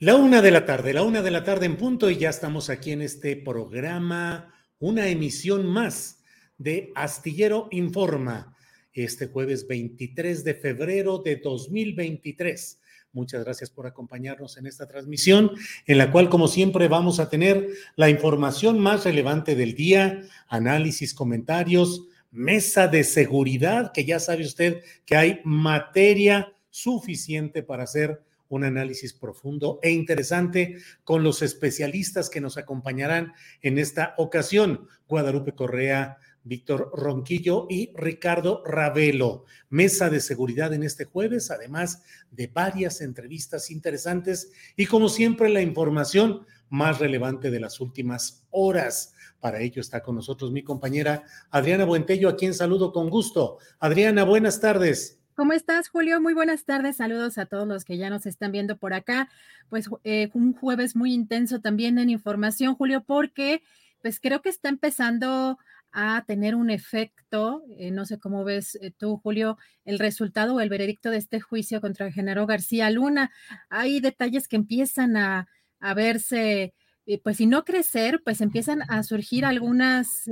La una de la tarde, la una de la tarde en punto y ya estamos aquí en este programa, una emisión más de Astillero Informa, este jueves 23 de febrero de 2023. Muchas gracias por acompañarnos en esta transmisión, en la cual, como siempre, vamos a tener la información más relevante del día, análisis, comentarios, mesa de seguridad, que ya sabe usted que hay materia suficiente para hacer un análisis profundo e interesante con los especialistas que nos acompañarán en esta ocasión, Guadalupe Correa, Víctor Ronquillo y Ricardo Ravelo. Mesa de seguridad en este jueves, además de varias entrevistas interesantes y como siempre la información más relevante de las últimas horas. Para ello está con nosotros mi compañera Adriana Buentello, a quien saludo con gusto. Adriana, buenas tardes. ¿Cómo estás, Julio? Muy buenas tardes. Saludos a todos los que ya nos están viendo por acá. Pues eh, un jueves muy intenso también en información, Julio, porque pues creo que está empezando a tener un efecto, eh, no sé cómo ves eh, tú, Julio, el resultado o el veredicto de este juicio contra Genaro García Luna. Hay detalles que empiezan a, a verse, pues si no crecer, pues empiezan a surgir algunas,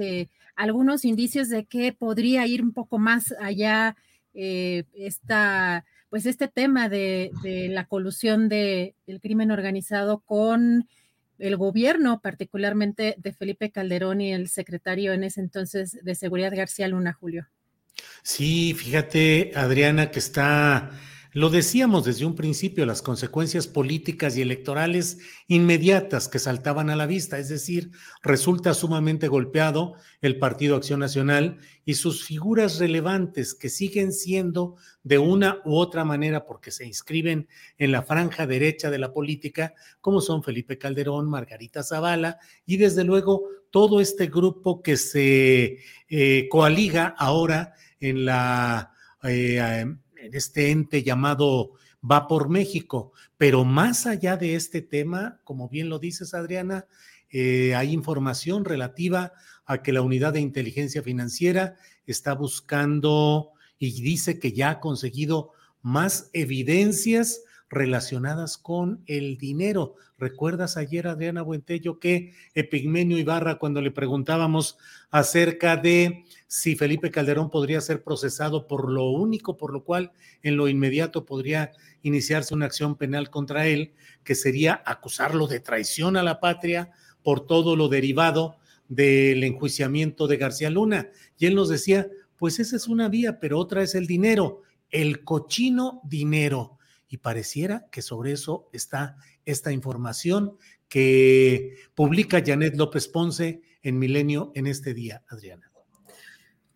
algunos indicios de que podría ir un poco más allá eh, esta, pues este tema de, la colusión del crimen organizado con el gobierno, particularmente de Felipe Calderón y el secretario en ese entonces de Seguridad García Luna, Julio. Sí, fíjate, Adriana, que está lo decíamos desde un principio, las consecuencias políticas y electorales inmediatas que saltaban a la vista, es decir, resulta sumamente golpeado el Partido Acción Nacional y sus figuras relevantes que siguen siendo de una u otra manera porque se inscriben en la franja derecha de la política, como son Felipe Calderón, Margarita Zavala y desde luego todo este grupo que se eh, coaliga ahora en la... Eh, en este ente llamado Va por México. Pero más allá de este tema, como bien lo dices, Adriana, eh, hay información relativa a que la unidad de inteligencia financiera está buscando y dice que ya ha conseguido más evidencias relacionadas con el dinero. ¿Recuerdas ayer, Adriana Buentello, que Epigmenio Ibarra, cuando le preguntábamos acerca de si Felipe Calderón podría ser procesado por lo único, por lo cual en lo inmediato podría iniciarse una acción penal contra él, que sería acusarlo de traición a la patria por todo lo derivado del enjuiciamiento de García Luna. Y él nos decía, pues esa es una vía, pero otra es el dinero, el cochino dinero y pareciera que sobre eso está esta información que publica Janet López Ponce en Milenio en este día, Adriana.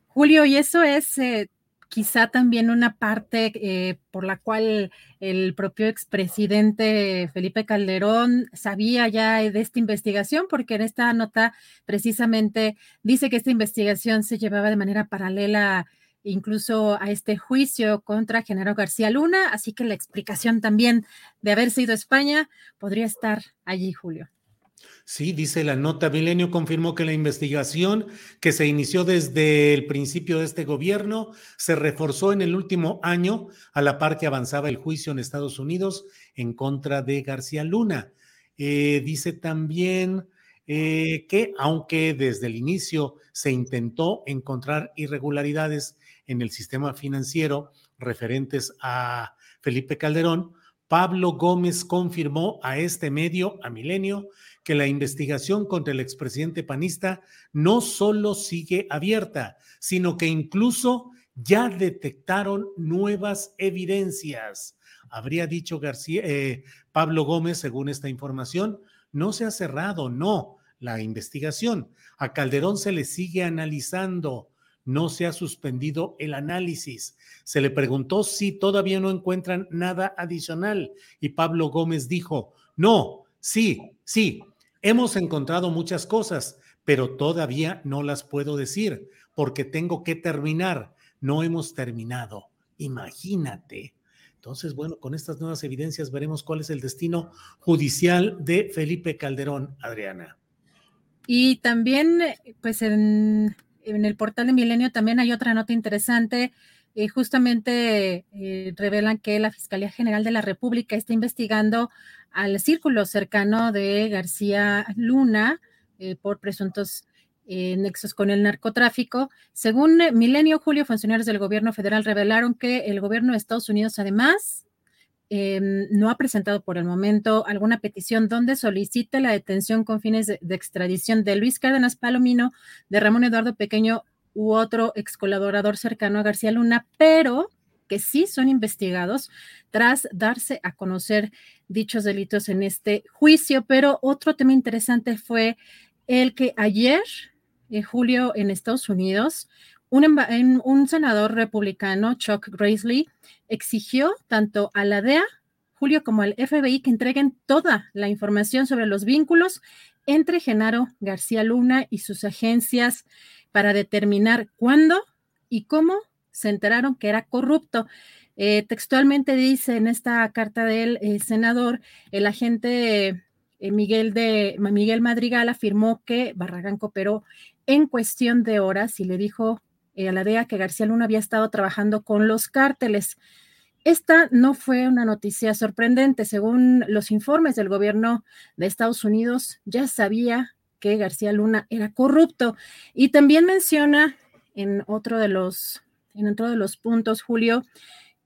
Julio, y eso es eh, quizá también una parte eh, por la cual el propio expresidente Felipe Calderón sabía ya de esta investigación, porque en esta nota precisamente dice que esta investigación se llevaba de manera paralela incluso a este juicio contra Genaro García Luna, así que la explicación también de haber sido España podría estar allí, Julio. Sí, dice la nota, Milenio confirmó que la investigación que se inició desde el principio de este gobierno se reforzó en el último año a la par que avanzaba el juicio en Estados Unidos en contra de García Luna. Eh, dice también eh, que aunque desde el inicio se intentó encontrar irregularidades en el sistema financiero referentes a Felipe Calderón, Pablo Gómez confirmó a este medio, a Milenio, que la investigación contra el expresidente panista no solo sigue abierta, sino que incluso ya detectaron nuevas evidencias. Habría dicho García, eh, Pablo Gómez, según esta información, no se ha cerrado, no, la investigación. A Calderón se le sigue analizando, no se ha suspendido el análisis. Se le preguntó si todavía no encuentran nada adicional y Pablo Gómez dijo, no, sí, sí, hemos encontrado muchas cosas, pero todavía no las puedo decir porque tengo que terminar. No hemos terminado. Imagínate. Entonces, bueno, con estas nuevas evidencias veremos cuál es el destino judicial de Felipe Calderón, Adriana. Y también, pues en, el portal de Milenio también hay otra nota interesante. Eh, justamente eh, revelan que la Fiscalía General de la República está investigando al círculo cercano de García Luna eh, por presuntos nexos con el narcotráfico. Según Milenio, Julio, funcionarios del gobierno federal revelaron que el gobierno de Estados Unidos además Em, no ha presentado por el momento alguna petición donde solicite la detención con fines de, extradición de Luis Cárdenas Palomino, de Ramón Eduardo Pequeño u otro ex colaborador cercano a García Luna, pero que sí son investigados tras darse a conocer dichos delitos en este juicio. Pero otro tema interesante fue el que ayer, en julio, en Estados Unidos, un, senador republicano, Chuck Grassley, exigió tanto a la DEA, Julio, como al FBI que entreguen toda la información sobre los vínculos entre Genaro García Luna y sus agencias para determinar cuándo y cómo se enteraron que era corrupto. Eh, textualmente dice en esta carta del eh, senador, el agente eh, Miguel, de, Miguel Madrigal afirmó que Barragán cooperó en cuestión de horas y le dijo eh, a la DEA que García Luna había estado trabajando con los cárteles. Esta no fue una noticia sorprendente. Según los informes del gobierno de Estados Unidos, ya sabía que García Luna era corrupto. Y también menciona en otro de los, en otro de los puntos, Julio,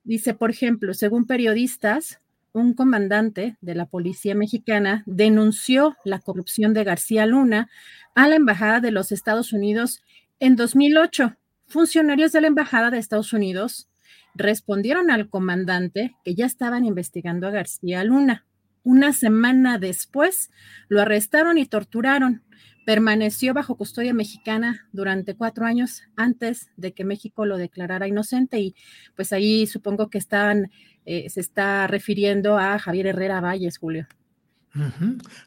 dice, por ejemplo, según periodistas, un comandante de la policía mexicana denunció la corrupción de García Luna a la Embajada de los Estados Unidos en 2008 funcionarios de la Embajada de Estados Unidos respondieron al comandante que ya estaban investigando a García Luna. Una semana después lo arrestaron y torturaron. Permaneció bajo custodia mexicana durante cuatro años antes de que México lo declarara inocente y pues ahí supongo que estaban, eh, se está refiriendo a Javier Herrera Valles, Julio.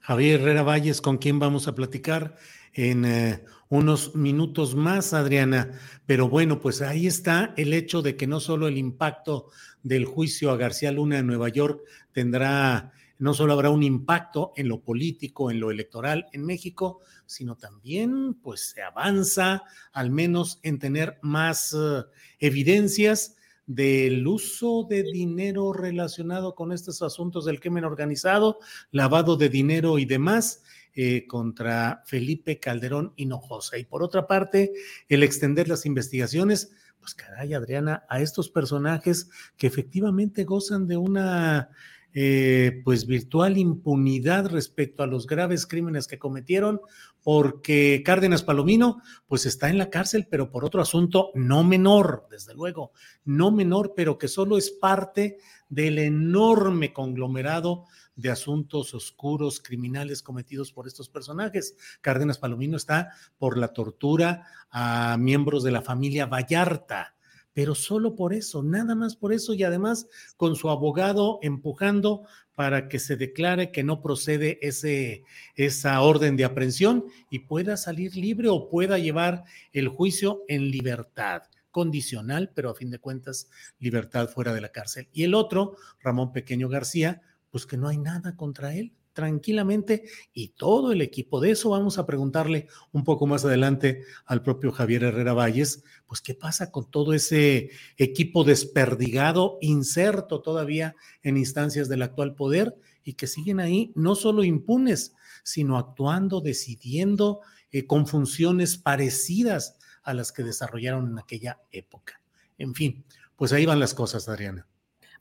Javier Herrera Valles, con quien vamos a platicar en eh, unos minutos más, Adriana. Pero bueno, pues ahí está el hecho de que no solo el impacto del juicio a García Luna en Nueva York tendrá, no solo habrá un impacto en lo político, en lo electoral en México, sino también pues se avanza al menos en tener más eh, evidencias del uso de dinero relacionado con estos asuntos del crimen organizado, lavado de dinero y demás, eh, contra Felipe Calderón Hinojosa. Y por otra parte, el extender las investigaciones, pues caray, Adriana, a estos personajes que efectivamente gozan de una eh, pues virtual impunidad respecto a los graves crímenes que cometieron, porque Cárdenas Palomino pues está en la cárcel, pero por otro asunto no menor, desde luego, no menor, pero que solo es parte del enorme conglomerado de asuntos oscuros, criminales cometidos por estos personajes. Cárdenas Palomino está por la tortura a miembros de la familia Vallarta, pero solo por eso, nada más por eso y además con su abogado empujando para que se declare que no procede ese, esa orden de aprehensión y pueda salir libre o pueda llevar el juicio en libertad condicional, pero a fin de cuentas libertad fuera de la cárcel. Y el otro, Ramón Pequeño García, pues que no hay nada contra él, tranquilamente y todo el equipo. De eso vamos a preguntarle un poco más adelante al propio Javier Herrera Valles, pues qué pasa con todo ese equipo desperdigado, inserto todavía en instancias del actual poder y que siguen ahí no solo impunes, sino actuando, decidiendo eh, con funciones parecidas a las que desarrollaron en aquella época. En fin, pues ahí van las cosas, Adriana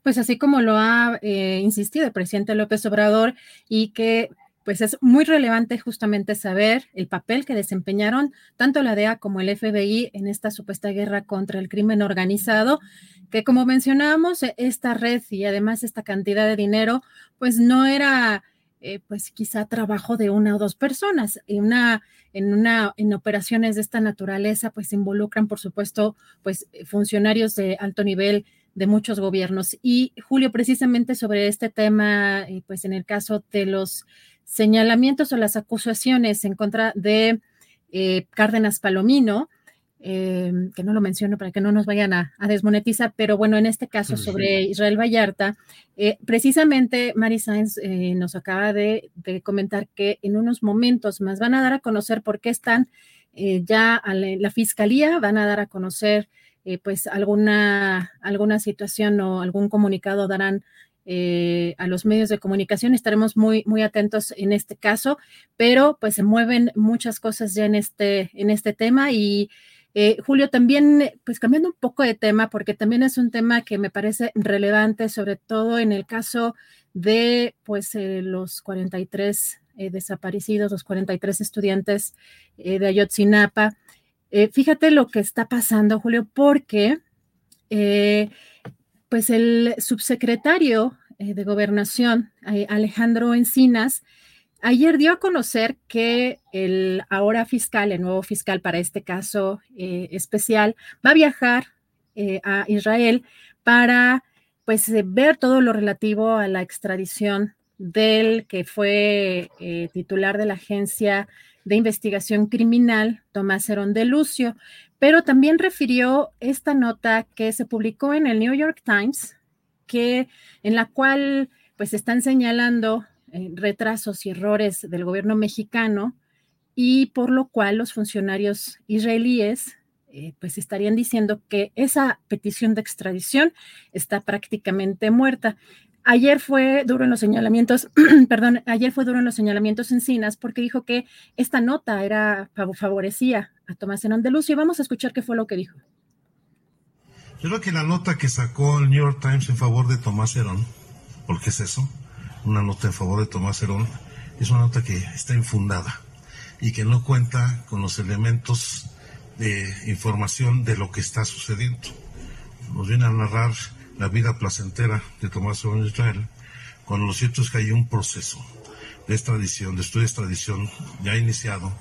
pues así como lo ha eh, insistido el presidente López Obrador y que pues es muy relevante justamente saber el papel que desempeñaron tanto la DEA como el FBI en esta supuesta guerra contra el crimen organizado, que como mencionábamos, esta red y además esta cantidad de dinero, pues no era eh, pues quizá trabajo de una o dos personas. En una, en una, en operaciones de esta naturaleza, pues involucran, por supuesto, pues funcionarios de alto nivel de muchos gobiernos. Y Julio, precisamente sobre este tema, eh, pues en el caso de los señalamientos o las acusaciones en contra de eh, Cárdenas Palomino, eh, que no lo menciono para que no nos vayan a, desmonetizar, pero bueno, en este caso sobre Israel Vallarta, precisamente Mari Sáenz nos acaba de, comentar que en unos momentos más van a dar a conocer por qué están ya a la fiscalía, van a dar a conocer eh, pues alguna, alguna situación o algún comunicado darán eh, a los medios de comunicación. Estaremos muy, muy atentos en este caso, pero pues se mueven muchas cosas ya en este, en este tema y eh, Julio, también, pues cambiando un poco de tema, porque también es un tema que me parece relevante, sobre todo en el caso de pues los 43 desaparecidos, los 43 estudiantes de Ayotzinapa. Eh, fíjate lo que está pasando, Julio, porque eh, pues el subsecretario eh, de Gobernación, Alejandro Encinas, ayer dio a conocer que el ahora fiscal, el nuevo fiscal para este caso especial, va a viajar a Israel para pues ver todo lo relativo a la extradición del que fue titular de la agencia de Investigación Criminal, Tomás Herón de Lucio, pero también refirió esta nota que se publicó en el New York Times, que, en la cual pues están señalando eh, retrasos y errores del gobierno mexicano y por lo cual los funcionarios israelíes eh, pues estarían diciendo que esa petición de extradición está prácticamente muerta. Ayer fue duro en los señalamientos, perdón, ayer fue duro en los señalamientos encinas porque dijo que esta nota era favorecía a Tomás Herón de Lucio. Vamos a escuchar qué fue lo que dijo. Yo creo que la nota que sacó el New York Times en favor de Tomás Herón, porque es eso, una nota en favor de Tomás Herón, es una nota que está infundada y que no cuenta con los elementos de información de lo que está sucediendo. Nos viene a narrar la vida placentera de Tomás en Israel, cuando lo cierto es que hay un proceso de extradición, de estudio de extradición ya iniciado,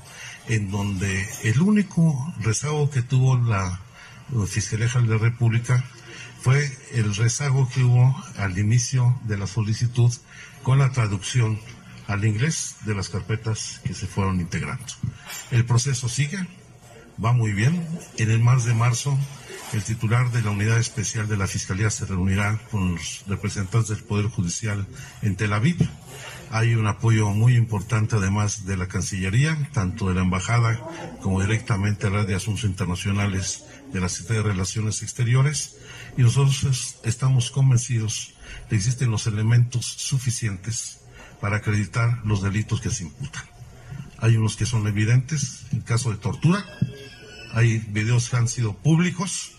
en donde el único rezago que tuvo la Fiscalía General de la República fue el rezago que hubo al inicio de la solicitud con la traducción al inglés de las carpetas que se fueron integrando. El proceso sigue, va muy bien. En el mes de marzo el titular de la unidad especial de la Fiscalía se reunirá con los representantes del Poder Judicial en Tel Aviv. Hay un apoyo muy importante además de la Cancillería, tanto de la Embajada como directamente a la de Asuntos Internacionales de la Secretaría de Relaciones Exteriores. Y nosotros estamos convencidos de que existen los elementos suficientes para acreditar los delitos que se imputan. Hay unos que son evidentes, en caso de tortura, hay videos que han sido públicos,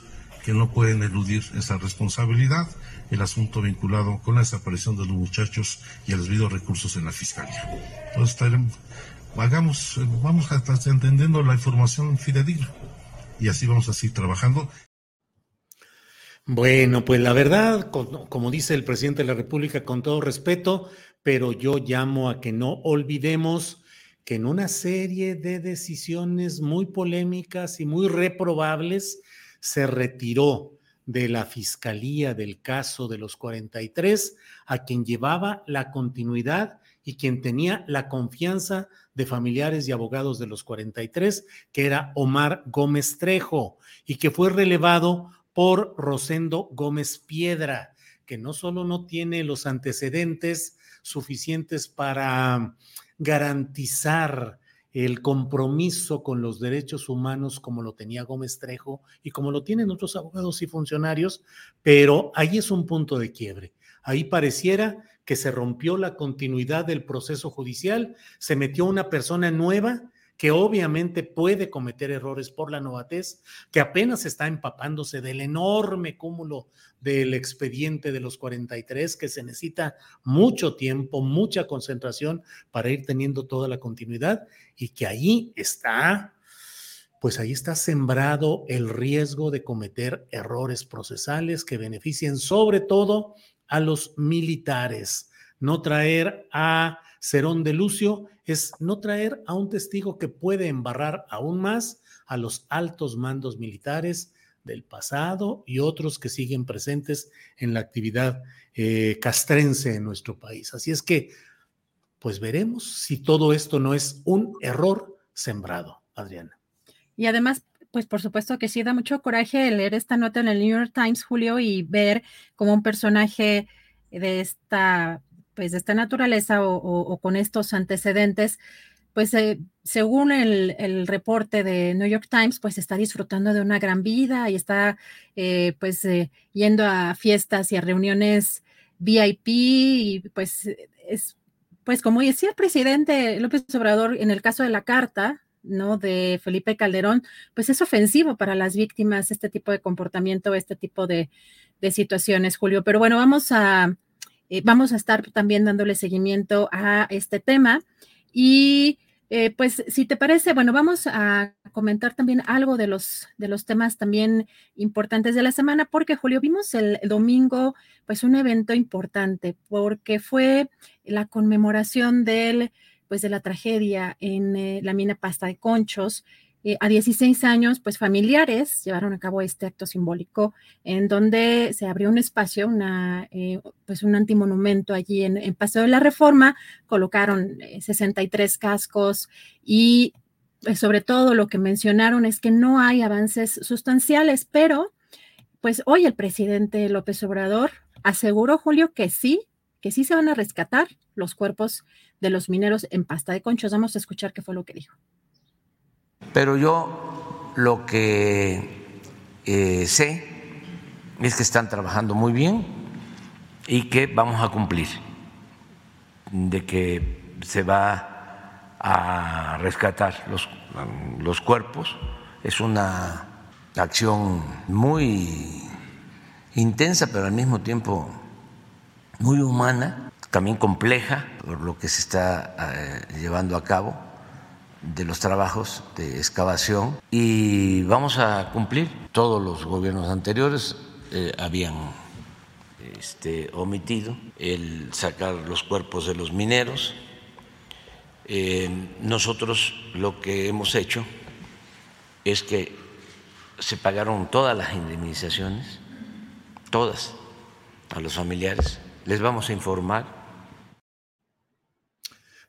que no pueden eludir esa responsabilidad, el asunto vinculado con la desaparición de los muchachos y el desvío de recursos en la fiscalía. Entonces, estaremos, hagamos, vamos a estar entendiendo la información fidedigna y así vamos a seguir trabajando. Bueno, pues la verdad, como dice el presidente de la República, con todo respeto, pero yo llamo a que no olvidemos que en una serie de decisiones muy polémicas y muy reprobables, se retiró de la Fiscalía del caso de los 43, a quien llevaba la continuidad y quien tenía la confianza de familiares y abogados de los 43, que era Omar Gómez Trejo, y que fue relevado por Rosendo Gómez Piedra, que no solo no tiene los antecedentes suficientes para garantizar el compromiso con los derechos humanos como lo tenía Gómez Trejo y como lo tienen otros abogados y funcionarios, pero ahí es un punto de quiebre. Ahí pareciera que se rompió la continuidad del proceso judicial, se metió una persona nueva que obviamente puede cometer errores por la novatez, que apenas está empapándose del enorme cúmulo del expediente de los 43, que se necesita mucho tiempo, mucha concentración para ir teniendo toda la continuidad y que ahí está, pues ahí está sembrado el riesgo de cometer errores procesales que beneficien sobre todo a los militares. No traer a Cerón de Lucio es no traer a un testigo que puede embarrar aún más a los altos mandos militares del pasado y otros que siguen presentes en la actividad eh, castrense en nuestro país. Así es que, pues veremos si todo esto no es un error sembrado, Adriana. Y además, pues por supuesto que sí da mucho coraje leer esta nota en el New York Times, Julio, y ver como un personaje de esta pues de esta naturaleza o, con estos antecedentes, pues eh, según el, reporte de New York Times, pues está disfrutando de una gran vida y está eh, pues eh, yendo a fiestas y a reuniones VIP y pues es, pues como decía el presidente López Obrador en el caso de la carta, ¿no? De Felipe Calderón, pues es ofensivo para las víctimas este tipo de comportamiento, este tipo de, de situaciones, Julio. Pero bueno, vamos a, eh, vamos a estar también dándole seguimiento a este tema. Y eh, pues si te parece, bueno, vamos a comentar también algo de los, de los temas también importantes de la semana, porque Julio, vimos el, domingo pues un evento importante, porque fue la conmemoración del, pues de la tragedia en eh, la mina Pasta de Conchos, eh, a 16 años, pues familiares llevaron a cabo este acto simbólico en donde se abrió un espacio, una, eh, pues un antimonumento allí en, en, Paseo de la Reforma, colocaron 63 eh, cascos y pues, sobre todo lo que mencionaron es que no hay avances sustanciales, pero pues hoy el presidente López Obrador aseguró, Julio, que sí, que sí se van a rescatar los cuerpos de los mineros en pasta de conchos. Vamos a escuchar qué fue lo que dijo. Pero yo lo que eh, sé es que están trabajando muy bien y que vamos a cumplir, de que se va a rescatar los, los cuerpos. Es una acción muy intensa, pero al mismo tiempo muy humana, también compleja por lo que se está eh, llevando a cabo de los trabajos de excavación y vamos a cumplir. Todos los gobiernos anteriores eh, habían este, omitido el sacar los cuerpos de los mineros. Eh, nosotros lo que hemos hecho es que se pagaron todas las indemnizaciones, todas, a los familiares. Les vamos a informar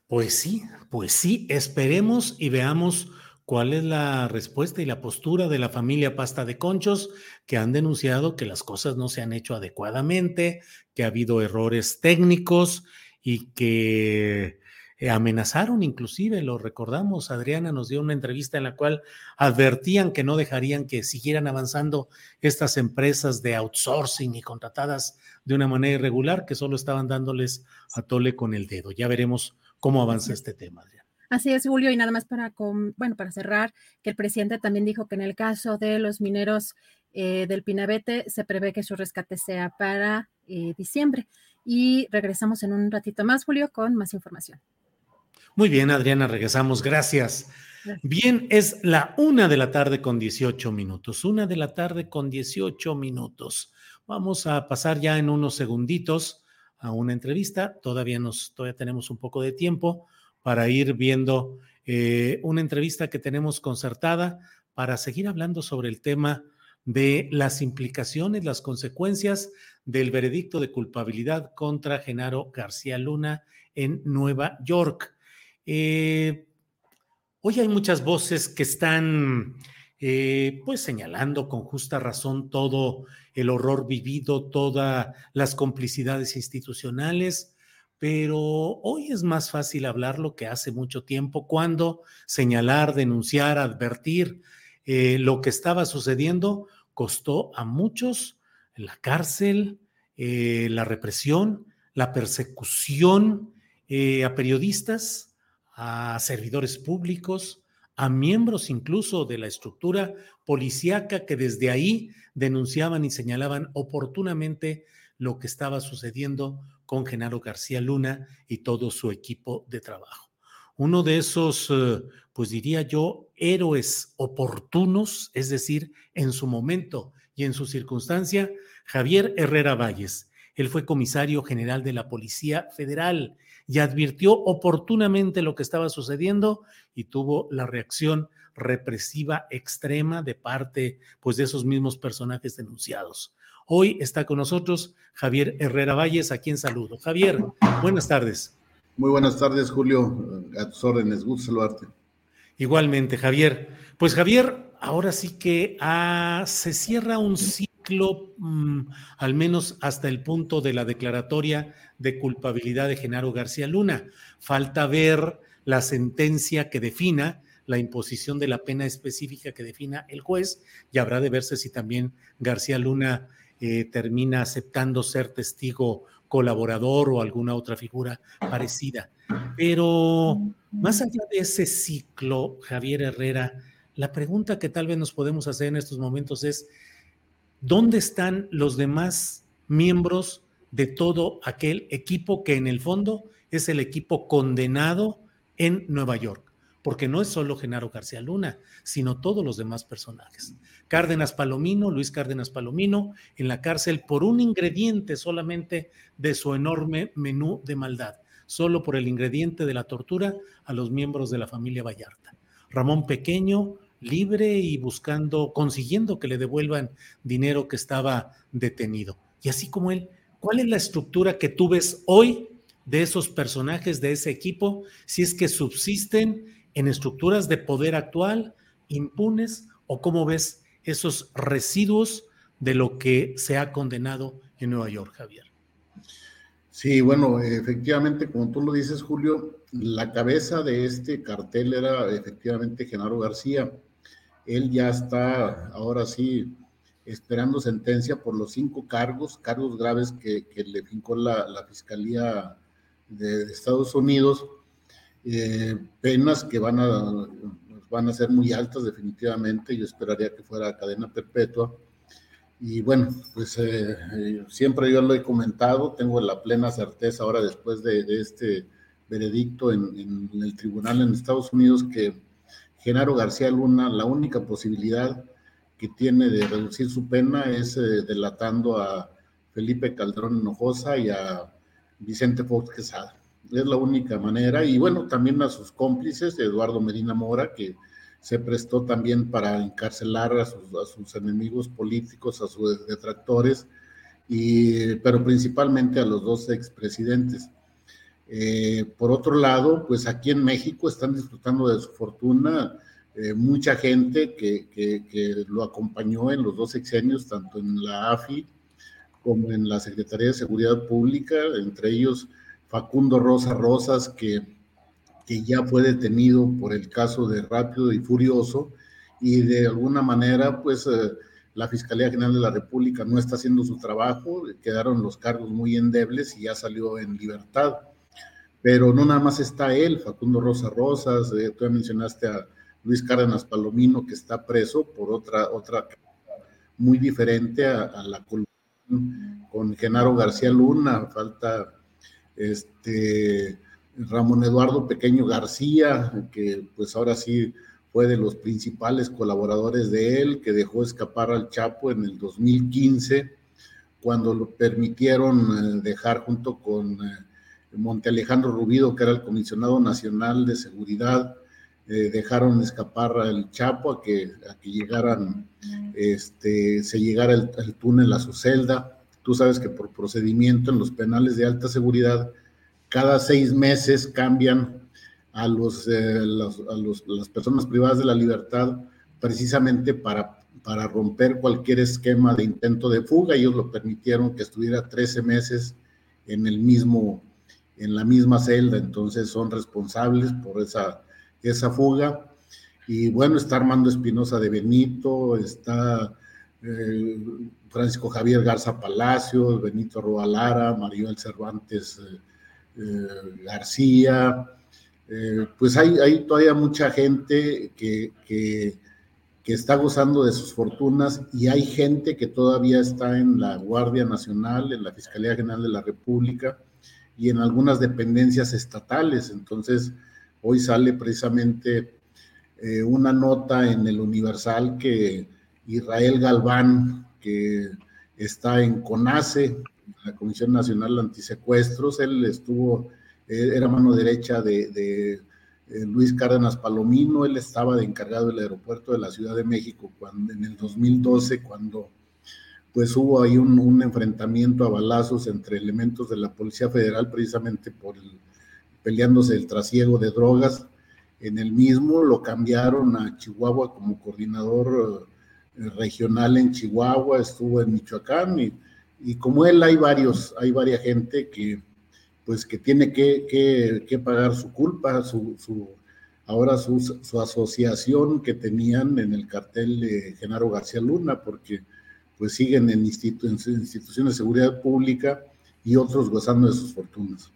pues sí, pues sí, esperemos y veamos cuál es la respuesta y la postura de la familia Pasta de Conchos, que han denunciado que las cosas no se han hecho adecuadamente, que ha habido errores técnicos y que eh, amenazaron inclusive, lo recordamos, Adriana nos dio una entrevista en la cual advertían que no dejarían que siguieran avanzando estas empresas de outsourcing y contratadas de una manera irregular, que solo estaban dándoles a tole con el dedo. Ya veremos cómo avanza este tema, Así es, Julio, y nada más para, bueno, para cerrar, que el presidente también dijo que en el caso de los mineros eh, del Pinabete se prevé que su rescate sea para eh, diciembre. Y regresamos en un ratito más, Julio, con más información. Muy bien, Adriana, regresamos. Gracias. Bien, es la una de la tarde con 18 minutos. Una de la tarde con 18 minutos. Vamos a pasar ya en unos segunditos a una entrevista. Todavía nos, todavía tenemos un poco de tiempo para ir viendo eh, una entrevista que tenemos concertada para seguir hablando sobre el tema de las implicaciones, las consecuencias del veredicto de culpabilidad contra Genaro García Luna en Nueva York. Eh, hoy hay muchas voces que están eh, pues señalando con justa razón todo el horror vivido, todas las complicidades institucionales, pero hoy es más fácil hablar lo que hace mucho tiempo, cuando señalar, denunciar, advertir eh, lo que estaba sucediendo costó a muchos la cárcel, eh, la represión, la persecución a periodistas, a servidores públicos, a miembros incluso de la estructura policíaca que desde ahí denunciaban y señalaban oportunamente lo que estaba sucediendo con Genaro García Luna y todo su equipo de trabajo. Uno de esos, eh, pues diría yo, héroes oportunos, es decir, en su momento y en su circunstancia, Javier Herrera Valles. Él fue comisario general de la Policía Federal y advirtió oportunamente lo que estaba sucediendo y tuvo la reacción represiva extrema de parte pues de esos mismos personajes denunciados. Hoy está con nosotros Javier Herrera Valles, a quien saludo. Javier, buenas tardes. Muy buenas tardes, Julio. A tus órdenes, gusto saludarte. Igualmente, Javier. Pues Javier, ahora sí que ah, se cierra un ciclo, mm, al menos hasta el punto de la declaratoria de culpabilidad de Genaro García Luna. Falta ver la sentencia que defina la imposición de la pena específica que defina el juez y habrá de verse si también García Luna eh, termina aceptando ser testigo colaborador o alguna otra figura parecida. Pero más allá de ese ciclo, Javier Herrera, la pregunta que tal vez nos podemos hacer en estos momentos es, ¿dónde están los demás miembros de todo aquel equipo que en el fondo es el equipo condenado en Nueva York, porque no es solo Genaro García Luna, sino todos los demás personajes. Cárdenas Palomino, Luis Cárdenas Palomino, en la cárcel por un ingrediente solamente de su enorme menú de maldad, solo por el ingrediente de la tortura a los miembros de la familia Vallarta. Ramón Pequeño, libre y buscando, consiguiendo que le devuelvan dinero que estaba detenido. Y así como él, ¿Cuál es la estructura que tú ves hoy de esos personajes, de ese equipo, si es que subsisten en estructuras de poder actual, impunes, o cómo ves esos residuos de lo que se ha condenado en Nueva York, Javier? Sí, bueno, efectivamente, como tú lo dices, Julio, la cabeza de este cartel era efectivamente Genaro García. Él ya está, ahora sí, esperando sentencia por los cinco cargos, cargos graves que, le fincó la, Fiscalía de, Estados Unidos, eh, penas que van a, van a ser muy altas definitivamente, yo esperaría que fuera cadena perpetua. Y bueno, pues eh, eh, siempre yo lo he comentado, tengo la plena certeza ahora después de, este veredicto en, en el tribunal en Estados Unidos que Genaro García Luna, la única posibilidad que tiene de reducir su pena es eh, delatando a Felipe Calderón Hinojosa y a Vicente Fox Quesada. Es la única manera. Y bueno, también a sus cómplices, Eduardo Medina Mora, que se prestó también para encarcelar a sus, enemigos políticos, a sus detractores, y, pero principalmente a los dos expresidentes. Eh, por otro lado, pues aquí en México están disfrutando de su fortuna eh, mucha gente que, lo acompañó en los dos sexenios, tanto en la AFI como en la Secretaría de Seguridad Pública, entre ellos Facundo Rosa Rosas, que, que ya fue detenido por el caso de Rápido y Furioso, y de alguna manera, pues eh, la Fiscalía General de la República no está haciendo su trabajo, quedaron los cargos muy endebles y ya salió en libertad. Pero no nada más está él, Facundo Rosa Rosas, eh, tú ya mencionaste a Luis Cárdenas Palomino, que está preso por otra, otra muy diferente a, la con Genaro García Luna, falta este Ramón Eduardo Pequeño García, que pues ahora sí fue de los principales colaboradores de él, que dejó escapar al Chapo en el 2015, cuando lo permitieron eh, dejar junto con eh, Monte Alejandro Rubido, que era el comisionado nacional de seguridad, eh, dejaron escapar al Chapo a que, llegaran este, se llegara el, túnel a su celda. Tú sabes que por procedimiento en los penales de alta seguridad, cada seis meses cambian a, los, eh, a las personas privadas de la libertad precisamente para, para romper cualquier esquema de intento de fuga. Ellos lo permitieron que estuviera 13 meses en el mismo, en la misma celda, entonces son responsables por esa, esa fuga. Y bueno, está Armando Espinosa de Benito, está eh, Francisco Javier Garza Palacios, Benito Roalara, Maribel Cervantes eh, eh, García. pues hay, hay, todavía mucha gente que, que, que, está gozando de sus fortunas y hay gente que todavía está en la Guardia Nacional, en la Fiscalía General de la República y en algunas dependencias estatales. Entonces, hoy sale precisamente eh, una nota en el Universal que Israel Galván, que está en CONACE, la Comisión Nacional Antisecuestros, él estuvo, eh, era mano derecha de, eh, Luis Cárdenas Palomino, él estaba de encargado del aeropuerto de la Ciudad de México en el 2012, cuando pues hubo ahí un, enfrentamiento a balazos entre elementos de la Policía Federal precisamente por peleándose el trasiego de drogas en el mismo, lo cambiaron a Chihuahua como coordinador eh, regional en Chihuahua, estuvo en Michoacán y, y, como él hay varios, hay varias gente que pues que tiene que, que, pagar su culpa, su, su ahora su, su, asociación que tenían en el cartel de Genaro García Luna, porque pues siguen en, institu instituciones de seguridad pública y otros gozando de sus fortunas.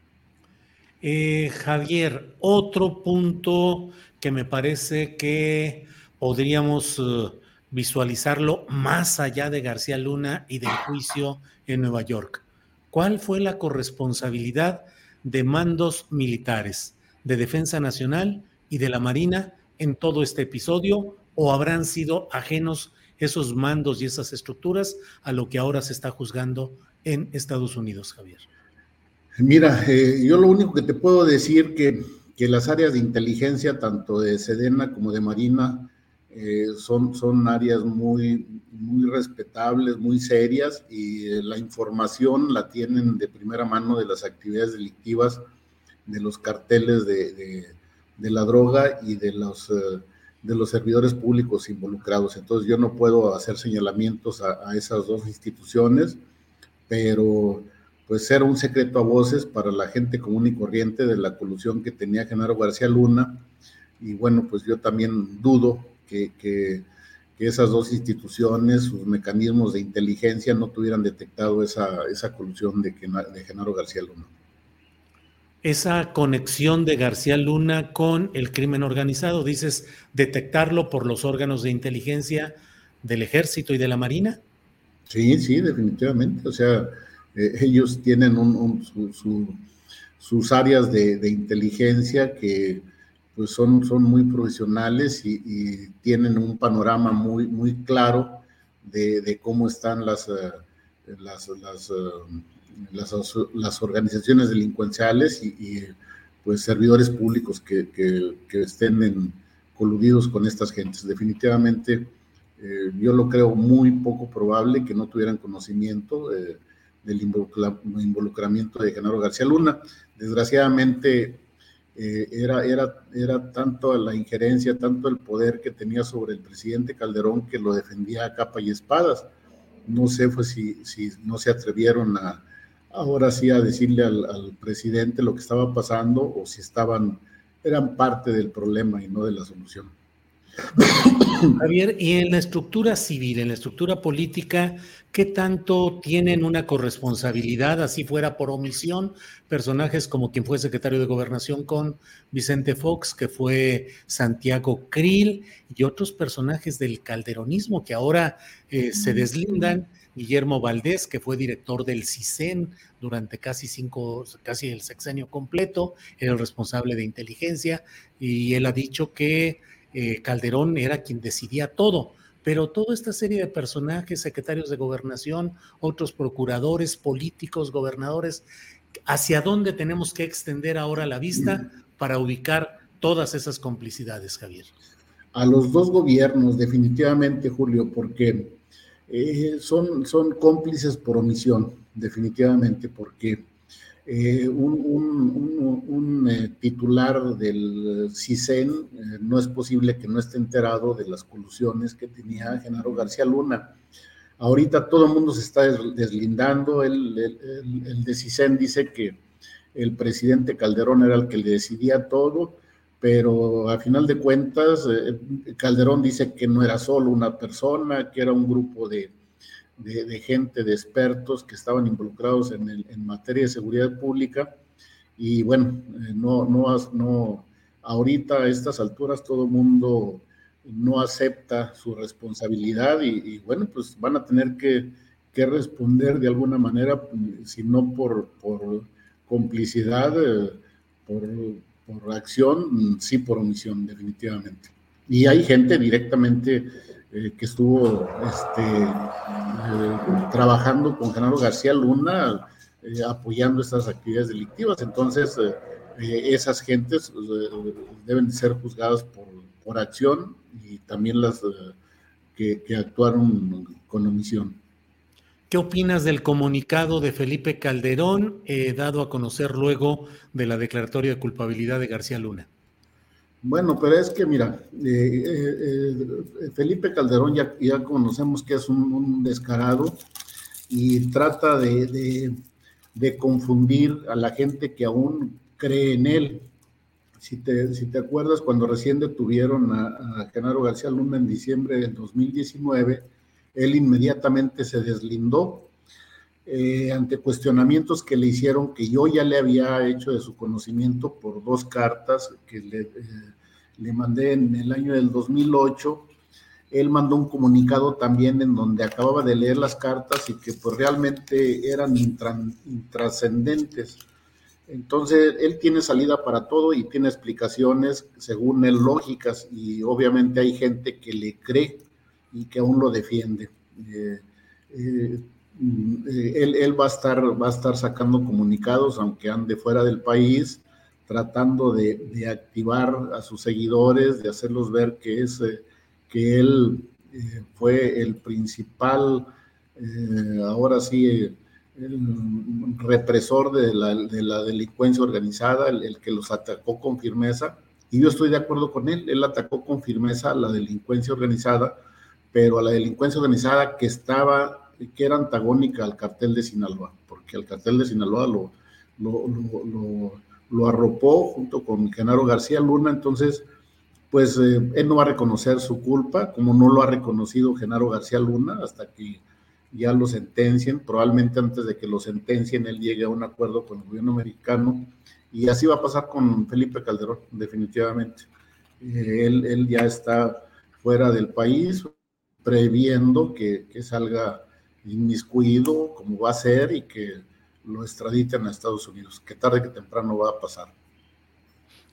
Eh, Javier, otro punto que me parece que podríamos eh, visualizarlo más allá de García Luna y del juicio en Nueva York. ¿Cuál fue la corresponsabilidad de mandos militares, de Defensa Nacional y de la Marina en todo este episodio? ¿O habrán sido ajenos esos mandos y esas estructuras a lo que ahora se está juzgando en Estados Unidos, Javier? Mira, eh, yo lo único que te puedo decir que, que las áreas de inteligencia, tanto de Sedena como de Marina, eh, son, son áreas muy, muy respetables, muy serias y eh, la información la tienen de primera mano de las actividades delictivas, de los carteles de, de, la droga y de los, de los servidores públicos involucrados. Entonces yo no puedo hacer señalamientos a, esas dos instituciones, pero pues era un secreto a voces para la gente común y corriente de la colusión que tenía Genaro García Luna. Y bueno, pues yo también dudo que, que, esas dos instituciones, sus mecanismos de inteligencia no tuvieran detectado esa, esa colusión de, de Genaro García Luna. Esa conexión de García Luna con el crimen organizado, dices, detectarlo por los órganos de inteligencia del ejército y de la marina. Sí, sí, definitivamente. O sea, eh, ellos tienen sus áreas de, inteligencia que pues son, son muy profesionales y, tienen un panorama muy, muy claro de, cómo están las, eh, eh, las, las, organizaciones delincuenciales y, pues servidores públicos que, que, estén coludidos con estas gentes. Definitivamente, yo lo creo muy poco probable que no tuvieran conocimiento del involucramiento de Genaro García Luna. Desgraciadamente, eh, era, era, era tanto la injerencia, tanto el poder que tenía sobre el presidente Calderón que lo defendía a capa y espadas. No sé fue si, si no se atrevieron a ahora sí a decirle al, al presidente lo que estaba pasando o si estaban, eran parte del problema y no de la solución. Javier, y en la estructura civil, en la estructura política, ¿qué tanto tienen una corresponsabilidad, así fuera por omisión, personajes como quien fue secretario de gobernación con Vicente Fox, que fue Santiago Krill, y otros personajes del calderonismo que ahora eh, se deslindan? Guillermo Valdés, que fue director del CISEN durante casi cinco, casi el sexenio completo, era el responsable de inteligencia, y él ha dicho que eh, Calderón era quien decidía todo, pero toda esta serie de personajes, secretarios de gobernación, otros procuradores, políticos, gobernadores, ¿hacia dónde tenemos que extender ahora la vista para ubicar todas esas complicidades, Javier? a los dos gobiernos, definitivamente, Julio, porque eh, son, son cómplices por omisión, definitivamente, porque eh, un, eh, titular del CISEN no es posible que no esté enterado de las colusiones que tenía Genaro García Luna. Ahorita todo el mundo se está deslindando, el, el, el de CISEN dice que el presidente Calderón era el que le decidía todo, pero a final de cuentas eh, Calderón dice que no era solo una persona, que era un grupo de, gente, de expertos que estaban involucrados en, en, materia de seguridad pública. Y bueno, eh, no, no, no, ahorita a estas alturas todo el mundo no acepta su responsabilidad y, bueno, pues van a tener que, responder de alguna manera, si no por, por complicidad, eh, por por acción, sí por omisión, definitivamente. Y hay gente directamente eh, que estuvo este, eh, trabajando con Genaro García Luna, eh, apoyando estas actividades delictivas. Entonces, esas gentes deben ser juzgadas por, por, acción y también las que, que actuaron con omisión. ¿Qué opinas del comunicado de Felipe Calderón eh, dado a conocer luego de la declaratoria de culpabilidad de García Luna? Bueno, pero es que mira, eh, eh, Felipe Calderón ya, ya, conocemos que es un, descarado y trata de, confundir a la gente que aún cree en él. Si te, si te acuerdas, cuando recién detuvieron a, a Genaro García Luna en diciembre del 2019, él inmediatamente se deslindó eh, ante cuestionamientos que le hicieron que yo ya le había hecho de su conocimiento por dos cartas que le, eh, le mandé en el año del 2008. Él mandó un comunicado también en donde acababa de leer las cartas y que pues realmente eran intrascendentes. Entonces, él tiene salida para todo y tiene explicaciones, según él, lógicas, y obviamente hay gente que le cree y que aún lo defiende. Eh, eh, él, va, a estar, va a estar sacando comunicados, aunque ande fuera del país, tratando de, activar a sus seguidores, de hacerlos ver que, es, eh, que él fue el principal, ahora sí, el represor de la, de la delincuencia organizada, el, el, que los atacó con firmeza. Y yo estoy de acuerdo con él, él atacó con firmeza a la delincuencia organizada, pero a la delincuencia organizada que estaba, que era antagónica al cartel de Sinaloa, porque el cartel de Sinaloa lo, lo, arropó junto con Genaro García Luna, entonces, pues eh, él no va a reconocer su culpa, como no lo ha reconocido Genaro García Luna hasta que ya lo sentencien, probablemente antes de que lo sentencien él llegue a un acuerdo con el gobierno americano, y así va a pasar con Felipe Calderón, definitivamente. Eh, él, él ya está fuera del país, previendo que, salga inmiscuido como va a ser y que lo extraditen a Estados Unidos, que tarde que temprano va a pasar.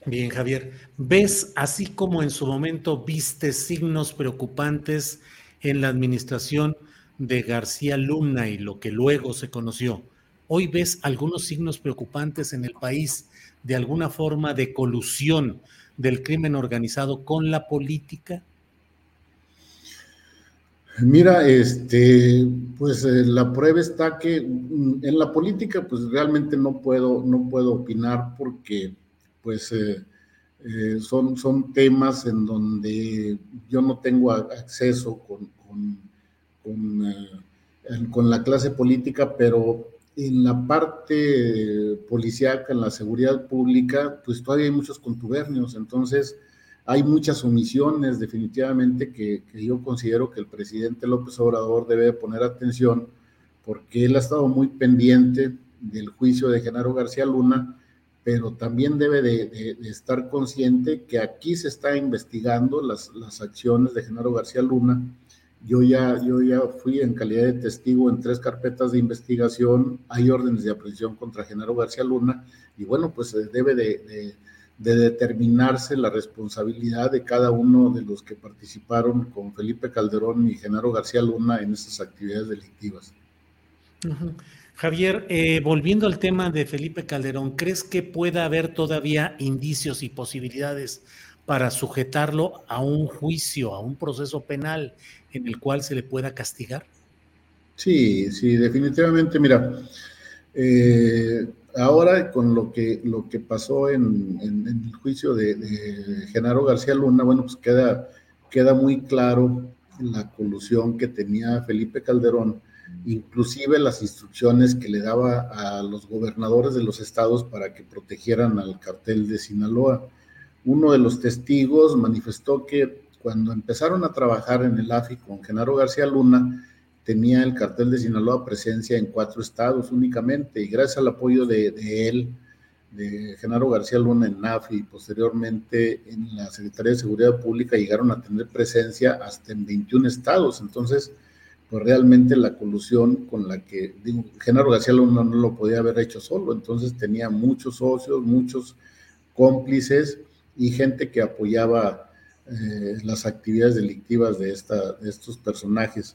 Bien, Javier, ¿ves así como en su momento viste signos preocupantes en la administración de García Luna y lo que luego se conoció? ¿Hoy ves algunos signos preocupantes en el país de alguna forma de colusión del crimen organizado con la política? Mira, este, pues eh, la prueba está que mm, en la política, pues realmente no puedo, no puedo opinar porque, pues, eh, eh, son, son temas en donde yo no tengo acceso con, con, con, la clase política, pero en la parte policíaca, en la seguridad pública, pues todavía hay muchos contubernios, entonces hay muchas omisiones definitivamente que, yo considero que el presidente López Obrador debe poner atención porque él ha estado muy pendiente del juicio de Genaro García Luna, pero también debe de, estar consciente que aquí se está investigando las, acciones de Genaro García Luna. Yo ya, yo ya fui en calidad de testigo en tres carpetas de investigación, hay órdenes de aprehensión contra Genaro García Luna y bueno, pues debe de de determinarse la responsabilidad de cada uno de los que participaron con Felipe Calderón y Genaro García Luna en estas actividades delictivas. Javier, eh, volviendo al tema de Felipe Calderón, ¿crees que pueda haber todavía indicios y posibilidades para sujetarlo a un juicio, a un proceso penal en el cual se le pueda castigar? Sí, sí, definitivamente. Mira, eh, ahora con lo que, lo que pasó en, el juicio de, Genaro García Luna, bueno, pues queda, queda muy claro la colusión que tenía Felipe Calderón, inclusive las instrucciones que le daba a los gobernadores de los estados para que protegieran al cartel de Sinaloa. Uno de los testigos manifestó que cuando empezaron a trabajar en el AFI con Genaro García Luna, tenía el cartel de Sinaloa presencia en cuatro estados únicamente y gracias al apoyo de, él, de Genaro García Luna en NAFI y posteriormente en la Secretaría de Seguridad Pública llegaron a tener presencia hasta en 21 estados. Entonces, pues realmente la colusión con la que, digo, Genaro García Luna no lo podía haber hecho solo, entonces tenía muchos socios, muchos cómplices y gente que apoyaba eh, las actividades delictivas de, esta, de estos personajes.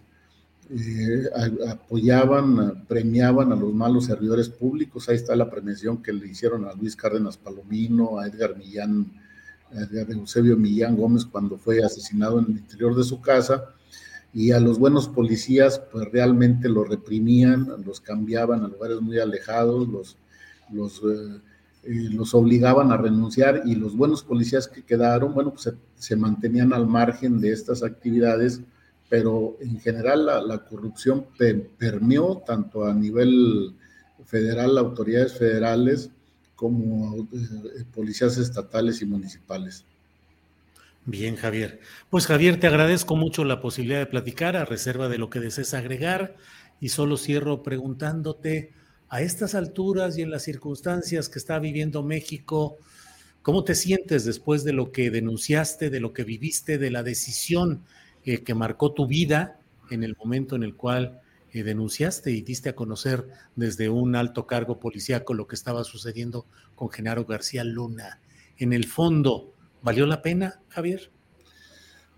Eh, apoyaban, premiaban a los malos servidores públicos. Ahí está la premiación que le hicieron a Luis Cárdenas Palomino, a Edgar Millán, a Edgar Eusebio Millán Gómez cuando fue asesinado en el interior de su casa. Y a los buenos policías, pues realmente los reprimían, los cambiaban a lugares muy alejados, los, eh, eh, los obligaban a renunciar y los buenos policías que quedaron, bueno, pues se mantenían al margen de estas actividades pero en general la, corrupción permeó tanto a nivel federal, autoridades federales, como eh, policías estatales y municipales. Bien, Javier. Pues Javier, te agradezco mucho la posibilidad de platicar a reserva de lo que desees agregar y solo cierro preguntándote, a estas alturas y en las circunstancias que está viviendo México, ¿cómo te sientes después de lo que denunciaste, de lo que viviste, de la decisión eh, que marcó tu vida en el momento en el cual eh, denunciaste y diste a conocer desde un alto cargo policíaco lo que estaba sucediendo con Genaro García Luna. En el fondo, ¿valió la pena, Javier?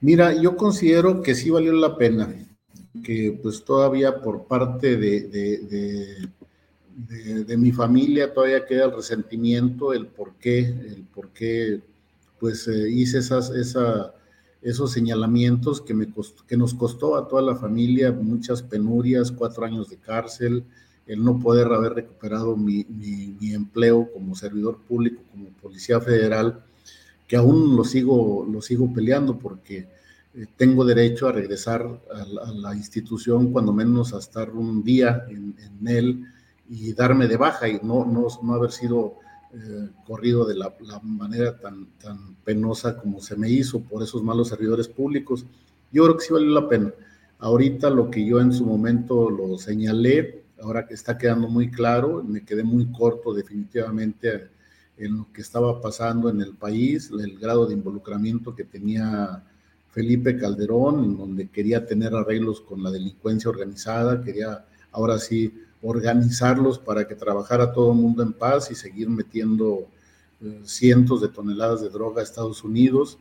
Mira, yo considero que sí valió la pena, que pues todavía por parte de, de, mi familia todavía queda el resentimiento, el por qué, el por qué pues eh, hice esas, esa esos señalamientos que, me que nos costó a toda la familia muchas penurias, cuatro años de cárcel, el no poder haber recuperado mi, empleo como servidor público, como policía federal, que aún lo sigo, lo sigo peleando porque eh, tengo derecho a regresar a la, institución, cuando menos a estar un día en, en, él y darme de baja y no, no, no haber sido eh, corrido de la, manera tan, tan penosa como se me hizo por esos malos servidores públicos. Yo creo que sí valió la pena. Ahorita lo que yo en su momento lo señalé, ahora que está quedando muy claro, me quedé muy corto definitivamente en lo que estaba pasando en el país, el grado de involucramiento que tenía Felipe Calderón, en donde quería tener arreglos con la delincuencia organizada, quería ahora sí organizarlos para que trabajara todo el mundo en paz y seguir metiendo eh, cientos de toneladas de droga a Estados Unidos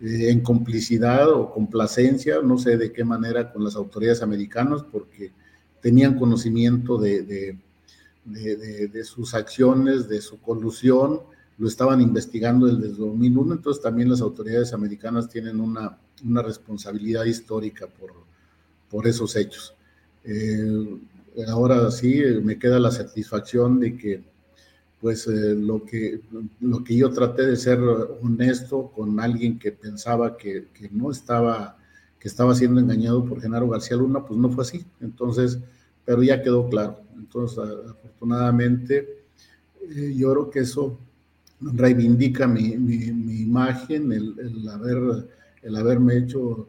eh, en complicidad o complacencia, no sé de qué manera, con las autoridades americanas, porque tenían conocimiento de, de, sus acciones, de su colusión, lo estaban investigando desde 2001, entonces también las autoridades americanas tienen una, una responsabilidad histórica por, por esos hechos. Eh, ahora sí me queda la satisfacción de que pues eh, lo, que, lo que yo traté de ser honesto con alguien que pensaba que, no estaba, que estaba siendo engañado por Genaro García Luna, pues no fue así. Entonces, pero ya quedó claro. Entonces, afortunadamente, eh, yo creo que eso reivindica mi, mi, imagen, el, el, haber, el haberme hecho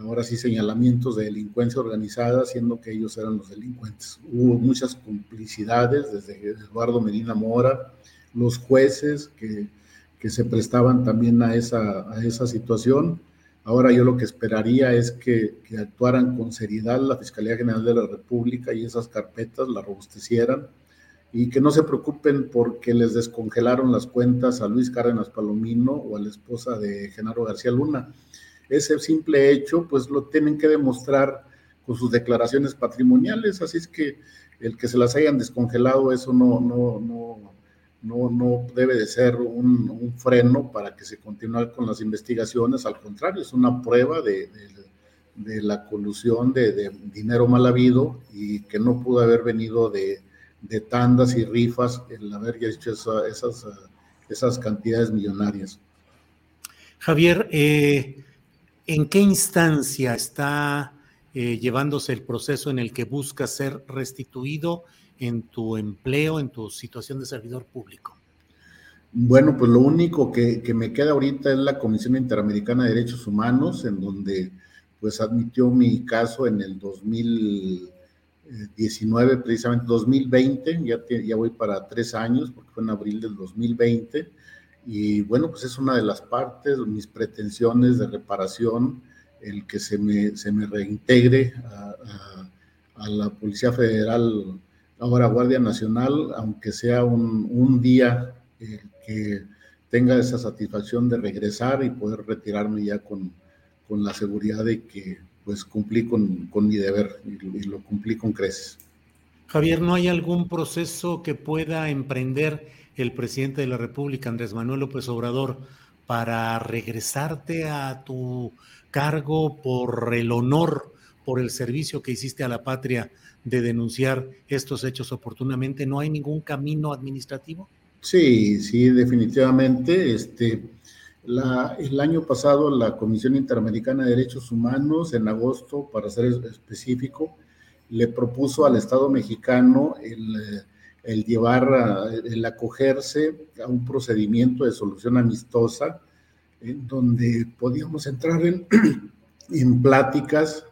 ahora sí señalamientos de delincuencia organizada, siendo que ellos eran los delincuentes. Hubo muchas complicidades desde Eduardo Medina Mora, los jueces que, que se prestaban también a esa, a esa situación. Ahora yo lo que esperaría es que, que, actuaran con seriedad la Fiscalía General de la República y esas carpetas las robustecieran y que no se preocupen porque les descongelaron las cuentas a Luis Cárdenas Palomino o a la esposa de Genaro García Luna ese simple hecho, pues lo tienen que demostrar con sus declaraciones patrimoniales, así es que el que se las hayan descongelado, eso no, no, no, no, no debe de ser un, freno para que se continúe con las investigaciones, al contrario, es una prueba de, de, la colusión de, dinero mal habido y que no pudo haber venido de, tandas y rifas el haber hecho esas, esas cantidades millonarias. Javier, eh, ¿en qué instancia está eh, llevándose el proceso en el que busca ser restituido en tu empleo, en tu situación de servidor público? Bueno, pues lo único que, me queda ahorita es la Comisión Interamericana de Derechos Humanos, en donde pues admitió mi caso en el 2019, precisamente 2020, ya, ya voy para tres años, porque fue en abril del 2020, y bueno, pues es una de las partes, mis pretensiones de reparación, el que se me, se me reintegre a, la Policía Federal ahora Guardia Nacional, aunque sea un, día eh, que tenga esa satisfacción de regresar y poder retirarme ya con, con la seguridad de que pues cumplí con, mi deber y, y, lo cumplí con creces. Javier, ¿no hay algún proceso que pueda emprender el presidente de la República, Andrés Manuel López Obrador, para regresarte a tu cargo por el honor, por el servicio que hiciste a la patria de denunciar estos hechos oportunamente? ¿No hay ningún camino administrativo? Sí, sí, definitivamente. Este, el año pasado la Comisión Interamericana de Derechos Humanos, en agosto, para ser específico, le propuso al Estado mexicano el, el llevar, el acogerse a un procedimiento de solución amistosa, en donde podíamos entrar en, en pláticas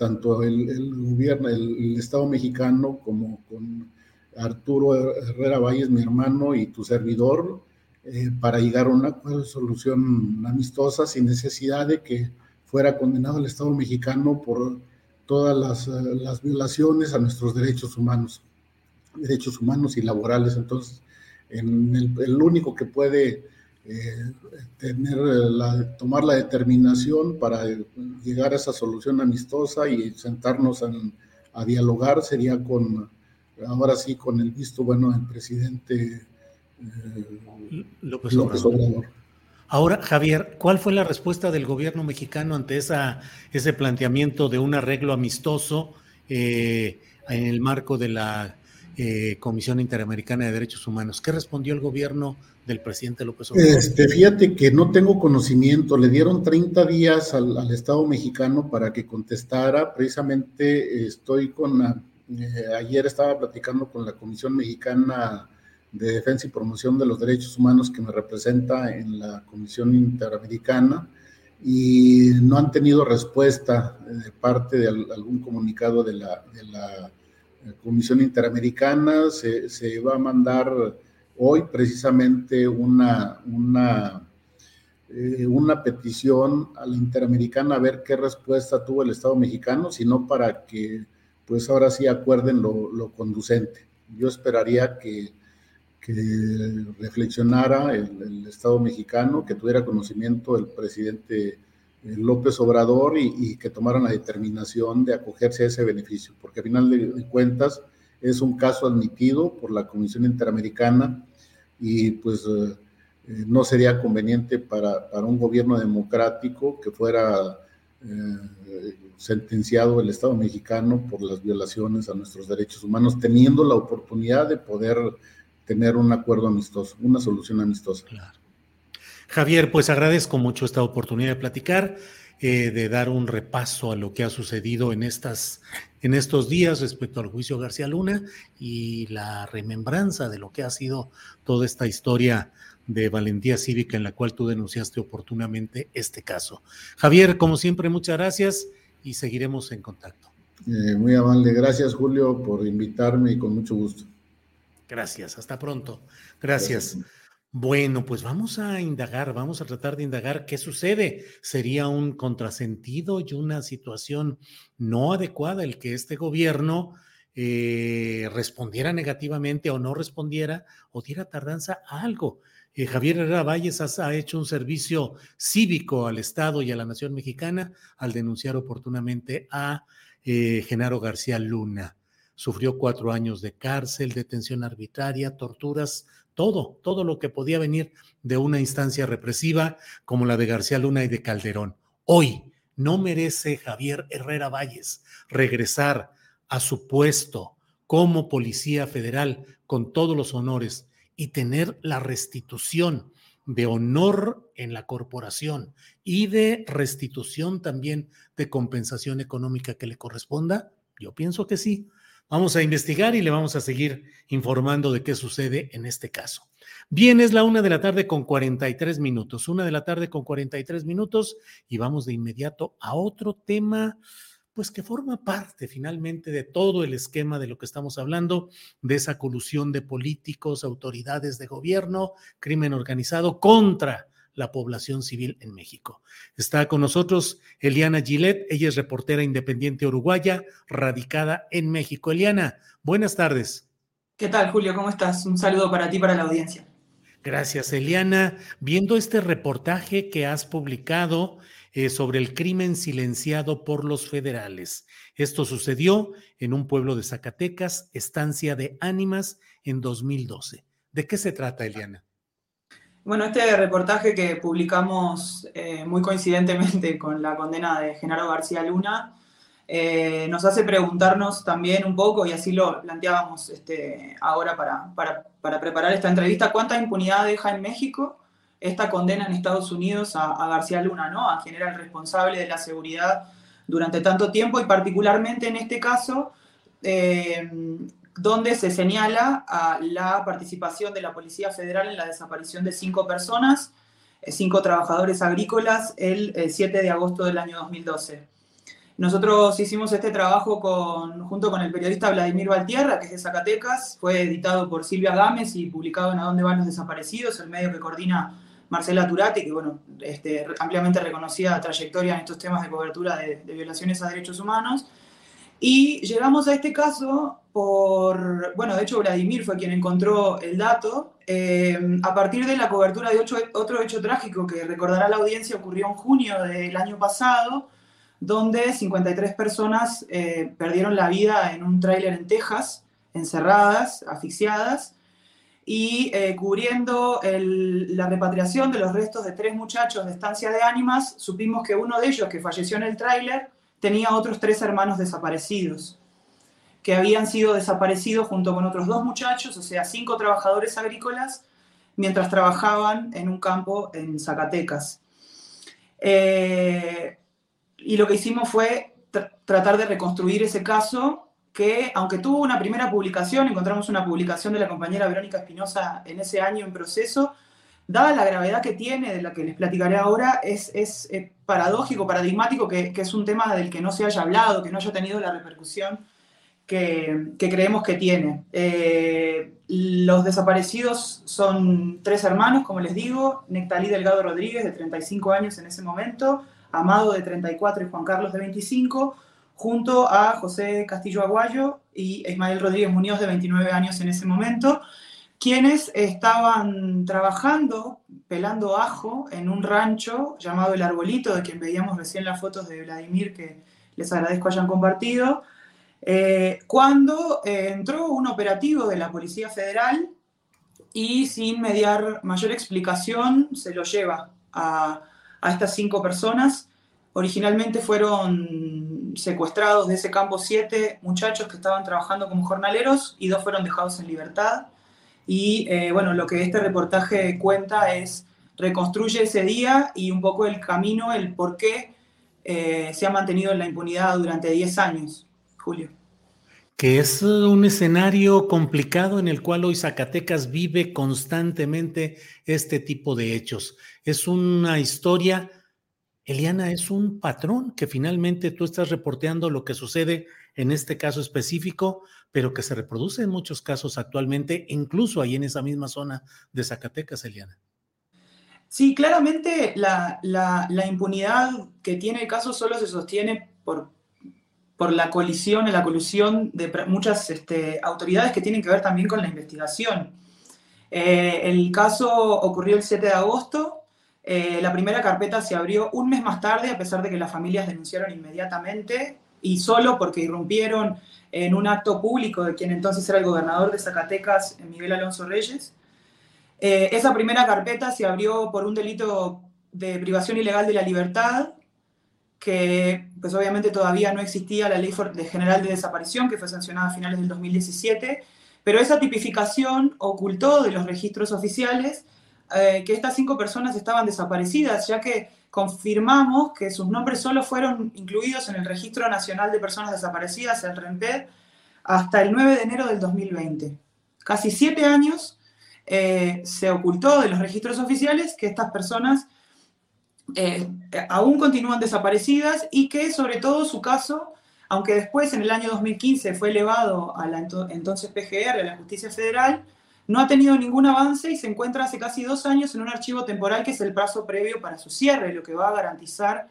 tanto el, gobierno, el, Estado mexicano como con Arturo Herrera Valles, mi hermano, y tu servidor, eh, para llegar a una solución amistosa sin necesidad de que fuera condenado el Estado mexicano por todas las, las violaciones a nuestros derechos humanos, derechos humanos y laborales. Entonces, en el, el único que puede eh, tener la, tomar la determinación para llegar a esa solución amistosa y sentarnos a dialogar sería con, ahora sí, con el visto bueno del presidente eh, López, Obrador. Ahora, Javier, ¿cuál fue la respuesta del gobierno mexicano ante esa, ese planteamiento de un arreglo amistoso eh, en el marco de la Comisión Interamericana de Derechos Humanos? ¿Qué respondió el gobierno del presidente López Obrador? Este, fíjate que no tengo conocimiento. Le dieron 30 días al, Estado mexicano para que contestara. Precisamente estoy con eh, ayer estaba platicando con la Comisión Mexicana de Defensa y Promoción de los Derechos Humanos que me representa en la Comisión Interamericana y no han tenido respuesta eh, de parte de algún comunicado de la, de la eh, Comisión Interamericana. Se, se va a mandar hoy precisamente una, una, eh, una petición a la Interamericana a ver qué respuesta tuvo el Estado mexicano, sino para que pues ahora sí acuerden lo, conducente. Yo esperaría que, reflexionara el, Estado mexicano, que tuviera conocimiento el presidente López Obrador y, que tomaran la determinación de acogerse a ese beneficio, porque al final de cuentas es un caso admitido por la Comisión Interamericana y pues eh, eh, no sería conveniente para, un gobierno democrático que fuera eh, sentenciado el Estado mexicano por las violaciones a nuestros derechos humanos, teniendo la oportunidad de poder tener un acuerdo amistoso, una solución amistosa. Javier, pues agradezco mucho esta oportunidad de platicar. de dar un repaso a lo que ha sucedido en, estas, en estos días respecto al juicio García Luna y la remembranza de lo que ha sido toda esta historia de valentía cívica en la cual tú denunciaste oportunamente este caso. Javier, como siempre, muchas gracias y seguiremos en contacto. Eh, muy amable, gracias Julio por invitarme y con mucho gusto. Gracias, hasta pronto. gracias. Bueno, pues vamos a indagar, vamos a tratar de indagar qué sucede. Sería un contrasentido y una situación no adecuada el que este gobierno eh, respondiera negativamente o no respondiera o diera tardanza a algo. Eh, Javier Herrera Valles ha, hecho un servicio cívico al Estado y a la nación mexicana al denunciar oportunamente a eh, Genaro García Luna sufrió cuatro años de cárcel, detención arbitraria, torturas, todo, todo lo que podía venir de una instancia represiva como la de García Luna y de Calderón. Hoy no merece Javier Herrera Valles regresar a su puesto como policía federal con todos los honores y tener la restitución de honor en la corporación y de restitución también de compensación económica que le corresponda? Yo pienso que sí. Vamos a investigar y le vamos a seguir informando de qué sucede en este caso. Bien, es la una de la tarde con 43 minutos, una de la tarde con 43 minutos y vamos de inmediato a otro tema, pues que forma parte finalmente de todo el esquema de lo que estamos hablando, de esa colusión de políticos, autoridades de gobierno, crimen organizado contra la población civil en México. Está con nosotros Eliana Gillet, ella es reportera independiente uruguaya, radicada en México. Eliana, buenas tardes. ¿Qué tal, Julio? ¿Cómo estás? Un saludo para ti, para la audiencia. Gracias, Eliana. Viendo este reportaje que has publicado eh, sobre el crimen silenciado por los federales. Esto sucedió en un pueblo de Zacatecas, Estancia de Ánimas, en 2012. ¿De qué se trata, Eliana? Bueno, este reportaje que publicamos eh, muy coincidentemente con la condena de Genaro García Luna eh, nos hace preguntarnos también un poco, y así lo planteábamos este, ahora para, para, preparar esta entrevista, cuánta impunidad deja en México esta condena en Estados Unidos a, García Luna, ¿no? a quien era el responsable de la seguridad durante tanto tiempo y particularmente en este caso eh, donde se señala a la participación de la Policía Federal en la desaparición de cinco personas, eh, cinco trabajadores agrícolas, el 7 eh, de agosto del año 2012. Nosotros hicimos este trabajo con, junto con el periodista Vladimir Valtierra, que es de Zacatecas, fue editado por Silvia Gámez y publicado en A dónde van los desaparecidos, el medio que coordina Marcela Turati, que bueno, este, ampliamente reconocida trayectoria en estos temas de cobertura de violaciones a derechos humanos. Y llegamos a este caso por, bueno, de hecho Vladimir fue quien encontró el dato, eh, a partir de la cobertura de otro hecho trágico que recordará la audiencia ocurrió en junio del año pasado, donde 53 personas eh, perdieron la vida en un tráiler en Texas, encerradas, asfixiadas, y eh, cubriendo la repatriación de los restos de tres muchachos de estancia de ánimas, supimos que uno de ellos que falleció en el tráiler tenía otros tres hermanos desaparecidos, que habían sido desaparecidos junto con otros dos muchachos, o sea, cinco trabajadores agrícolas, mientras trabajaban en un campo en Zacatecas. Eh, y lo que hicimos fue tratar de reconstruir ese caso que, aunque tuvo una primera publicación, encontramos una publicación de la compañera Verónica Espinosa en ese año en proceso, dada la gravedad que tiene, de la que les platicaré ahora, es, eh, paradójico, paradigmático que, es un tema del que no se haya hablado, que no haya tenido la repercusión que, creemos que tiene. Eh, los desaparecidos son tres hermanos, como les digo, Nectalí Delgado Rodríguez, de 35 años en ese momento, Amado, de 34, y Juan Carlos, de 25, junto a José Castillo Aguayo y Ismael Rodríguez Muñoz, de 29 años en ese momento quienes estaban trabajando, pelando ajo en un rancho llamado El Arbolito, de quien veíamos recién las fotos de Vladimir, que les agradezco hayan compartido, eh, cuando eh, entró un operativo de la Policía Federal y sin mediar mayor explicación se lo lleva a, a estas cinco personas. Originalmente fueron secuestrados de ese campo siete muchachos que estaban trabajando como jornaleros y dos fueron dejados en libertad. Y eh, bueno, lo que este reportaje cuenta es, reconstruye ese día y un poco el camino, el por qué eh, se ha mantenido en la impunidad durante 10 años, Julio. Que es un escenario complicado en el cual hoy Zacatecas vive constantemente este tipo de hechos. Es una historia, Eliana, es un patrón que finalmente tú estás reporteando lo que sucede en este caso específico, pero que se reproduce en muchos casos actualmente, incluso ahí en esa misma zona de Zacatecas, Eliana. Sí, claramente la, impunidad que tiene el caso solo se sostiene por, por la colisión, la colusión de muchas este, autoridades que tienen que ver también con la investigación. Eh, el caso ocurrió el 7 de agosto, eh, la primera carpeta se abrió un mes más tarde, a pesar de que las familias denunciaron inmediatamente y solo porque irrumpieron en un acto público de quien entonces era el gobernador de Zacatecas, Miguel Alonso Reyes. Eh, esa primera carpeta se abrió por un delito de privación ilegal de la libertad, que pues obviamente todavía no existía la ley general de desaparición, que fue sancionada a finales del 2017, pero esa tipificación ocultó de los registros oficiales eh, que estas cinco personas estaban desaparecidas, ya que confirmamos que sus nombres solo fueron incluidos en el Registro Nacional de Personas Desaparecidas, el RENPED, hasta el 9 de enero del 2020. Casi siete años eh, se ocultó de los registros oficiales que estas personas eh, aún continúan desaparecidas y que sobre todo su caso, aunque después en el año 2015 fue elevado a la entonces PGR, a la Justicia Federal, no ha tenido ningún avance y se encuentra hace casi dos años en un archivo temporal que es el plazo previo para su cierre, lo que va a garantizar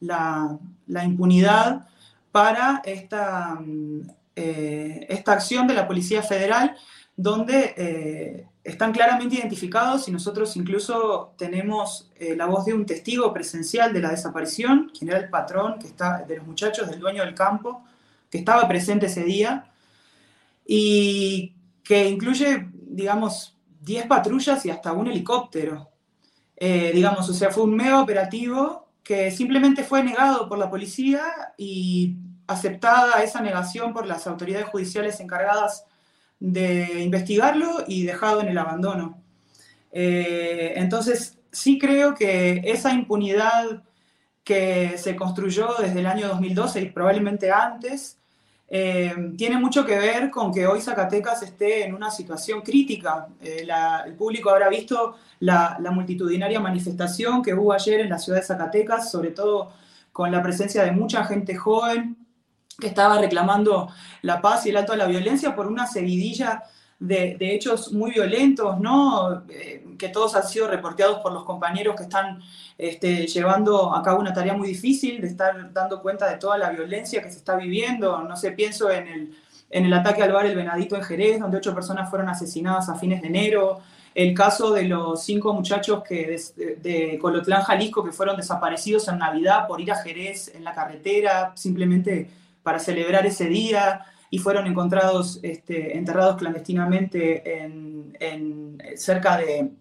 la, impunidad para esta, mm, eh, esta acción de la Policía Federal, donde eh, están claramente identificados y nosotros incluso tenemos eh, la voz de un testigo presencial de la desaparición, quien era el patrón que está, de los muchachos, del dueño del campo, que estaba presente ese día, y que incluye digamos, 10 patrullas y hasta un helicóptero. Eh, digamos, o sea, fue un mega operativo que simplemente fue negado por la policía y aceptada esa negación por las autoridades judiciales encargadas de investigarlo y dejado en el abandono. Eh, entonces, sí creo que esa impunidad que se construyó desde el año 2012 y probablemente antes, eh, tiene mucho que ver con que hoy Zacatecas esté en una situación crítica. Eh, el público habrá visto la, multitudinaria manifestación que hubo ayer en la ciudad de Zacatecas, sobre todo con la presencia de mucha gente joven que estaba reclamando la paz y el alto de la violencia por una seguidilla de, hechos muy violentos, ¿no? Eh, que todos han sido reporteados por los compañeros que están este, llevando a cabo una tarea muy difícil de estar dando cuenta de toda la violencia que se está viviendo. No sé, pienso en el, en el ataque al bar El Venadito en Jerez, donde ocho personas fueron asesinadas a fines de enero. El caso de los cinco muchachos que de, Colotlán, Jalisco, que fueron desaparecidos en Navidad por ir a Jerez en la carretera, simplemente para celebrar ese día y fueron encontrados este, enterrados clandestinamente en, cerca de,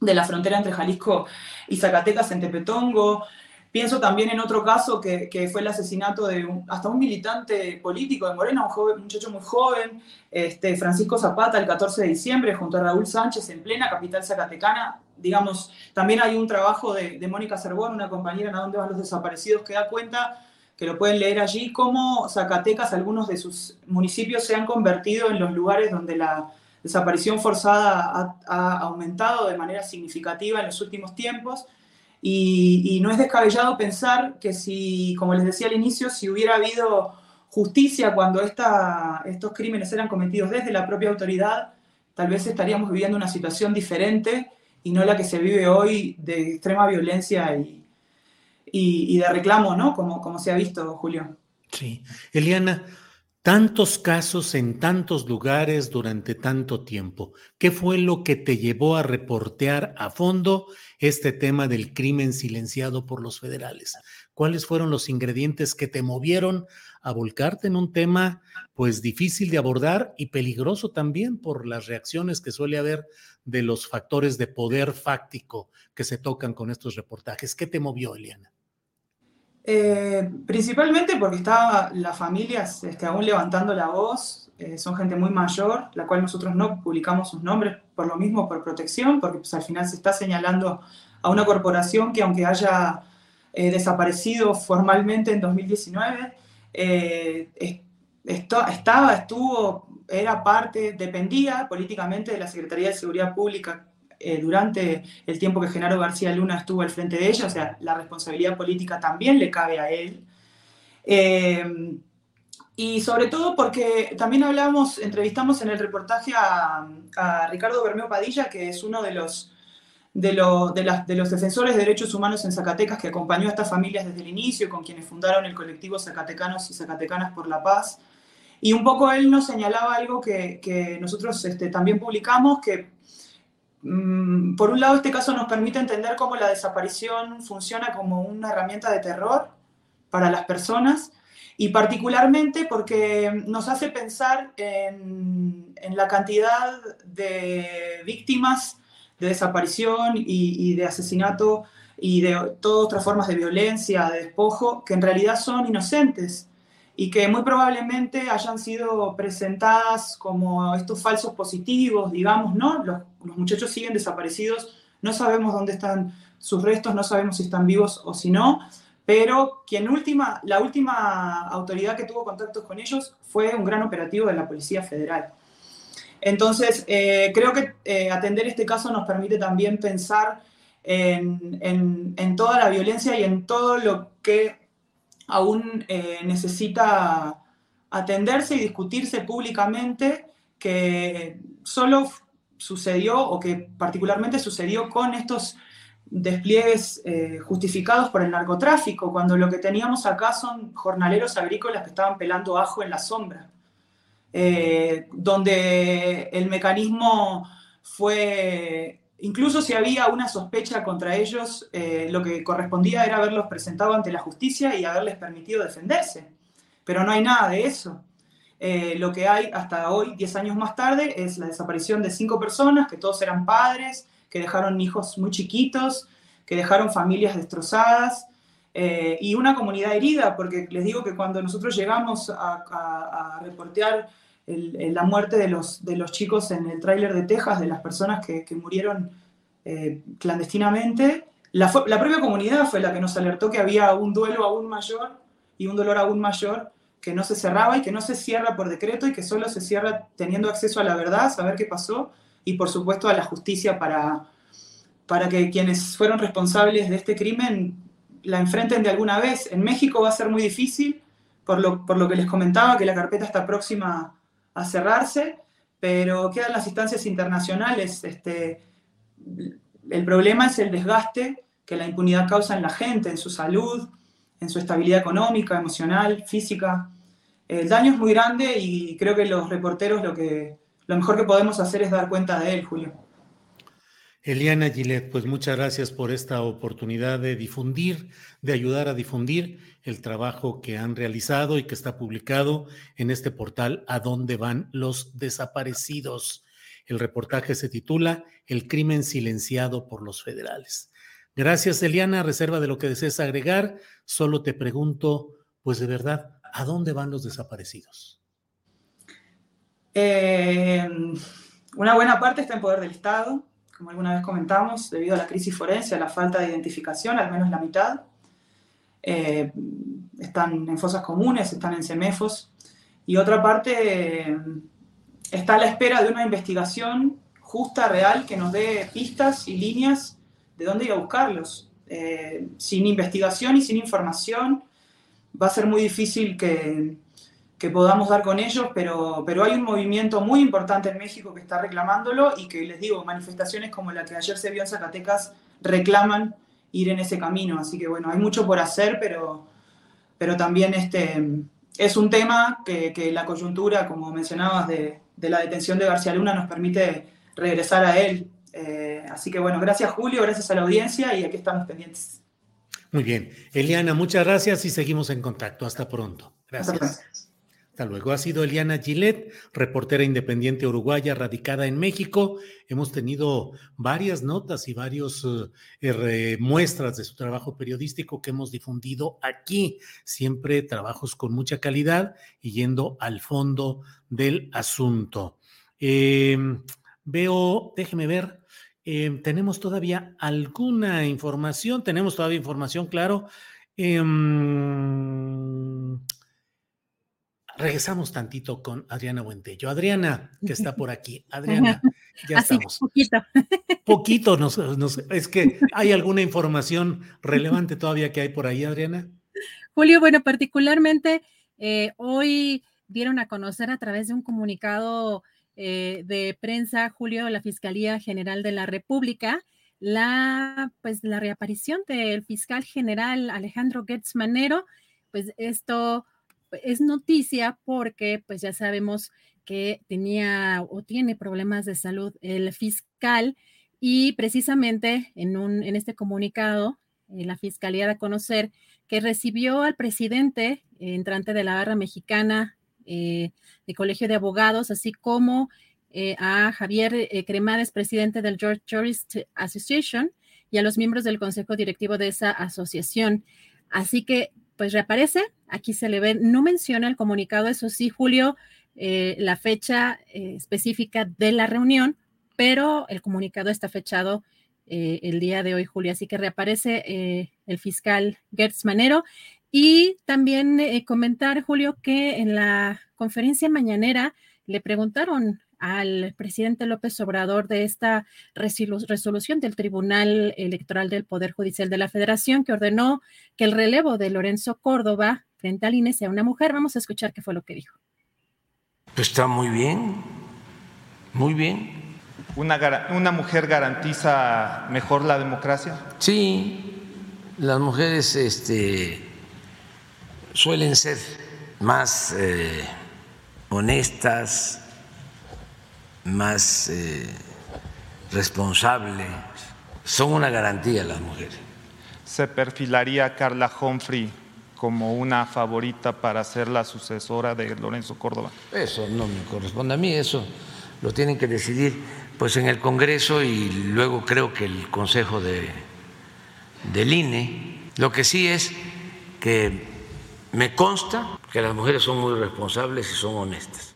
de la frontera entre Jalisco y Zacatecas en Tepetongo. Pienso también en otro caso que, fue el asesinato de hasta un militante político de Morena, un, joven, muchacho muy joven, este, Francisco Zapata, el 14 de diciembre, junto a Raúl Sánchez, en plena capital zacatecana. Digamos, también hay un trabajo de, de Mónica Cervón, una compañera en A dónde van los desaparecidos, que da cuenta, que lo pueden leer allí, cómo Zacatecas, algunos de sus municipios se han convertido en los lugares donde la desaparición forzada ha, aumentado de manera significativa en los últimos tiempos. Y, no es descabellado pensar que si, como les decía al inicio, si hubiera habido justicia cuando esta, estos crímenes eran cometidos desde la propia autoridad, tal vez estaríamos viviendo una situación diferente y no la que se vive hoy de extrema violencia y, y, de reclamo, ¿no? Como, como se ha visto, Julio. Sí. Eliana, tantos casos en tantos lugares durante tanto tiempo. ¿Qué fue lo que te llevó a reportear a fondo este tema del crimen silenciado por los federales? ¿Cuáles fueron los ingredientes que te movieron a volcarte en un tema pues difícil de abordar y peligroso también por las reacciones que suele haber de los factores de poder fáctico que se tocan con estos reportajes? ¿Qué te movió, Eliana? Eh, principalmente porque estaba las familias este, aún levantando la voz, eh, son gente muy mayor, la cual nosotros no publicamos sus nombres por lo mismo, por protección, porque pues, al final se está señalando a una corporación que aunque haya eh, desaparecido formalmente en 2019, esto, estaba, estuvo, era parte, dependía políticamente de la Secretaría de Seguridad Pública eh, durante el tiempo que Genaro García Luna estuvo al frente de ella, o sea, la responsabilidad política también le cabe a él. Eh, y sobre todo porque también hablamos, entrevistamos en el reportaje a, Ricardo Bermeo Padilla, que es uno de los, de, de, los defensores de derechos humanos en Zacatecas, que acompañó a estas familias desde el inicio, con quienes fundaron el colectivo Zacatecanos y Zacatecanas por la Paz. Y un poco él nos señalaba algo que, que nosotros este, también publicamos, que por un lado, este caso nos permite entender cómo la desaparición funciona como una herramienta de terror para las personas y particularmente porque nos hace pensar en, la cantidad de víctimas de desaparición y, de asesinato y de todas otras formas de violencia, de despojo, que en realidad son inocentes y que muy probablemente hayan sido presentadas como estos falsos positivos, digamos, ¿no? Los, muchachos siguen desaparecidos, no sabemos dónde están sus restos, no sabemos si están vivos o si no, pero quien última, la última autoridad que tuvo contactos con ellos fue un gran operativo de la Policía Federal. Entonces, eh, creo que eh, atender este caso nos permite también pensar en, toda la violencia y en todo lo que aún eh, necesita atenderse y discutirse públicamente, que solo sucedió o que particularmente sucedió con estos despliegues eh, justificados por el narcotráfico, cuando lo que teníamos acá son jornaleros agrícolas que estaban pelando ajo en la sombra, eh, donde el mecanismo fue, incluso si había una sospecha contra ellos, eh, lo que correspondía era haberlos presentado ante la justicia y haberles permitido defenderse. Pero no hay nada de eso. lo que hay hasta hoy, 10 años más tarde, es la desaparición de cinco personas, que todos eran padres, que dejaron hijos muy chiquitos, que dejaron familias destrozadas eh, y una comunidad herida, porque les digo que cuando nosotros llegamos a, reportear la muerte de los, de los chicos en el tráiler de Texas, de las personas que, murieron eh, clandestinamente, la, la, propia comunidad fue la que nos alertó que había un duelo aún mayor y un dolor aún mayor que no se cerraba y que no se cierra por decreto y que solo se cierra teniendo acceso a la verdad, saber qué pasó y por supuesto a la justicia para, para que quienes fueron responsables de este crimen la enfrenten de alguna vez. En México va a ser muy difícil, por lo, por lo que les comentaba, que la carpeta está próxima a cerrarse, pero quedan las instancias internacionales. Este, el problema es el desgaste que la impunidad causa en la gente, en su salud, en su estabilidad económica, emocional, física. El daño es muy grande y creo que los reporteros lo que, lo mejor que podemos hacer es dar cuenta de él, Julio. Eliana Gillet, pues muchas gracias por esta oportunidad de difundir, de ayudar a difundir el trabajo que han realizado y que está publicado en este portal A dónde van los desaparecidos. El reportaje se titula El crimen silenciado por los federales. Gracias, Eliana. Reserva de lo que desees agregar. Solo te pregunto, pues de verdad, ¿a dónde van los desaparecidos? Eh, una buena parte está en poder del Estado, como alguna vez comentamos, debido a la crisis forense, a la falta de identificación, al menos la mitad. Eh, están en fosas comunes, están en semefos. Y otra parte eh, está a la espera de una investigación justa, real, que nos dé pistas y líneas de dónde ir a buscarlos. sin investigación y sin información va a ser muy difícil que, que podamos dar con ellos, pero, pero hay un movimiento muy importante en México que está reclamándolo y que les digo, manifestaciones como la que ayer se vio en Zacatecas reclaman ir en ese camino. Así que bueno, hay mucho por hacer, pero, pero también este, es un tema que, que la coyuntura, como mencionabas, de, de, la detención de García Luna nos permite regresar a él. Eh, así que bueno, gracias Julio, gracias a la audiencia y aquí estamos pendientes. Muy bien. Eliana, muchas gracias y seguimos en contacto. Hasta pronto. Gracias luego. Ha sido Eliana Gillet, reportera independiente uruguaya radicada en México. Hemos tenido varias notas y varios eh, muestras de su trabajo periodístico que hemos difundido aquí. Siempre trabajos con mucha calidad y yendo al fondo del asunto. Em, veo, déjeme ver. Em, tenemos todavía alguna información, tenemos todavía información, claro. Eh, regresamos tantito con Adriana Buentello. Adriana, que está por aquí. Adriana, ya estamos. Poquito. Poquito, nos, es que hay alguna información relevante todavía que hay por ahí, Adriana. Julio, bueno, particularmente eh, hoy dieron a conocer a través de un comunicado eh, de prensa, Julio, la Fiscalía General de la República, la, pues, la reaparición del fiscal general Alejandro Gertz Manero, pues esto es noticia porque pues ya sabemos que tenía o tiene problemas de salud el fiscal y precisamente en, un, en este comunicado eh, la fiscalía da a conocer que recibió al presidente entrante de la barra mexicana eh, de Colegio de Abogados, así como eh, a Javier Cremades, presidente del George Jurist Association, y a los miembros del consejo directivo de esa asociación. Así que, pues reaparece, aquí se le ve, no menciona el comunicado, eso sí, Julio, la fecha específica de la reunión, pero el comunicado está fechado el día de hoy, Julio. Así que reaparece el fiscal Gertz Manero y también eh, comentar, Julio, que en la conferencia mañanera le preguntaron al presidente López Obrador de esta resolución del Tribunal Electoral del Poder Judicial de la Federación que ordenó que el relevo de Lorenzo Córdoba frente al INE sea una mujer. Vamos a escuchar qué fue lo que dijo. Está muy bien, muy bien. ¿Una, una mujer garantiza mejor la democracia? Sí, las mujeres este, suelen ser más eh, honestas, más eh, responsables, son una garantía las mujeres. ¿Se perfilaría Carla Humphrey como una favorita para ser la sucesora de Lorenzo Córdoba? Eso no me corresponde a mí, eso lo tienen que decidir pues en el Congreso y luego creo que el Consejo de, del INE. Lo que sí es que me consta que las mujeres son muy responsables y son honestas.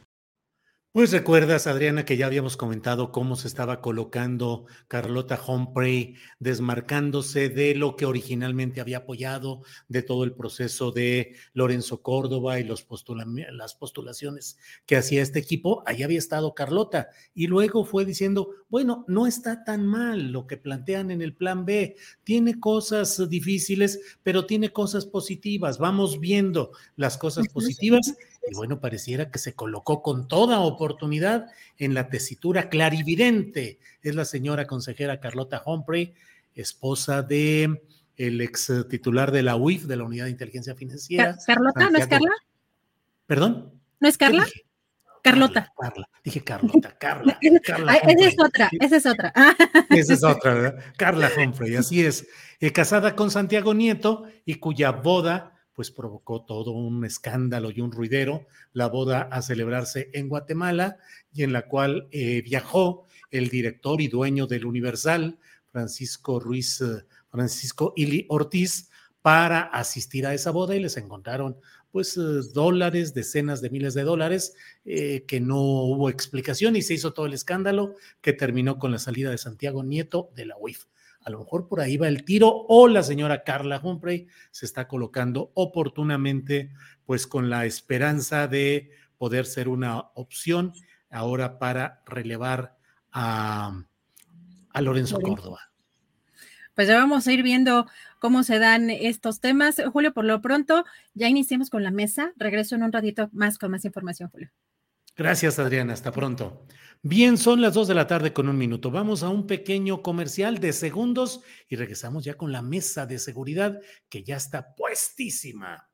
Pues recuerdas, Adriana, que ya habíamos comentado cómo se estaba colocando Carlota Humphrey, desmarcándose de lo que originalmente había apoyado, de todo el proceso de Lorenzo Córdoba y los las postulaciones que hacía este equipo. Ahí había estado Carlota y luego fue diciendo, bueno, no está tan mal lo que plantean en el plan B. Tiene cosas difíciles, pero tiene cosas positivas. Vamos viendo las cosas positivas y bueno, pareciera que se colocó con toda oportunidad en la tesitura clarividente. Es la señora consejera Carlota Humphrey, esposa de el ex titular de la UIF, de la Unidad de Inteligencia Financiera. ¿Carlota? ¿No es Carla? ¿Perdón? ¿No es Carla? Carlota. Carla, dije Carlota, Carla. Carla esa es otra, esa es otra. esa es otra, ¿verdad? Carla Humphrey, así es. Eh, casada con Santiago Nieto y cuya boda pues provocó todo un escándalo y un ruidero, la boda a celebrarse en Guatemala y en la cual eh, viajó el director y dueño del Universal, Francisco Ruiz, eh, Francisco Ili Ortiz, para asistir a esa boda y les encontraron pues eh, dólares, decenas de miles de dólares, que no hubo explicación y se hizo todo el escándalo que terminó con la salida de Santiago Nieto de la UIF. A lo mejor por ahí va el tiro o la señora Carla Humphrey se está colocando oportunamente, pues con la esperanza de poder ser una opción ahora para relevar a, a Lorenzo Córdoba. Pues ya vamos a ir viendo cómo se dan estos temas. Julio, por lo pronto, ya iniciemos con la mesa. Regreso en un ratito más con más información, Julio. Gracias, Adriana. Hasta pronto. Bien, son las dos de la tarde con un minuto. Vamos a un pequeño comercial de segundos y regresamos ya con la mesa de seguridad que ya está puestísima.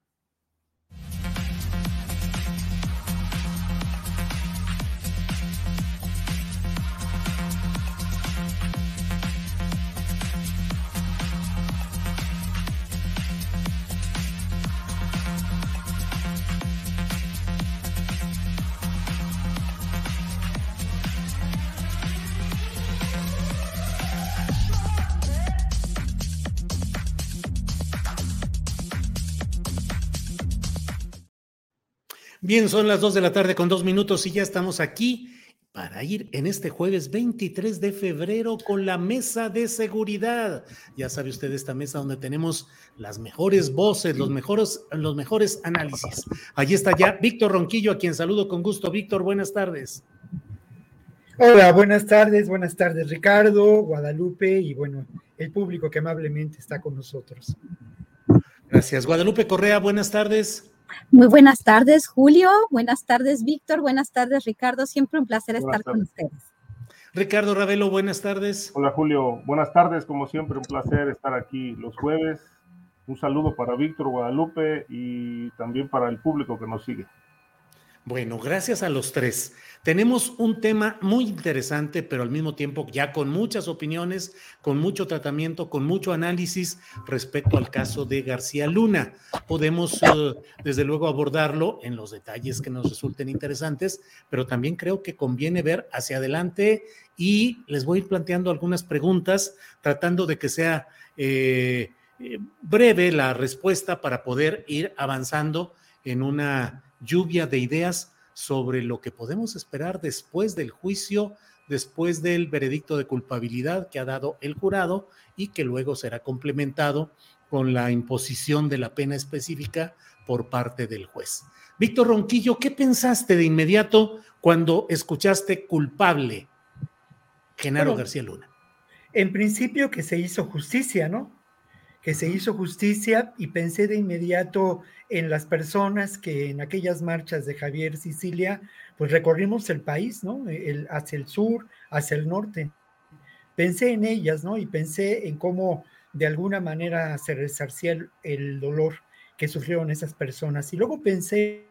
Bien, son las dos de la tarde con dos minutos y ya estamos aquí para ir en este jueves 23 de febrero con la mesa de seguridad. Ya sabe usted esta mesa donde tenemos las mejores voces, los mejores, los mejores análisis. Allí está ya Víctor Ronquillo, a quien saludo con gusto. Víctor, buenas tardes. Hola, buenas tardes, buenas tardes Ricardo, Guadalupe y bueno, el público que amablemente está con nosotros. Gracias. Guadalupe Correa, buenas tardes. Muy buenas tardes, Julio. Buenas tardes, Víctor. Buenas tardes, Ricardo. Siempre un placer estar con ustedes. Ricardo Ravelo, buenas tardes. Hola, Julio. Buenas tardes, como siempre, un placer estar aquí los jueves. Un saludo para Víctor Guadalupe y también para el público que nos sigue. Bueno, gracias a los tres. Tenemos un tema muy interesante, pero al mismo tiempo ya con muchas opiniones, con mucho tratamiento, con mucho análisis respecto al caso de García Luna. Podemos, eh, desde luego, abordarlo en los detalles que nos resulten interesantes, pero también creo que conviene ver hacia adelante y les voy a planteando algunas preguntas, tratando de que sea eh, eh, breve la respuesta para poder ir avanzando en una lluvia de ideas sobre lo que podemos esperar después del juicio, después del veredicto de culpabilidad que ha dado el jurado y que luego será complementado con la imposición de la pena específica por parte del juez. Víctor Ronquillo, ¿qué pensaste de inmediato cuando escuchaste culpable Genaro García Luna? En principio que se hizo justicia, ¿no? Que se hizo justicia y pensé de inmediato en las personas que en aquellas marchas de Javier Sicilia, pues recorrimos el país, ¿no? Hacia el sur, hacia el norte. Pensé en ellas, ¿no? Y pensé en cómo de alguna manera se resarcía el, dolor que sufrieron esas personas. Y luego pensé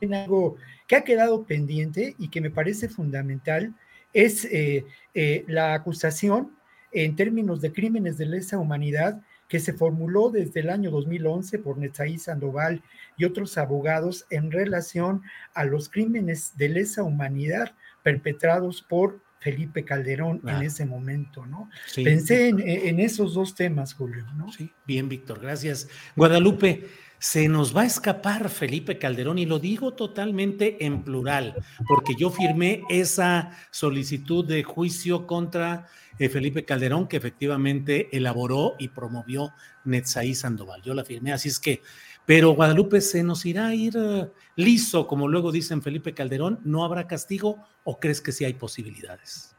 en algo que ha quedado pendiente y que me parece fundamental, es eh, eh, la acusación en términos de crímenes de lesa humanidad que se formuló desde el año 2011 por Netzaí Sandoval y otros abogados en relación a los crímenes de lesa humanidad perpetrados por Felipe Calderón en ese momento, ¿no? Pensé en, esos dos temas, Julio, ¿no? Sí, bien, Víctor, gracias. Guadalupe, se nos va a escapar Felipe Calderón y lo digo totalmente en plural, porque yo firmé esa solicitud de juicio contra eh, Felipe Calderón, que efectivamente elaboró y promovió Netzaí Sandoval. Yo la firmé, así es que, pero Guadalupe se nos irá a ir eh, liso, como luego dicen Felipe Calderón, ¿no habrá castigo o crees que sí hay posibilidades?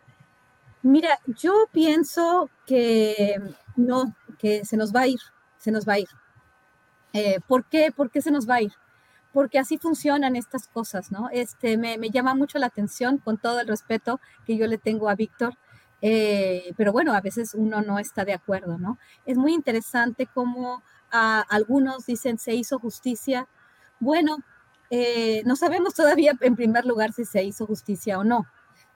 Mira, yo pienso que no, que se nos va a ir, se nos va a ir. Eh, ¿Por qué? ¿Por qué se nos va a ir? Porque así funcionan estas cosas, ¿no? Este, me, me llama mucho la atención, con todo el respeto que yo le tengo a Víctor, eh, pero bueno, a veces uno no está de acuerdo, ¿no? Es muy interesante cómo algunos dicen se hizo justicia. Bueno, eh, no sabemos todavía en primer lugar si se hizo justicia o no.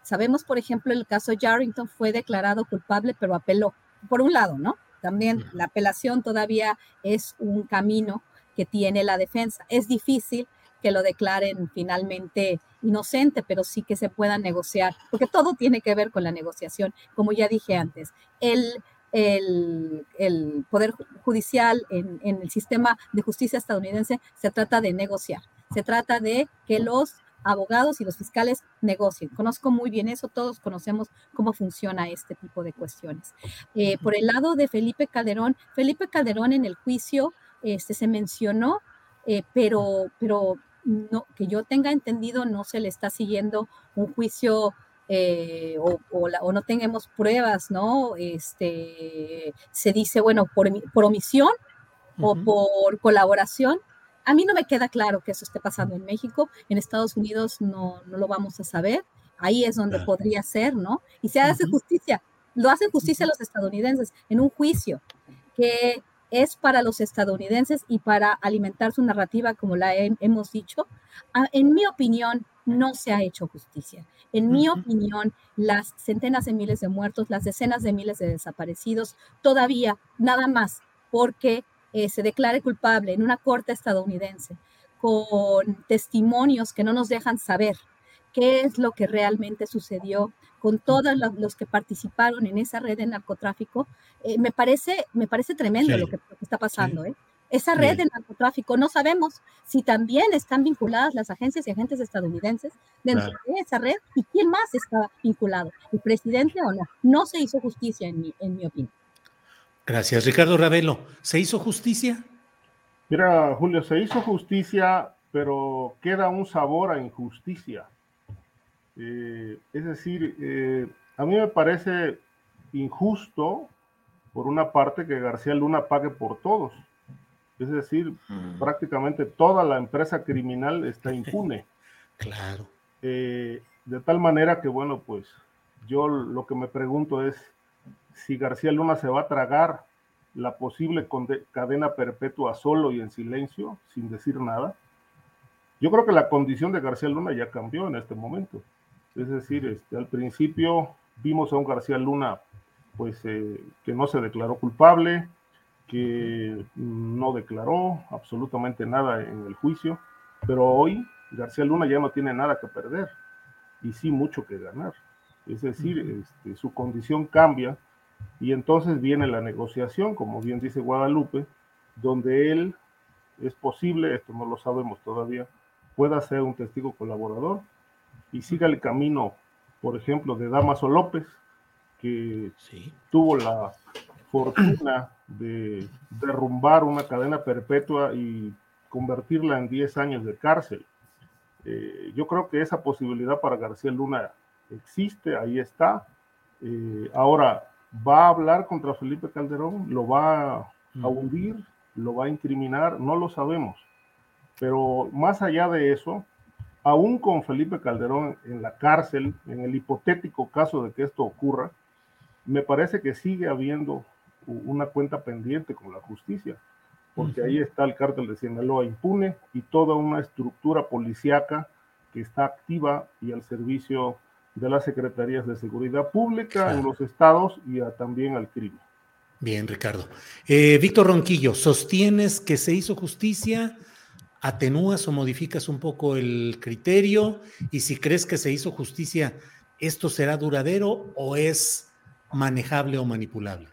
Sabemos, por ejemplo, el caso Jarrington fue declarado culpable, pero apeló. Por un lado, ¿no? También la apelación todavía es un camino que tiene la defensa. Es difícil que lo declaren finalmente inocente, pero sí que se pueda negociar, porque todo tiene que ver con la negociación, como ya dije antes. El, el, el Poder Judicial en, en, el sistema de justicia estadounidense se trata de negociar, se trata de que los abogados y los fiscales negocien. Conozco muy bien eso, todos conocemos cómo funciona este tipo de cuestiones. Eh, por el lado de Felipe Calderón, Felipe Calderón en el juicio este, se mencionó, eh, pero, pero no, que yo tenga entendido, no se le está siguiendo un juicio eh, o, no tengamos pruebas, ¿no? Este, se dice, bueno, por, por omisión o por colaboración. A mí no me queda claro que eso esté pasando en México. En Estados Unidos no, no lo vamos a saber. Ahí es donde podría ser, ¿no? Y se hace justicia. Lo hacen justicia los estadounidenses en un juicio que es para los estadounidenses y para alimentar su narrativa, como la hemos dicho, ah, en mi opinión, no se ha hecho justicia. En mi opinión, las centenas de miles de muertos, las decenas de miles de desaparecidos, todavía nada más porque eh, se declare culpable en una corte estadounidense con testimonios que no nos dejan saber qué es lo que realmente sucedió con todos los que participaron en esa red de narcotráfico, eh, me, parece, me parece tremendo lo, que, está pasando. ¿eh? Esa red de narcotráfico, no sabemos si también están vinculadas las agencias y agentes estadounidenses dentro de esa red y quién más está vinculado, el presidente o no. No se hizo justicia, en mi, en mi opinión. Gracias, Ricardo Ravelo. ¿Se hizo justicia? Mira, Julio, se hizo justicia, pero queda un sabor a injusticia. Eh, es decir, eh, a mí me parece injusto, por una parte, que García Luna pague por todos. Es decir, prácticamente toda la empresa criminal está impune. Claro. Eh, de tal manera que, bueno, pues yo lo que me pregunto es si García Luna se va a tragar la posible cadena perpetua solo y en silencio, sin decir nada, Yo creo que la condición de García Luna ya cambió en este momento. Es decir, este, al principio vimos a un García Luna pues eh, que no se declaró culpable, que no declaró absolutamente nada en el juicio, pero hoy García Luna ya no tiene nada que perder y sí mucho que ganar. Es decir, este, su condición cambia y entonces viene la negociación, como bien dice Guadalupe, donde él es posible, esto no lo sabemos todavía, pueda ser un testigo colaborador y siga el camino, por ejemplo, de Damaso López, que tuvo la fortuna de derrumbar una cadena perpetua y convertirla en 10 años de cárcel. Eh, yo creo que esa posibilidad para García Luna existe, ahí está. Eh, ahora, ¿va a hablar contra Felipe Calderón? ¿Lo va a hundir? ¿Lo va a incriminar? No lo sabemos. Pero más allá de eso, aún con Felipe Calderón en la cárcel, en el hipotético caso de que esto ocurra, me parece que sigue habiendo una cuenta pendiente con la justicia, porque ahí está el cártel de Sinaloa impune y toda una estructura policíaca que está activa y al servicio de las secretarías de seguridad pública en los estados y también al crimen. Bien, Ricardo. Eh, Víctor Ronquillo, ¿sostienes que se hizo justicia? ¿Atenúas o modificas un poco el criterio? Y si crees que se hizo justicia, ¿esto será duradero o es manejable o manipulable?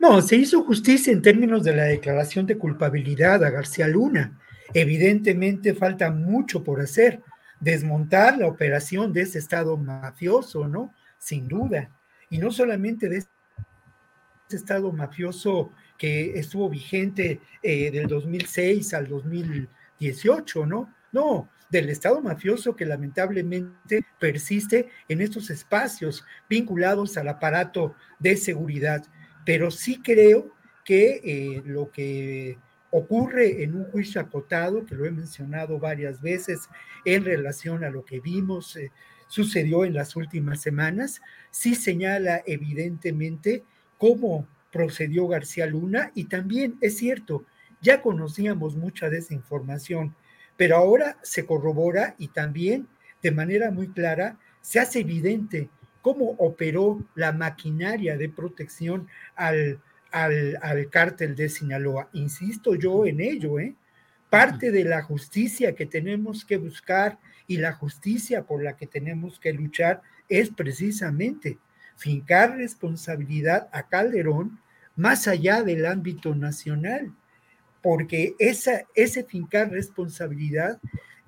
No, se hizo justicia en términos de la declaración de culpabilidad a García Luna. Evidentemente falta mucho por hacer desmontar la operación de ese Estado mafioso, ¿no? Sin duda. Y no solamente de ese Estado mafioso que estuvo vigente eh, del 2006 al 2018, ¿no? No, del Estado mafioso que lamentablemente persiste en estos espacios vinculados al aparato de seguridad. Pero sí creo que eh, lo que ocurre en un juicio acotado, que lo he mencionado varias veces en relación a lo que vimos, eh, sucedió en las últimas semanas, sí señala evidentemente cómo procedió García Luna y también es cierto, ya conocíamos mucha de esa información, pero ahora se corrobora y también de manera muy clara se hace evidente cómo operó la maquinaria de protección al al, cártel de Sinaloa. Insisto yo en ello, ¿eh? Parte de la justicia que tenemos que buscar y la justicia por la que tenemos que luchar es precisamente fincar responsabilidad a Calderón más allá del ámbito nacional, porque esa, ese fincar responsabilidad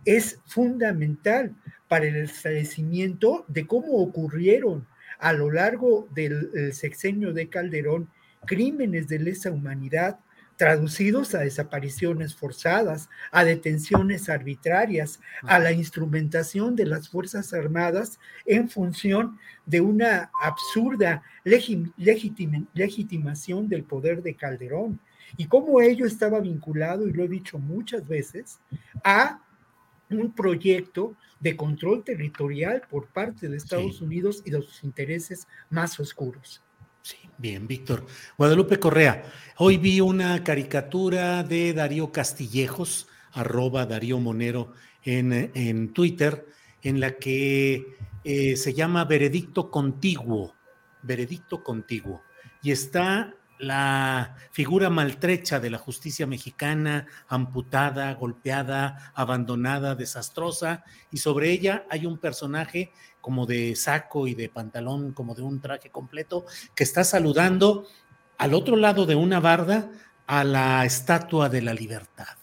es fundamental para el esclarecimiento de cómo ocurrieron a lo largo del sexenio de Calderón crímenes de lesa humanidad traducidos a desapariciones forzadas, a detenciones arbitrarias, a la instrumentación de las Fuerzas Armadas en función de una absurda legitimación del poder de Calderón. Y cómo ello estaba vinculado, y lo he dicho muchas veces, a un proyecto de control territorial por parte de Estados Unidos y de sus intereses más oscuros. Sí, bien, Víctor. Guadalupe Correa, hoy vi una caricatura de Darío Castillejos, arroba Darío Monero en, en Twitter, en la que eh, se llama Veredicto Contiguo, Veredicto Contiguo, y está la figura maltrecha de la justicia mexicana, amputada, golpeada, abandonada, desastrosa, y sobre ella hay un personaje como de saco y de pantalón, como de un traje completo, que está saludando al otro lado de una barda a la estatua de la libertad.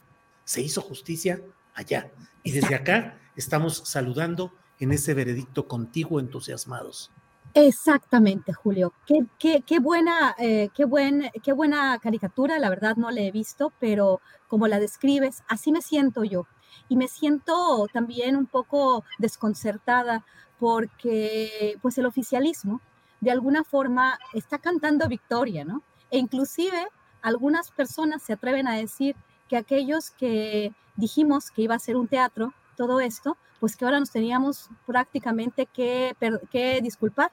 Se hizo justicia allá, y desde acá estamos saludando en ese veredicto contigo entusiasmados. Exactamente, Julio. Qué, buena, eh, qué, buen, qué buena caricatura, la verdad no la he visto, pero como la describes, así me siento yo. Y me siento también un poco desconcertada porque pues el oficialismo de alguna forma está cantando victoria, ¿no? E inclusive algunas personas se atreven a decir que aquellos que dijimos que iba a ser un teatro, todo esto, pues que ahora nos teníamos prácticamente que, que disculpar,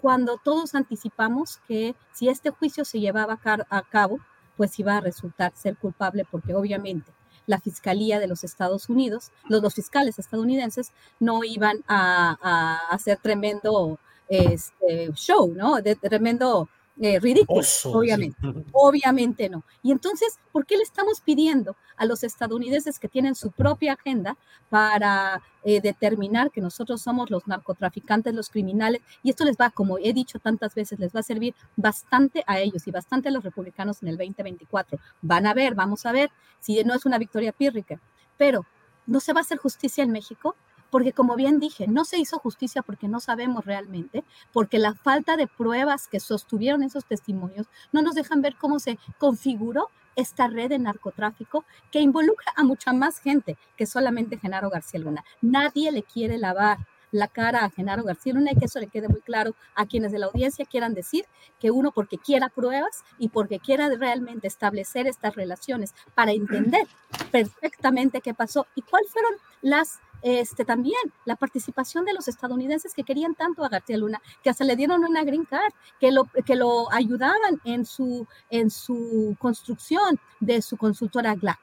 cuando todos anticipamos que si este juicio se llevaba a cabo, pues iba a resultar ser culpable, porque obviamente la Fiscalía de los Estados Unidos, los, fiscales estadounidenses no iban a, hacer tremendo este, show, ¿no? De, tremendo eh, ridículo, obviamente. Obviamente no. Y entonces, ¿por qué le estamos pidiendo a los estadounidenses que tienen su propia agenda para eh, determinar que nosotros somos los narcotraficantes, los criminales? Y esto les va, como he dicho tantas veces, les va a servir bastante a ellos y bastante a los republicanos en el 2024. Van a ver, vamos a ver si no es una victoria pírrica. Pero, ¿no se va a hacer justicia en México? Porque como bien dije, no se hizo justicia porque no sabemos realmente, porque la falta de pruebas que sostuvieron esos testimonios no nos dejan ver cómo se configuró esta red de narcotráfico que involucra a mucha más gente que solamente Genaro García Luna. Nadie le quiere lavar la cara a Genaro García Luna y que eso le quede muy claro a quienes de la audiencia quieran decir que uno porque quiera pruebas y porque quiera realmente establecer estas relaciones para entender perfectamente qué pasó y cuáles fueron las este, también la participación de los estadounidenses que querían tanto a García Luna, que hasta le dieron una green card, que lo, que lo ayudaban en su, en su construcción de su consultora GLAC.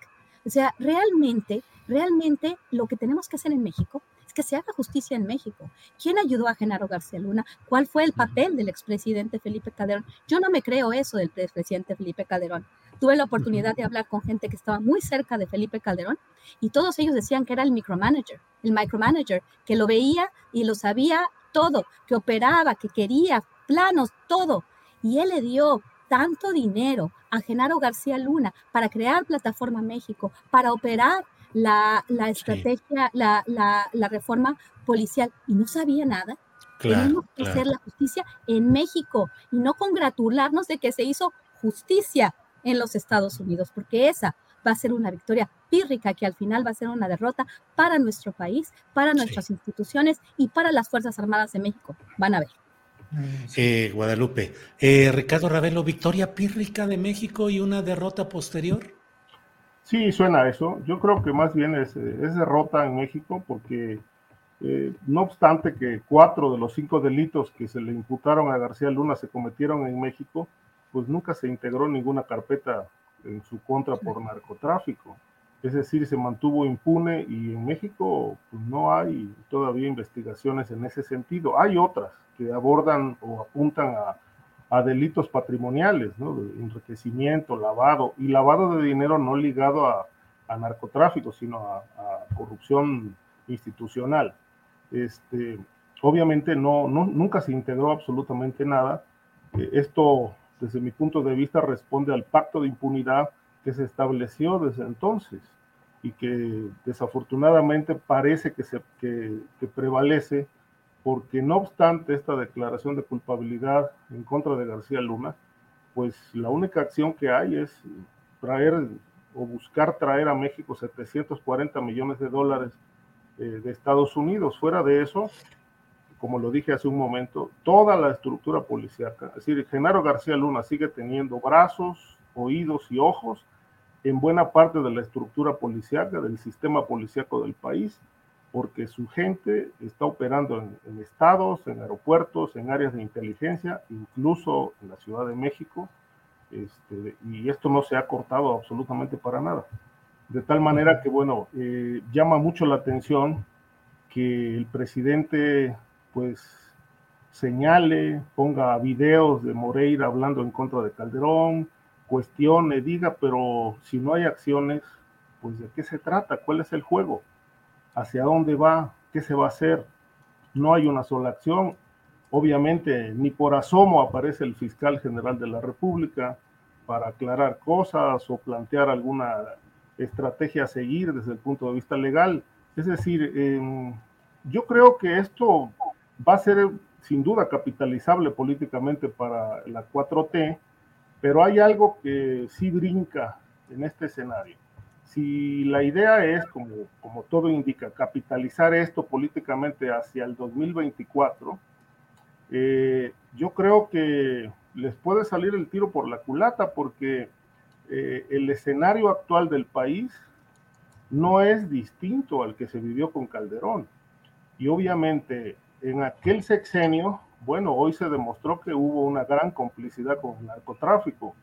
O sea, realmente, realmente lo que tenemos que hacer en México es que se haga justicia en México. ¿Quién ayudó a Genaro García Luna? ¿Cuál fue el papel del expresidente Felipe Calderón? Yo no me creo eso del expresidente Felipe Calderón. Tuve la oportunidad de hablar con gente que estaba muy cerca de Felipe Calderón y todos ellos decían que era el micromanager, el micromanager, que lo veía y lo sabía todo, que operaba, que quería planos, todo. Y él le dio tanto dinero a Genaro García Luna para crear Plataforma México, para operar la, estrategia, la, la, reforma policial, y no sabía nada. Tenemos que hacer la justicia en México y no congratularnos de que se hizo justicia en los Estados Unidos, porque esa va a ser una victoria pírrica que al final va a ser una derrota para nuestro país, para nuestras instituciones y para las Fuerzas Armadas de México. Van a ver. Eh, Guadalupe, eh, Ricardo Ravelo, victoria pírrica de México y una derrota posterior. Sí, suena eso. Yo creo que más bien es, es derrota en México porque eh, no obstante que cuatro de los cinco delitos que se le imputaron a García Luna se cometieron en México, pues nunca se integró ninguna carpeta en su contra por narcotráfico. Es decir, se mantuvo impune y en México pues, no hay todavía investigaciones en ese sentido. Hay otras que abordan o apuntan a, delitos patrimoniales, ¿no? de enriquecimiento, lavado, y lavado de dinero no ligado a, narcotráfico, sino a, corrupción institucional. Este, obviamente no, no, nunca se integró absolutamente nada. Eh, esto desde mi punto de vista, responde al pacto de impunidad que se estableció desde entonces y que desafortunadamente parece que, se, que, prevalece porque no obstante esta declaración de culpabilidad en contra de García Luna, pues la única acción que hay es traer o buscar traer a México 740 millones de dólares eh, de Estados Unidos. Fuera de eso, como lo dije hace un momento, toda la estructura policíaca. Es decir, Genaro García Luna sigue teniendo brazos, oídos y ojos en buena parte de la estructura policíaca, del sistema policíaco del país, porque su gente está operando en, estados, en aeropuertos, en áreas de inteligencia, incluso en la Ciudad de México, este, y esto no se ha cortado absolutamente para nada. De tal manera que, bueno, eh, llama mucho la atención que el presidente pues señale, ponga videos de Moreira hablando en contra de Calderón, cuestione, diga, pero si no hay acciones, pues de qué se trata, cuál es el juego, hacia dónde va, qué se va a hacer. No hay una sola acción. Obviamente, ni por asomo aparece el fiscal general de la República para aclarar cosas o plantear alguna estrategia a seguir desde el punto de vista legal. Es decir, em, yo creo que esto va a ser sin duda capitalizable políticamente para la 4T, pero hay algo que sí brinca en este escenario. Si la idea es, como, como todo indica, capitalizar esto políticamente hacia el 2024, eh, yo creo que les puede salir el tiro por la culata porque eh, el escenario actual del país no es distinto al que se vivió con Calderón. Y obviamente en aquel sexenio, bueno, hoy se demostró que hubo una gran complicidad con el narcotráfico.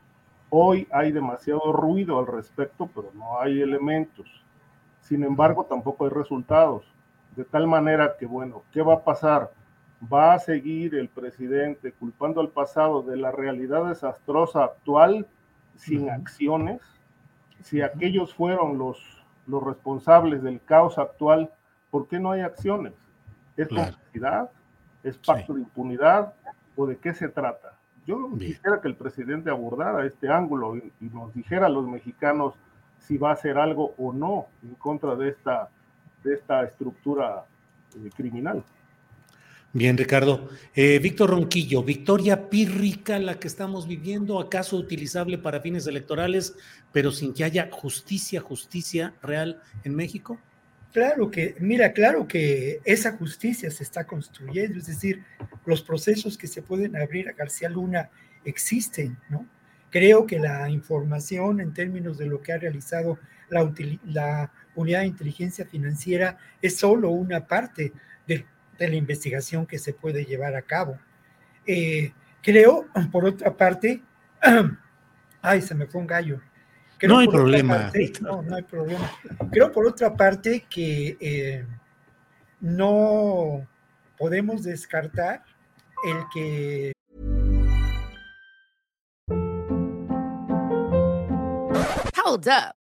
Hoy hay demasiado ruido al respecto, pero no hay elementos. Sin embargo, tampoco hay resultados. De tal manera que, bueno, ¿qué va a pasar? ¿Va a seguir el presidente culpando al pasado de la realidad desastrosa actual sin acciones? Si aquellos fueron los, los responsables del caos actual, ¿por qué no hay acciones? ¿Es complicidad? ¿Es pacto de impunidad? ¿O de qué se trata? Yo quisiera que el presidente abordara este ángulo y, nos dijera a los mexicanos si va a hacer algo o no en contra de esta, de esta estructura eh, criminal. Bien, Ricardo. Eh, Víctor Ronquillo, victoria pírrica la que estamos viviendo, acaso utilizable para fines electorales, pero sin que haya justicia, justicia real en México. Claro que, mira, claro que esa justicia se está construyendo, es decir, los procesos que se pueden abrir a García Luna existen, ¿no? Creo que la información en términos de lo que ha realizado la, unidad de inteligencia financiera es solo una parte de, la investigación que se puede llevar a cabo. Eh, creo, por otra parte, ay, se me fue un gallo no hay problema. no, no hay problema. Creo por otra parte que eh, no podemos descartar el que... Hold up.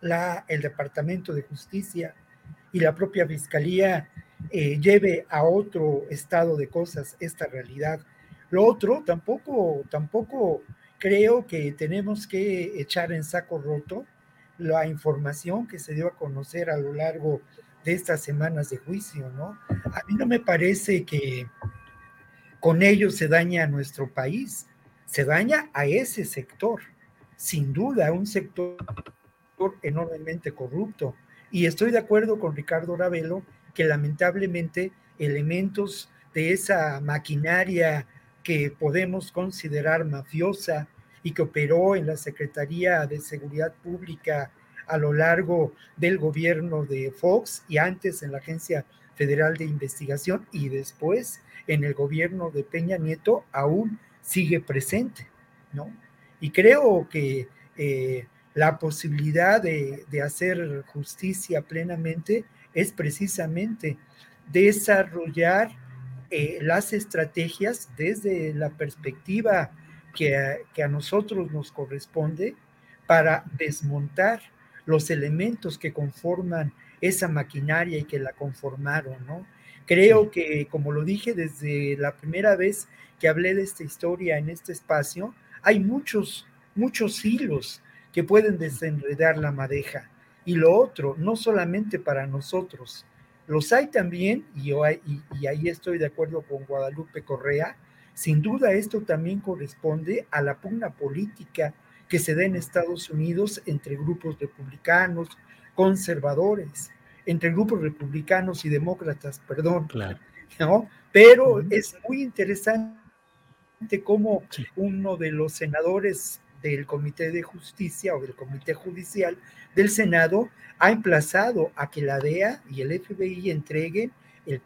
la, el Departamento de Justicia y la propia Fiscalía eh, lleve a otro estado de cosas esta realidad. Lo otro, tampoco, tampoco creo que tenemos que echar en saco roto la información que se dio a conocer a lo largo de estas semanas de juicio, ¿no? A mí no me parece que con ello se daña a nuestro país, se daña a ese sector, sin duda, un sector enormemente corrupto. Y estoy de acuerdo con Ricardo Ravelo que lamentablemente elementos de esa maquinaria que podemos considerar mafiosa y que operó en la Secretaría de Seguridad Pública a lo largo del gobierno de Fox y antes en la Agencia Federal de Investigación y después en el gobierno de Peña Nieto aún sigue presente, ¿no? Y creo que eh, la posibilidad de, hacer justicia plenamente es precisamente desarrollar eh, las estrategias desde la perspectiva que a, nosotros nos corresponde para desmontar los elementos que conforman esa maquinaria y que la conformaron, ¿no? Creo que, como lo dije desde la primera vez que hablé de esta historia en este espacio, hay muchos, muchos hilos que pueden desenredar la madeja. Y lo otro, no solamente para nosotros, los hay también, y, ahí estoy de acuerdo con Guadalupe Correa, sin duda esto también corresponde a la pugna política que se da en Estados Unidos entre grupos republicanos, conservadores, entre grupos republicanos y demócratas, perdón. Claro. ¿no? Pero es muy interesante cómo uno de los senadores del Comité de Justicia o del Comité Judicial del Senado ha emplazado a que la DEA y el FBI entreguen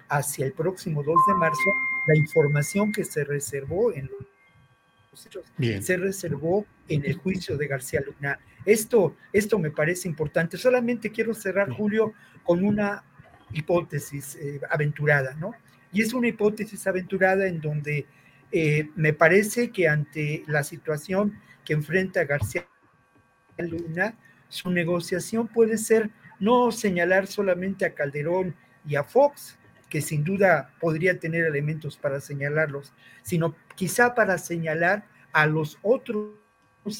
hacia el próximo 2 de marzo la información que se reservó en los hechos, se reservó en el juicio de García Luna. Esto, esto me parece importante. Solamente quiero cerrar, Julio, con una hipótesis eh, aventurada, ¿no? Y es una hipótesis aventurada en donde eh, me parece que ante la situación que enfrenta García Luna, su negociación puede ser no señalar solamente a Calderón y a Fox, que sin duda podría tener elementos para señalarlos, sino quizá para señalar a los otros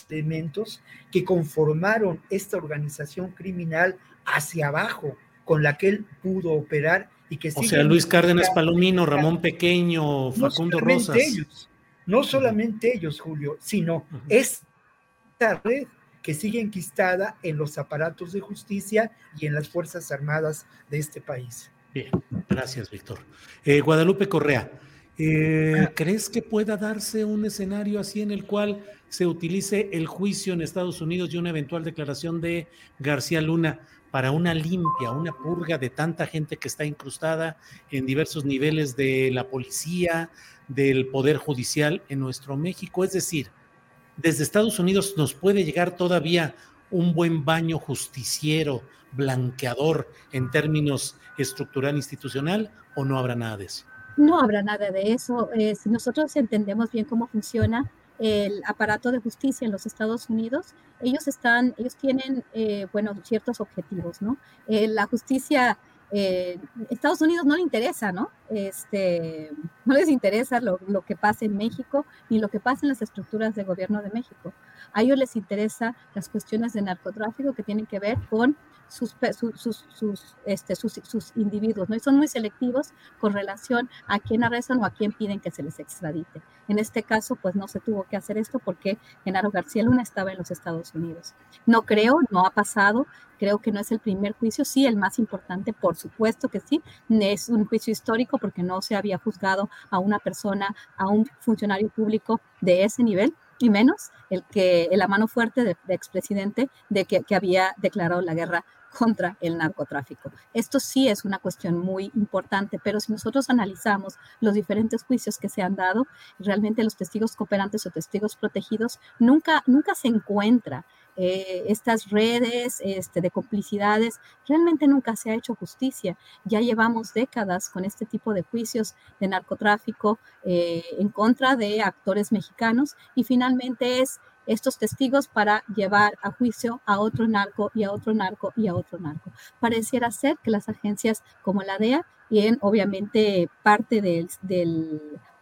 elementos que conformaron esta organización criminal hacia abajo, con la que él pudo operar y que... O sea, Luis Cárdenas Palomino, Ramón Pequeño, Facundo no Rosas. Ellos, no solamente ellos, Julio, sino esta red que sigue enquistada en los aparatos de justicia y en las Fuerzas Armadas de este país. Bien, gracias, Víctor. Eh, Guadalupe Correa, eh, ah. ¿crees que pueda darse un escenario así en el cual se utilice el juicio en Estados Unidos y una eventual declaración de García Luna para una limpia, una purga de tanta gente que está incrustada en diversos niveles de la policía, del poder judicial en nuestro México? Es decir, desde Estados Unidos nos puede llegar todavía un buen baño justiciero, blanqueador en términos estructural institucional o no habrá nada de eso? No habrá nada de eso. Eh, nosotros entendemos bien cómo funciona el aparato de justicia en los Estados Unidos, ellos están, ellos tienen, eh, bueno, ciertos objetivos, ¿no? Eh, la justicia, Estados Unidos no le interesa, ¿no? Este, no les interesa lo, lo, que pasa en México ni lo que pasa en las estructuras de gobierno de México. A ellos les interesa las cuestiones de narcotráfico que tienen que ver con este, sus, sus, individuos, ¿no? Y son muy selectivos con relación a quién arrestan o a quién piden que se les extradite. En este caso, pues no se tuvo que hacer esto porque Genaro García Luna estaba en los Estados Unidos. No creo, no ha pasado, creo que no es el primer juicio, sí, el más importante, por supuesto que sí, es un juicio histórico porque no se había juzgado a una persona, a un funcionario público de ese nivel, y menos el que la mano fuerte del de expresidente de que, que, había declarado la guerra contra el narcotráfico. Esto sí es una cuestión muy importante, pero si nosotros analizamos los diferentes juicios que se han dado, realmente los testigos cooperantes o testigos protegidos nunca, nunca se encuentra eh, estas redes este, de complicidades, realmente nunca se ha hecho justicia. Ya llevamos décadas con este tipo de juicios de narcotráfico eh, en contra de actores mexicanos y finalmente es estos testigos para llevar a juicio a otro narco y a otro narco y a otro narco. Pareciera ser que las agencias como la DEA y en obviamente parte del,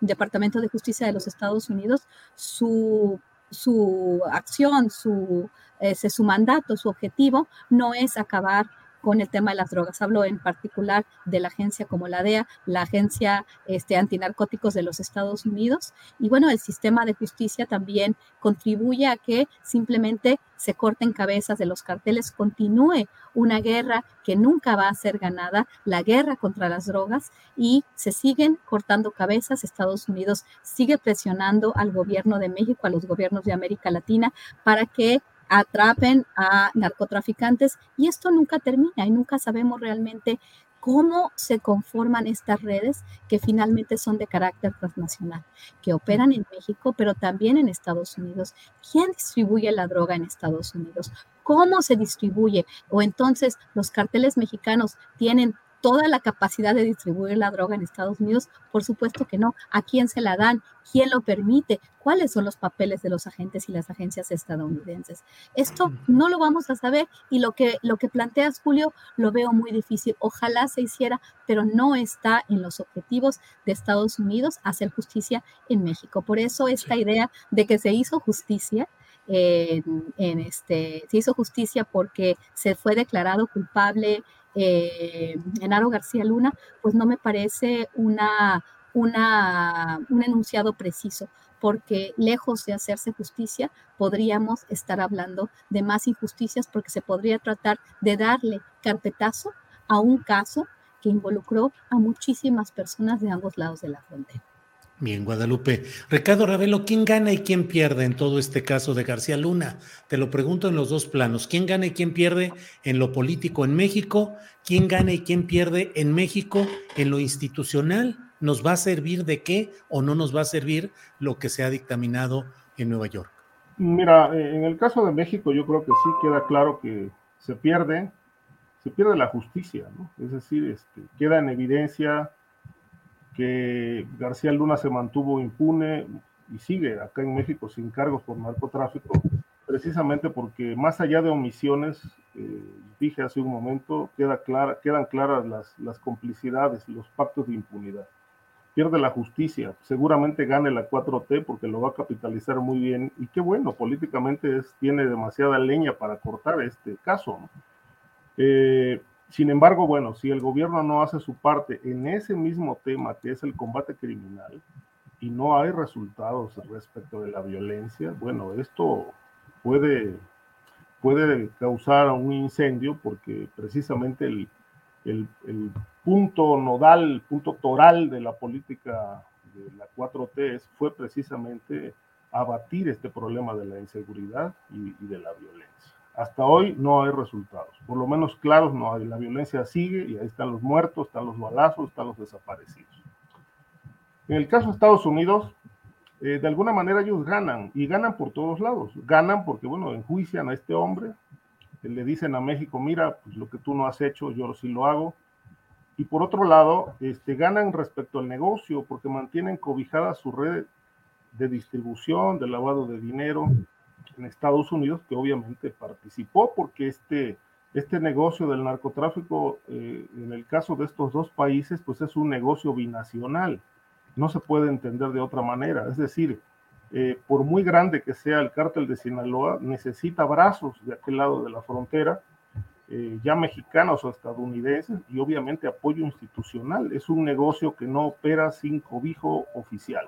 Departamento de Justicia de los Estados Unidos, su, su acción, su, ese, su mandato, su objetivo no es acabar con el tema de las drogas. Hablo en particular de la agencia como la DEA, la agencia este, antinarcóticos de los Estados Unidos. Y bueno, el sistema de justicia también contribuye a que simplemente se corten cabezas de los carteles, continúe una guerra que nunca va a ser ganada, la guerra contra las drogas, y se siguen cortando cabezas. Estados Unidos sigue presionando al gobierno de México, a los gobiernos de América Latina, para que atrapen a narcotraficantes y esto nunca termina y nunca sabemos realmente cómo se conforman estas redes que finalmente son de carácter transnacional, que operan en México, pero también en Estados Unidos. ¿Quién distribuye la droga en Estados Unidos? ¿Cómo se distribuye? O entonces los carteles mexicanos tienen toda la capacidad de distribuir la droga en Estados Unidos? Por supuesto que no. ¿A quién se la dan? ¿Quién lo permite? ¿Cuáles son los papeles de los agentes y las agencias estadounidenses? Esto no lo vamos a saber y lo que, lo que planteas, Julio, lo veo muy difícil. Ojalá se hiciera, pero no está en los objetivos de Estados Unidos hacer justicia en México. Por eso esta idea de que se hizo justicia en, en, este, se hizo justicia porque se fue declarado culpable eh, Genaro García Luna, pues no me parece una, una, un enunciado preciso, porque lejos de hacerse justicia, podríamos estar hablando de más injusticias porque se podría tratar de darle carpetazo a un caso que involucró a muchísimas personas de ambos lados de la frontera. Bien, Guadalupe. Ricardo Ravelo, ¿quién gana y quién pierde en todo este caso de García Luna? Te lo pregunto en los dos planos. ¿Quién gana y quién pierde en lo político en México? ¿Quién gana y quién pierde en México en lo institucional? ¿Nos va a servir de qué o no nos va a servir lo que se ha dictaminado en Nueva York? Mira, eh, en el caso de México yo creo que sí queda claro que se pierde, se pierde la justicia, ¿no? Es decir, este, queda en evidencia que García Luna se mantuvo impune y sigue acá en México sin cargos por narcotráfico, precisamente porque más allá de omisiones, eh, dije hace un momento, queda clara, quedan claras las, las complicidades, los pactos de impunidad. Pierde la justicia, seguramente gane la 4T porque lo va a capitalizar muy bien y qué bueno, políticamente es, tiene demasiada leña para cortar este caso. Eh, sin embargo, bueno, si el gobierno no hace su parte en ese mismo tema que es el combate criminal y no hay resultados respecto de la violencia, bueno, esto puede, puede causar un incendio porque precisamente el, el, punto nodal, el punto toral de la política de la 4T fue precisamente abatir este problema de la inseguridad y, y de la violencia. Hasta hoy no hay resultados, por lo menos claros no hay. La violencia sigue y ahí están los muertos, están los balazos, están los desaparecidos. En el caso de Estados Unidos, eh, de alguna manera ellos ganan y ganan por todos lados. Ganan porque, bueno, enjuician a este hombre, le dicen a México, mira, pues lo que tú no has hecho, yo sí lo hago. Y por otro lado, este, ganan respecto al negocio porque mantienen cobijada su red de distribución, de lavado de dinero en Estados Unidos, que obviamente participó porque este, este negocio del narcotráfico, eh, en el caso de estos dos países, pues es un negocio binacional no se puede entender de otra manera. Es decir, eh, por muy grande que sea el cártel de Sinaloa, necesita brazos de aquel lado de la frontera, eh, ya mexicanos o estadounidenses, y obviamente apoyo institucional. Es un negocio que no opera sin cobijo oficial.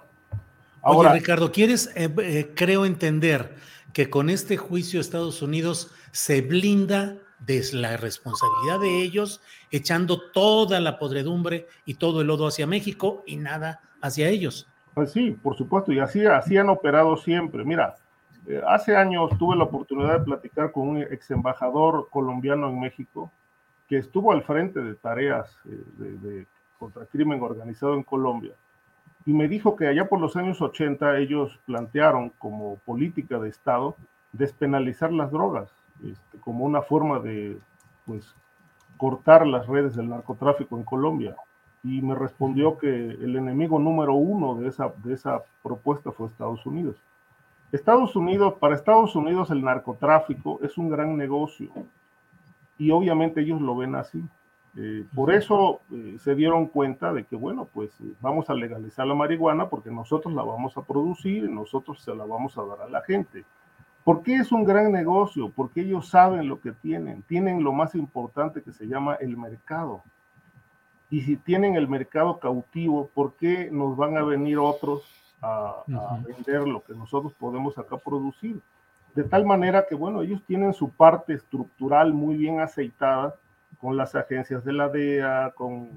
Ahora, Oye, Ricardo, ¿quieres, eh, creo entender, que con este juicio Estados Unidos se blinda de la responsabilidad de ellos, echando toda la podredumbre y todo el lodo hacia México y nada hacia ellos. Pues sí, por supuesto, y así, así han operado siempre. Mira, eh, hace años tuve la oportunidad de platicar con un ex embajador colombiano en México que estuvo al frente de tareas eh, de, contra crimen organizado en Colombia y me dijo que allá por los años 80 ellos plantearon como política de Estado despenalizar las drogas este, como una forma de pues cortar las redes del narcotráfico en Colombia y me respondió que el enemigo número uno de esa, de esa propuesta fue Estados Unidos. Estados Unidos, para Estados Unidos el narcotráfico es un gran negocio y obviamente ellos lo ven así. Eh, por eso eh, se dieron cuenta de que, bueno, pues eh, vamos a legalizar la marihuana porque nosotros la vamos a producir y nosotros se la vamos a dar a la gente. ¿Por qué es un gran negocio? Porque ellos saben lo que tienen. Tienen lo más importante que se llama el mercado. Y si tienen el mercado cautivo, ¿por qué nos van a venir otros a, vender lo que nosotros podemos acá producir? De tal manera que, bueno, ellos tienen su parte estructural muy bien aceitada con las agencias de la DEA, con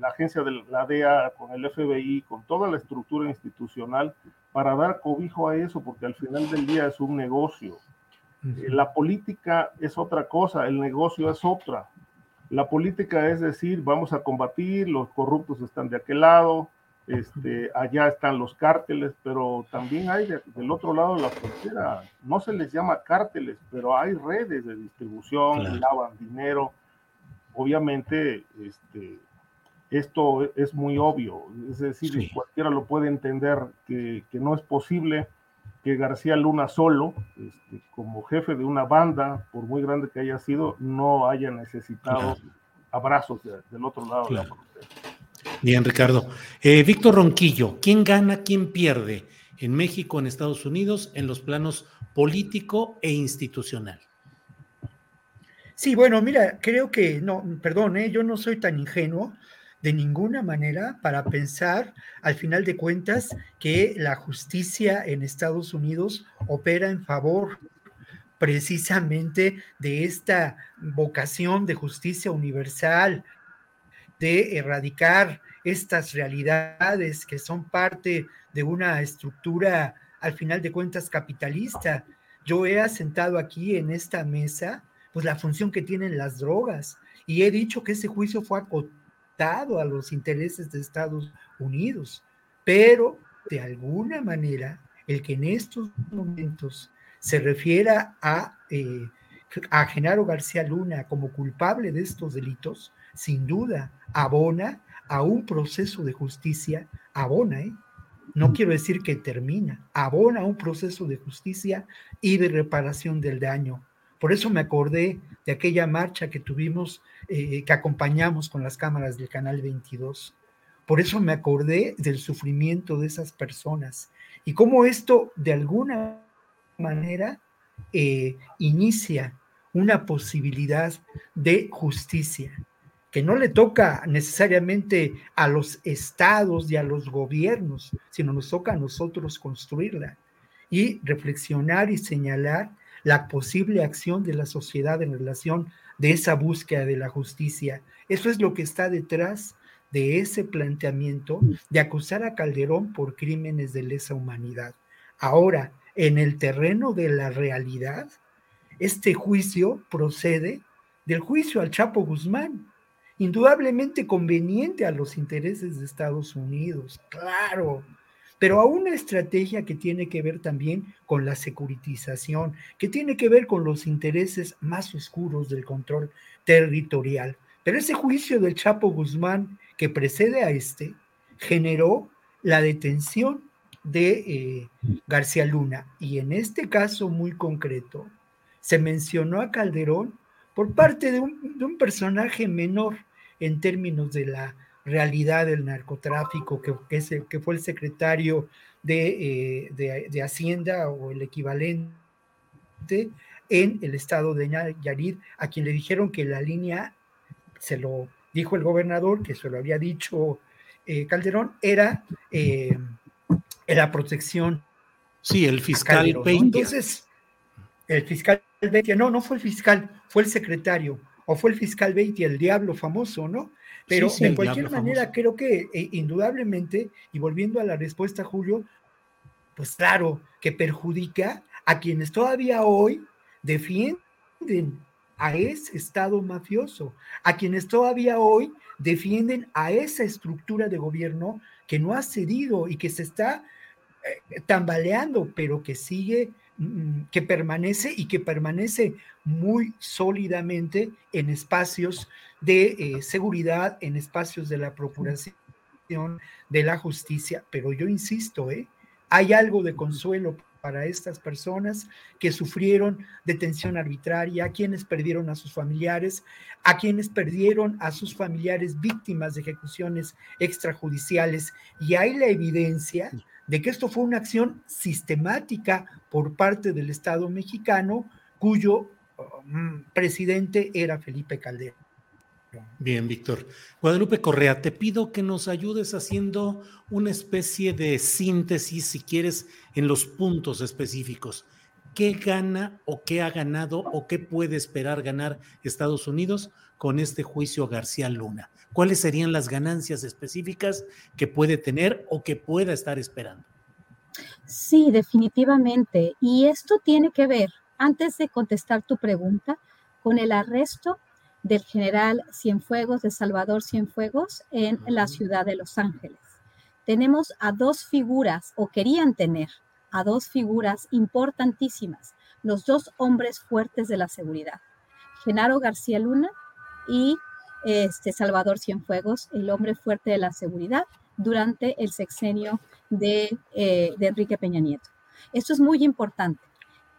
la agencia de la DEA, con el FBI, con toda la estructura institucional para dar cobijo a eso, porque al final del día es un negocio. La política es otra cosa, el negocio es otra. La política es decir, vamos a combatir, los corruptos están de aquel lado, este, allá están los cárteles, pero también hay del otro lado de la frontera, no se les llama cárteles, pero hay redes de distribución, lavan dinero. Obviamente, este, esto es muy obvio, es decir, cualquiera lo puede entender que, que no es posible que García Luna solo, este, como jefe de una banda, por muy grande que haya sido, no haya necesitado abrazos del otro lado de la frontera. Bien, Ricardo. Eh, Víctor Ronquillo, ¿quién gana, quién pierde en México, en Estados Unidos, en los planos político e institucional? Sí, bueno, mira, creo que, no, perdón, eh, yo no soy tan ingenuo de ninguna manera para pensar, al final de cuentas, que la justicia en Estados Unidos opera en favor precisamente de esta vocación de justicia universal, de erradicar estas realidades que son parte de una estructura, al final de cuentas, capitalista. Yo he asentado aquí en esta mesa, pues la función que tienen las drogas, y he dicho que ese juicio fue acotado a los intereses de Estados Unidos, pero de alguna manera el que en estos momentos se refiera a, eh, a Genaro García Luna como culpable de estos delitos, sin duda abona a un proceso de justicia, abona, ¿eh? no quiero decir que termina, abona un proceso de justicia y de reparación del daño. Por eso me acordé de aquella marcha que tuvimos, eh, que acompañamos con las cámaras del Canal 22. Por eso me acordé del sufrimiento de esas personas y cómo esto de alguna manera eh, inicia una posibilidad de justicia que no le toca necesariamente a los estados y a los gobiernos, sino nos toca a nosotros construirla y reflexionar y señalar la posible acción de la sociedad en relación de esa búsqueda de la justicia. Eso es lo que está detrás de ese planteamiento de acusar a Calderón por crímenes de lesa humanidad. Ahora, en el terreno de la realidad, este juicio procede del juicio al Chapo Guzmán, indudablemente conveniente a los intereses de Estados Unidos, claro, pero a una estrategia que tiene que ver también con la securitización, que tiene que ver con los intereses más oscuros del control territorial. Pero ese juicio del Chapo Guzmán que precede a este generó la detención de eh, García Luna y en este caso muy concreto se mencionó a Calderón por parte de un, de un personaje menor en términos de la realidad del narcotráfico, que, que fue el secretario de, eh, de, Hacienda o el equivalente en el estado de Nayarit, a quien le dijeron que la línea, se lo dijo el gobernador, que se lo había dicho eh, Calderón, era eh, la protección. Sí, el fiscal Entonces, el fiscal Beitia, no, no fue el fiscal, fue el secretario o fue el fiscal Beatty, el diablo famoso, ¿no? Pero de cualquier manera, creo que eh, indudablemente, y volviendo a la respuesta, Julio, pues claro, que perjudica a quienes todavía hoy defienden a ese Estado mafioso, a quienes todavía hoy defienden a esa estructura de gobierno que no ha cedido y que se está eh, tambaleando, pero que sigue Mm, que permanece y que permanece muy sólidamente en espacios de eh, seguridad, en espacios de la procuración de la justicia. Pero yo insisto, ¿eh? hay algo de consuelo para estas personas que sufrieron detención arbitraria, a quienes perdieron a sus familiares, a quienes perdieron a sus familiares víctimas de ejecuciones extrajudiciales. Y hay la evidencia de que esto fue una acción sistemática por parte del Estado mexicano, cuyo um, presidente era Felipe Calderón. Bien, Víctor. Guadalupe Correa, te pido que nos ayudes haciendo una especie de síntesis, si quieres, en los puntos específicos. ¿Qué gana o qué ha ganado o qué puede esperar ganar Estados Unidos con este juicio García Luna? cuáles serían las ganancias específicas que puede tener o que pueda estar esperando. Sí, definitivamente. Y esto tiene que ver, antes de contestar tu pregunta, con el arresto del general Cienfuegos, de Salvador Cienfuegos, en la ciudad de Los Ángeles. Tenemos a dos figuras, o querían tener a dos figuras importantísimas, los dos hombres fuertes de la seguridad, Genaro García Luna y este, Salvador Cienfuegos, el hombre fuerte de la seguridad, durante el sexenio de, eh, de Enrique Peña Nieto. Esto es muy importante.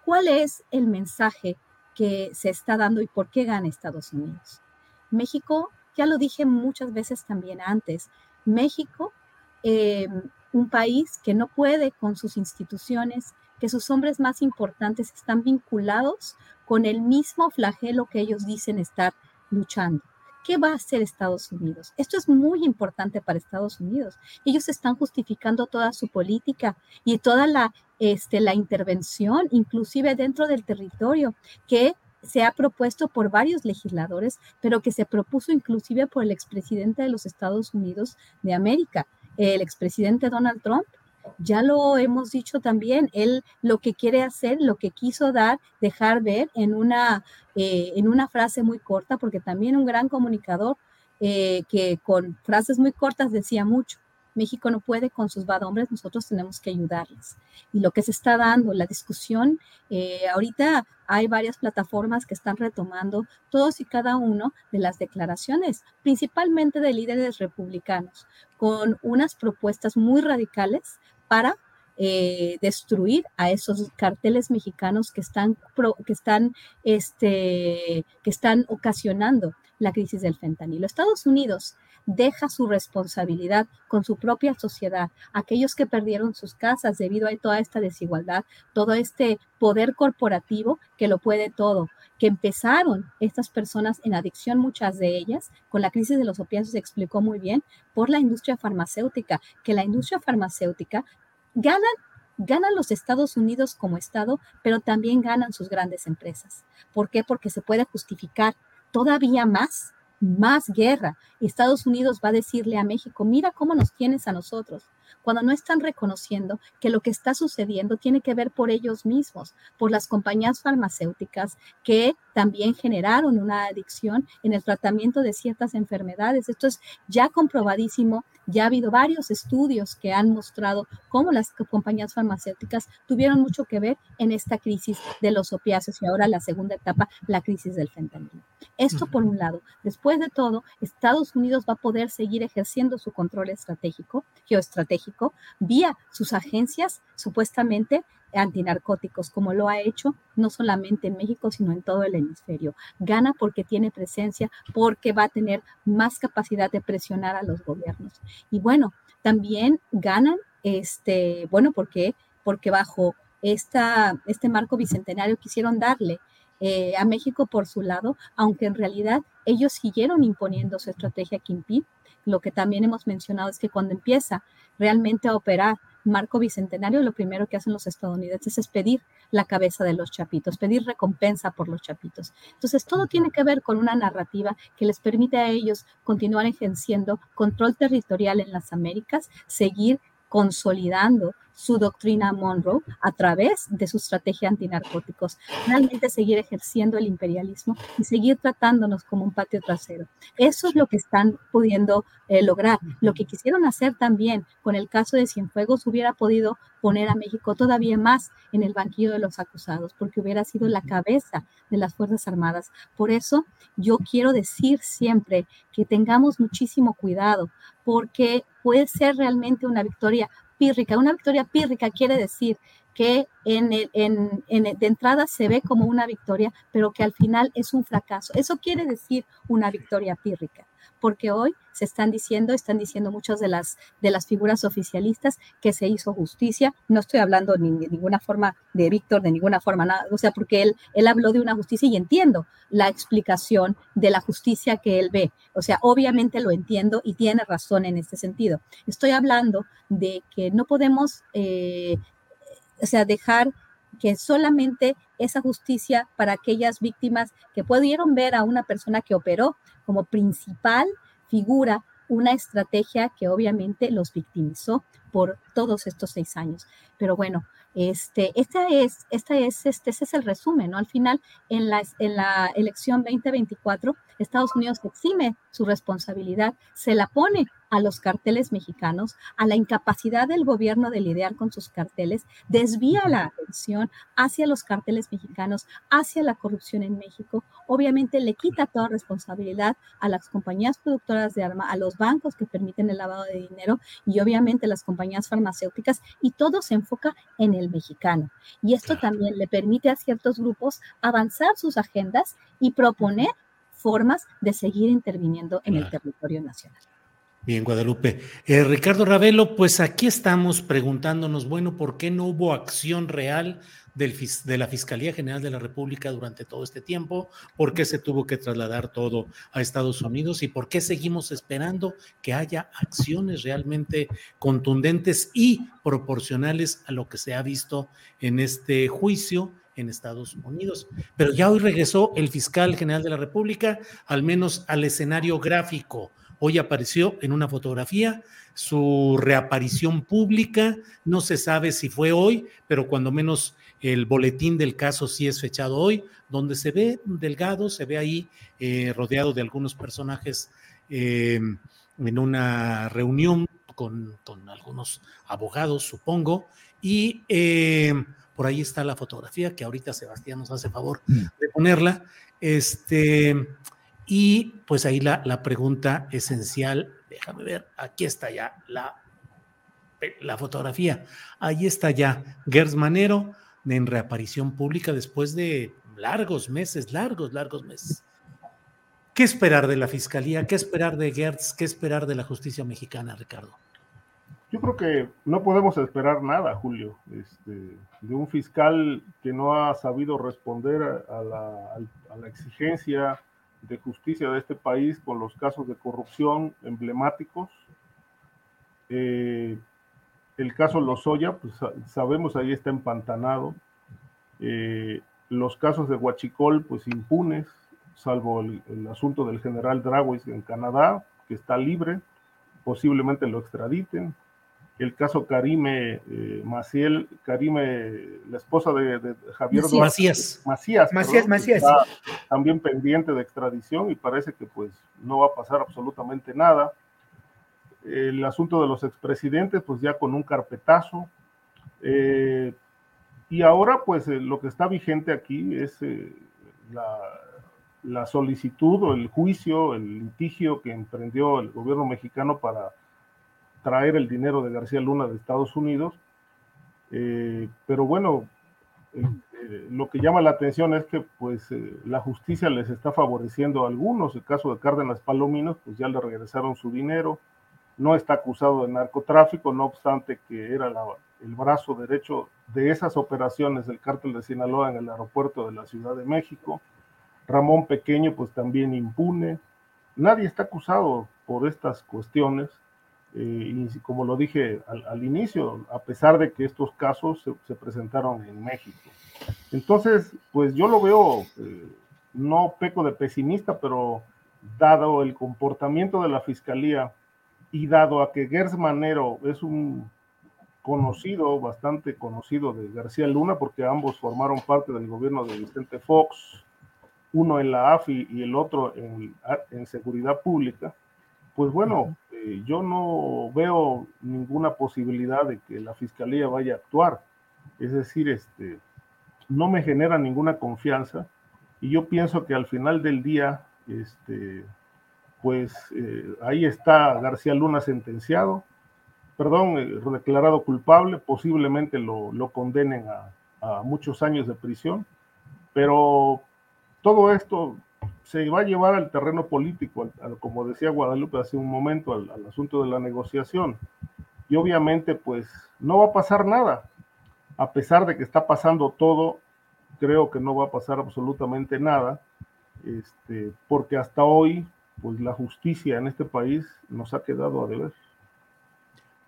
¿Cuál es el mensaje que se está dando y por qué gana Estados Unidos? México, ya lo dije muchas veces también antes, México, eh, un país que no puede con sus instituciones, que sus hombres más importantes están vinculados con el mismo flagelo que ellos dicen estar luchando. ¿Qué va a hacer Estados Unidos? Esto es muy importante para Estados Unidos. Ellos están justificando toda su política y toda la, este, la intervención, inclusive dentro del territorio, que se ha propuesto por varios legisladores, pero que se propuso inclusive por el expresidente de los Estados Unidos de América, el expresidente Donald Trump, ya lo hemos dicho también, él lo que quiere hacer, lo que quiso dar, dejar ver en una, eh, en una frase muy corta, porque también un gran comunicador eh, que con frases muy cortas decía mucho. México no puede con sus bad hombres, nosotros tenemos que ayudarles. Y lo que se está dando, la discusión, eh, ahorita hay varias plataformas que están retomando todos y cada uno de las declaraciones, principalmente de líderes republicanos, con unas propuestas muy radicales para eh, destruir a esos carteles mexicanos que están, que están, este, que están ocasionando la crisis del fentanilo. Estados Unidos deja su responsabilidad con su propia sociedad, aquellos que perdieron sus casas debido a toda esta desigualdad, todo este poder corporativo que lo puede todo, que empezaron estas personas en adicción, muchas de ellas, con la crisis de los opiáceos se explicó muy bien, por la industria farmacéutica, que la industria farmacéutica ganan ganan los Estados Unidos como Estado, pero también ganan sus grandes empresas. ¿Por qué? Porque se puede justificar todavía más más guerra. Estados Unidos va a decirle a México, mira cómo nos tienes a nosotros, cuando no están reconociendo que lo que está sucediendo tiene que ver por ellos mismos, por las compañías farmacéuticas que también generaron una adicción en el tratamiento de ciertas enfermedades. Esto es ya comprobadísimo, ya ha habido varios estudios que han mostrado cómo las compañías farmacéuticas tuvieron mucho que ver en esta crisis de los opiáceos y ahora la segunda etapa, la crisis del fentanilo. Esto por un lado. Después de todo, Estados Unidos va a poder seguir ejerciendo su control estratégico, geoestratégico, vía sus agencias supuestamente antinarcóticos, como lo ha hecho no solamente en México, sino en todo el hemisferio. Gana porque tiene presencia, porque va a tener más capacidad de presionar a los gobiernos. Y bueno, también ganan, este, bueno, porque porque bajo esta, este marco bicentenario quisieron darle eh, a México por su lado, aunque en realidad ellos siguieron imponiendo su estrategia Kimpin. Lo que también hemos mencionado es que cuando empieza realmente a operar marco bicentenario, lo primero que hacen los estadounidenses es pedir la cabeza de los chapitos, pedir recompensa por los chapitos. Entonces, todo tiene que ver con una narrativa que les permite a ellos continuar ejerciendo control territorial en las Américas, seguir consolidando su doctrina Monroe a través de su estrategia antinarcóticos, realmente seguir ejerciendo el imperialismo y seguir tratándonos como un patio trasero. Eso es lo que están pudiendo eh, lograr. Lo que quisieron hacer también con el caso de Cienfuegos hubiera podido poner a México todavía más en el banquillo de los acusados, porque hubiera sido la cabeza de las Fuerzas Armadas. Por eso yo quiero decir siempre que tengamos muchísimo cuidado, porque puede ser realmente una victoria pírrica. Una victoria pírrica quiere decir que en, en, de entrada se ve como una victoria, pero que al final es un fracaso. Eso quiere decir una victoria pírrica porque hoy se están diciendo, están diciendo muchas de las, de las figuras oficialistas que se hizo justicia. No estoy hablando de ninguna forma de Víctor, de ninguna forma, nada, o sea, porque él, él habló de una justicia y entiendo la explicación de la justicia que él ve. O sea, obviamente lo entiendo y tiene razón en este sentido. Estoy hablando de que no podemos, eh, o sea, dejar que solamente esa justicia para aquellas víctimas que pudieron ver a una persona que operó como principal figura una estrategia que obviamente los victimizó por todos estos seis años. Pero bueno, este, esta es, esta es, este, es el resumen, ¿no? Al final, en la, en la elección 2024, Estados Unidos exime su responsabilidad, se la pone a los carteles mexicanos, a la incapacidad del gobierno de lidiar con sus carteles, desvía la atención hacia los carteles mexicanos, hacia la corrupción en México, obviamente le quita toda responsabilidad a las compañías productoras de armas, a los bancos que permiten el lavado de dinero y obviamente las compañías farmacéuticas y todo se enfoca en el mexicano. Y esto también le permite a ciertos grupos avanzar sus agendas y proponer formas de seguir interviniendo en el territorio nacional. Bien, Guadalupe. Eh, Ricardo Ravelo, pues aquí estamos preguntándonos, bueno, ¿por qué no hubo acción real del, de la Fiscalía General de la República durante todo este tiempo? ¿Por qué se tuvo que trasladar todo a Estados Unidos? ¿Y por qué seguimos esperando que haya acciones realmente contundentes y proporcionales a lo que se ha visto en este juicio? En Estados Unidos. Pero ya hoy regresó el fiscal general de la República, al menos al escenario gráfico Hoy apareció en una fotografía su reaparición pública. No se sabe si fue hoy, pero cuando menos el boletín del caso sí es fechado hoy, donde se ve delgado, se ve ahí eh, rodeado de algunos personajes eh, en una reunión con, algunos abogados, supongo, y eh, por ahí está la fotografía que ahorita Sebastián nos hace favor mm. de ponerla. Este, y pues ahí la, la pregunta esencial, déjame ver, aquí está ya la, la fotografía, ahí está ya Gers Manero en reaparición pública después de largos meses, largos, largos meses. ¿Qué esperar de la Fiscalía? ¿Qué esperar de Gertz? ¿Qué esperar de la justicia mexicana, Ricardo? Yo creo que no podemos esperar nada, Julio, este, de un fiscal que no ha sabido responder a la, exigencia de justicia de este país con los casos de corrupción emblemáticos. Eh, el caso Lozoya, pues sabemos ahí está empantanado. Eh, los casos de Huachicol, pues impunes, salvo el, asunto del general Dragos en Canadá, que está libre, posiblemente lo extraditen. El caso Karime eh, Maciel, Karime, la esposa de, Javier Macías. Macías, Macías, Macías. también pendiente de extradición y parece que pues no va a pasar absolutamente nada. El asunto de los expresidentes, pues ya con un carpetazo. Eh, y ahora, pues eh, lo que está vigente aquí es eh, la, solicitud o el juicio, el litigio que emprendió el gobierno mexicano para traer el dinero de García Luna de Estados Unidos. Eh, pero bueno, lo que llama la atención es que pues la justicia les está favoreciendo a algunos. El caso de Cárdenas Palominos, pues ya le regresaron su dinero. No está acusado de narcotráfico, no obstante que era el brazo derecho de esas operaciones del cártel de Sinaloa en el aeropuerto de la Ciudad de México. Ramón Pequeño, pues también impune. Nadie está acusado por estas cuestiones. Eh, y como lo dije al, inicio, a pesar de que estos casos se, presentaron en México. Entonces, pues yo lo veo, eh, no peco de pesimista, pero dado el comportamiento de la fiscalía y dado a que Gers Manero es un conocido, bastante conocido de García Luna, porque ambos formaron parte del gobierno de Vicente Fox, uno en la AFI y el otro en, en Seguridad Pública, pues bueno, eh, yo no veo ninguna posibilidad de que la Fiscalía vaya a actuar. Es decir, este, no me genera ninguna confianza y yo pienso que al final del día, este, pues eh, ahí está García Luna sentenciado, perdón, eh, declarado culpable, posiblemente lo, condenen a, muchos años de prisión, pero todo esto se va a llevar al terreno político, como decía Guadalupe hace un momento, al, asunto de la negociación. Y obviamente, pues no va a pasar nada. A pesar de que está pasando todo, creo que no va a pasar absolutamente nada, este, porque hasta hoy, pues la justicia en este país nos ha quedado a deber.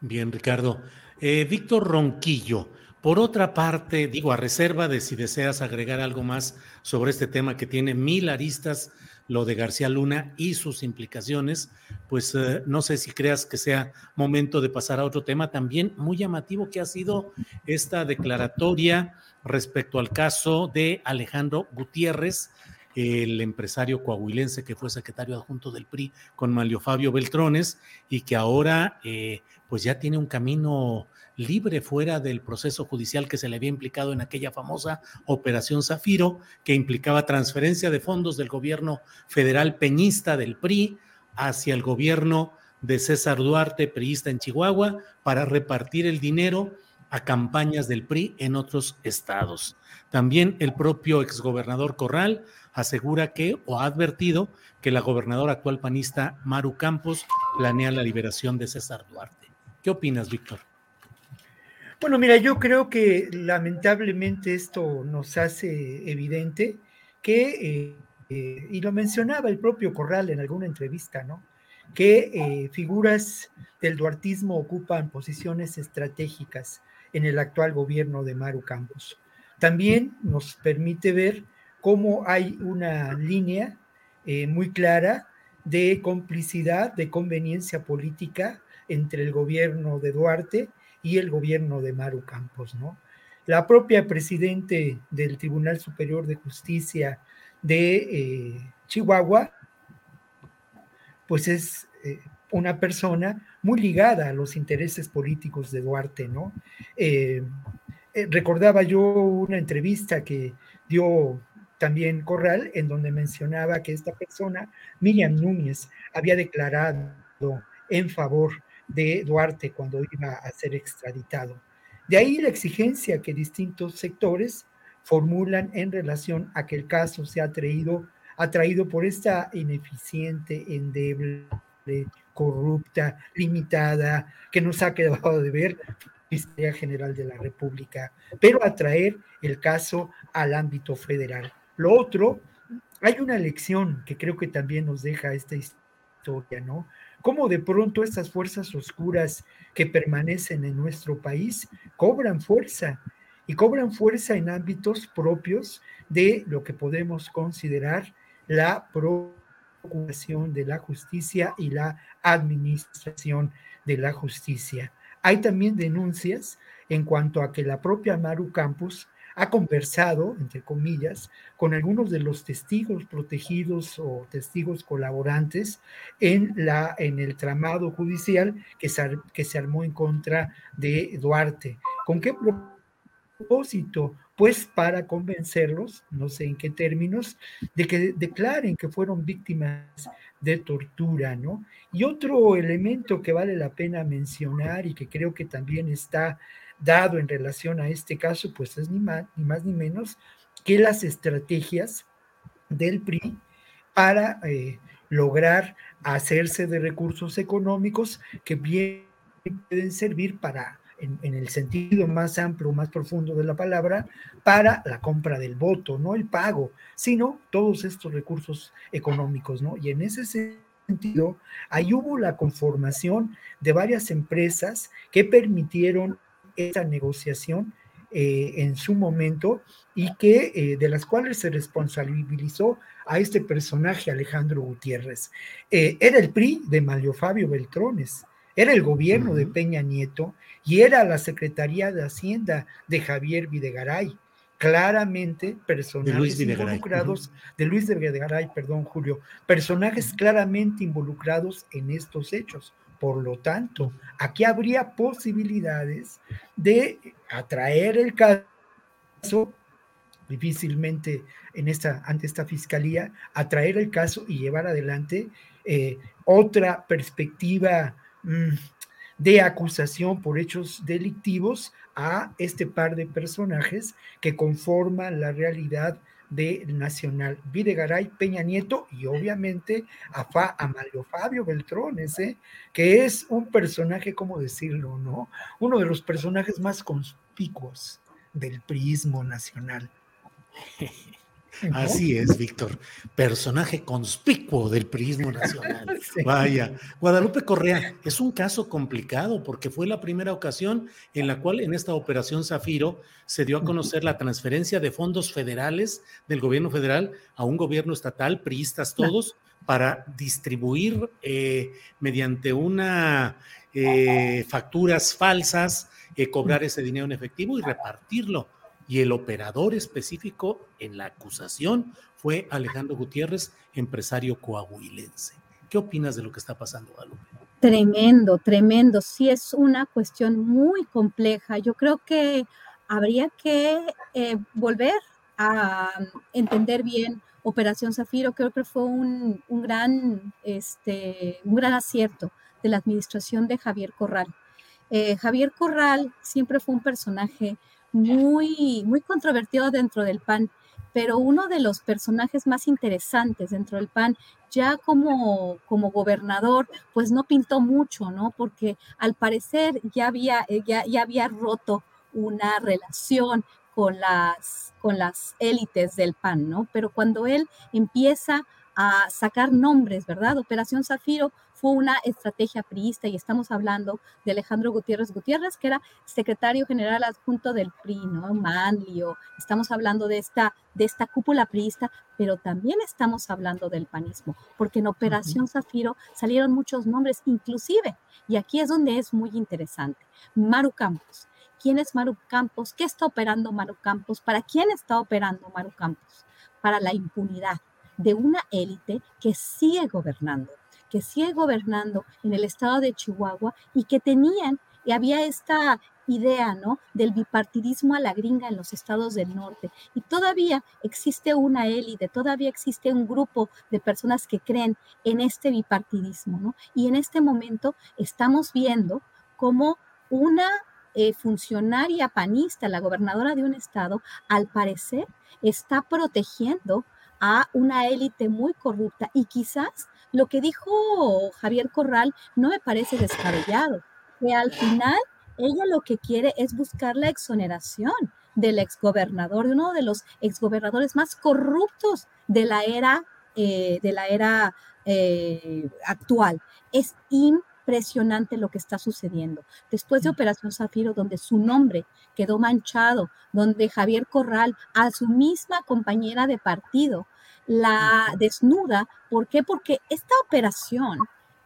Bien, Ricardo. Eh, Víctor Ronquillo, por otra parte, digo, a reserva de si deseas agregar algo más sobre este tema que tiene mil aristas, lo de García Luna y sus implicaciones, pues eh, no sé si creas que sea momento de pasar a otro tema también muy llamativo que ha sido esta declaratoria respecto al caso de Alejandro Gutiérrez, el empresario coahuilense que fue secretario adjunto del PRI con Malio Fabio Beltrones y que ahora eh, pues ya tiene un camino libre fuera del proceso judicial que se le había implicado en aquella famosa operación Zafiro, que implicaba transferencia de fondos del gobierno federal peñista del PRI hacia el gobierno de César Duarte, priista en Chihuahua, para repartir el dinero a campañas del PRI en otros estados. También el propio exgobernador Corral asegura que o ha advertido que la gobernadora actual panista Maru Campos planea la liberación de César Duarte. ¿Qué opinas, Víctor? Bueno, mira, yo creo que lamentablemente esto nos hace evidente que, eh, eh, y lo mencionaba el propio Corral en alguna entrevista, ¿no? Que eh, figuras del duartismo ocupan posiciones estratégicas en el actual gobierno de Maru Campos. También nos permite ver cómo hay una línea muy clara de complicidad, de conveniencia política entre el gobierno de Duarte y el gobierno de Maru Campos, ¿no? La propia presidente del Tribunal Superior de Justicia de eh, Chihuahua, pues es, eh, una persona muy ligada a los intereses políticos de Duarte, ¿no? Eh, recordaba yo una entrevista que dio también Corral, en donde mencionaba que esta persona, Miriam Núñez, había declarado en favor de Duarte cuando iba a ser extraditado. De ahí la exigencia que distintos sectores formulan en relación a que el caso sea traído, atraído por esta ineficiente, endeble, corrupta, limitada, que nos ha quedado de ver Fiscalía General de la República, pero atraer el caso al ámbito federal. Lo otro, hay una lección que creo que también nos deja esta historia, ¿no? Cómo de pronto estas fuerzas oscuras que permanecen en nuestro país cobran fuerza y cobran fuerza en ámbitos propios de lo que podemos considerar la procuración de la justicia y la administración de la justicia. Hay también denuncias en cuanto a que la propia Maru Campos ha conversado, entre comillas, con algunos de los testigos protegidos o testigos colaborantes en, la, en el tramado judicial que se, que se armó en contra de Duarte. ¿Con qué propósito? Pues para convencerlos, no sé en qué términos, de que declaren que fueron víctimas de tortura, ¿no? Y otro elemento que vale la pena mencionar y que creo que también está dado en relación a este caso, pues es ni más ni, menos que las estrategias del PRI para eh, lograr hacerse de recursos económicos que bien pueden servir para, en, en, el sentido más amplio, más profundo de la palabra, para la compra del voto, no el pago, sino todos estos recursos económicos, ¿no? Y en ese sentido, ahí hubo la conformación de varias empresas que permitieron esa negociación eh, en su momento y que eh, de las cuales se responsabilizó a este personaje Alejandro Gutiérrez. Eh, era el PRI de Mario Fabio Beltrones, era el gobierno de Peña Nieto y era la Secretaría de Hacienda de Javier Videgaray. Claramente personajes involucrados, de Luis de Videgaray, perdón, Julio, personajes claramente involucrados en estos hechos. Por lo tanto, aquí habría posibilidades de atraer el caso, difícilmente en esta, ante esta fiscalía, atraer el caso y llevar adelante eh, otra perspectiva mm, de acusación por hechos delictivos a este par de personajes que conforman la realidad de Nacional, Videgaray, Peña Nieto y obviamente a, Fa, Mario Fabio Beltrones, ¿eh? que es un personaje, ¿cómo decirlo? no? Uno de los personajes más conspicuos del prismo nacional. Así es, Víctor. Personaje conspicuo del prismo nacional. Vaya. Guadalupe Correa, es un caso complicado porque fue la primera ocasión en la cual en esta operación Zafiro se dio a conocer la transferencia de fondos federales del gobierno federal a un gobierno estatal, priistas todos, para distribuir eh, mediante una eh, facturas falsas, eh, cobrar ese dinero en efectivo y repartirlo y el operador específico en la acusación fue Alejandro Gutiérrez, empresario coahuilense. ¿Qué opinas de lo que está pasando, Guadalupe? Tremendo, tremendo. Sí, es una cuestión muy compleja. Yo creo que habría que eh, volver a entender bien Operación Zafiro. Creo que fue un, gran, este, un gran acierto de la administración de Javier Corral. Eh, Javier Corral siempre fue un personaje muy, muy controvertido dentro del PAN, pero uno de los personajes más interesantes dentro del PAN, ya como, como gobernador, pues no pintó mucho, ¿no? Porque al parecer ya había, eh, ya, ya había roto una relación con las, con las élites del PAN, ¿no? Pero cuando él empieza a sacar nombres, ¿verdad? Operación Zafiro fue una estrategia priista y estamos hablando de Alejandro Gutiérrez Gutiérrez, que era secretario general adjunto del PRI, ¿no? Manlio, estamos hablando de esta, de esta cúpula priista, pero también estamos hablando del panismo, porque en Operación Zafiro salieron muchos nombres, inclusive, y aquí es donde es muy interesante, Maru Campos. ¿Quién es Maru Campos? ¿Qué está operando Maru Campos? ¿Para quién está operando Maru Campos? Para la impunidad de una élite que sigue gobernando que sigue gobernando en el estado de Chihuahua y que tenían, y había esta idea, ¿no? Del bipartidismo a la gringa en los estados del norte. Y todavía existe una élite, todavía existe un grupo de personas que creen en este bipartidismo, ¿no? Y en este momento estamos viendo cómo una eh, funcionaria panista, la gobernadora de un estado, al parecer está protegiendo a una élite muy corrupta y quizás lo que dijo Javier Corral no me parece descabellado, que al final ella lo que quiere es buscar la exoneración del exgobernador, de uno de los exgobernadores más corruptos de la era, eh, de la era eh, actual. Es impresionante lo que está sucediendo. Después de Operación Zafiro, donde su nombre quedó manchado, donde Javier Corral, a su misma compañera de partido, la desnuda. ¿Por qué? Porque esta operación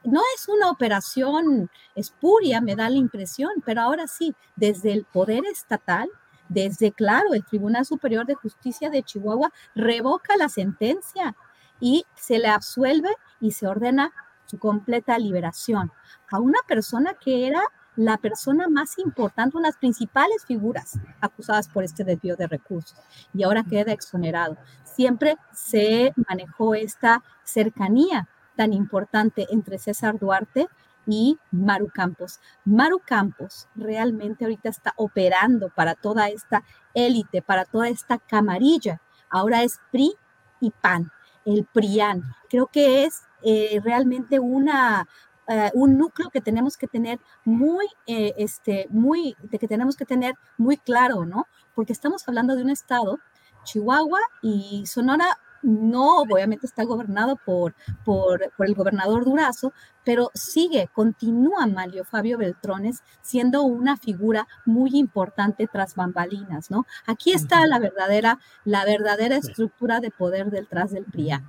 no es una operación espuria, me da la impresión, pero ahora sí, desde el poder estatal, desde, claro, el Tribunal Superior de Justicia de Chihuahua revoca la sentencia y se le absuelve y se ordena su completa liberación a una persona que era la persona más importante, unas principales figuras acusadas por este desvío de recursos y ahora queda exonerado. Siempre se manejó esta cercanía tan importante entre César Duarte y Maru Campos. Maru Campos realmente ahorita está operando para toda esta élite, para toda esta camarilla. Ahora es PRI y PAN, el PRIAN. Creo que es eh, realmente una eh, un núcleo que tenemos que tener muy, eh, este, muy, de que tenemos que tener muy claro, ¿no? Porque estamos hablando de un estado, Chihuahua y Sonora no, obviamente está gobernado por, por, el gobernador Durazo, pero sigue, continúa Mario Fabio Beltrones siendo una figura muy importante tras bambalinas, ¿no? Aquí está la verdadera, la verdadera estructura de poder detrás del PRIA.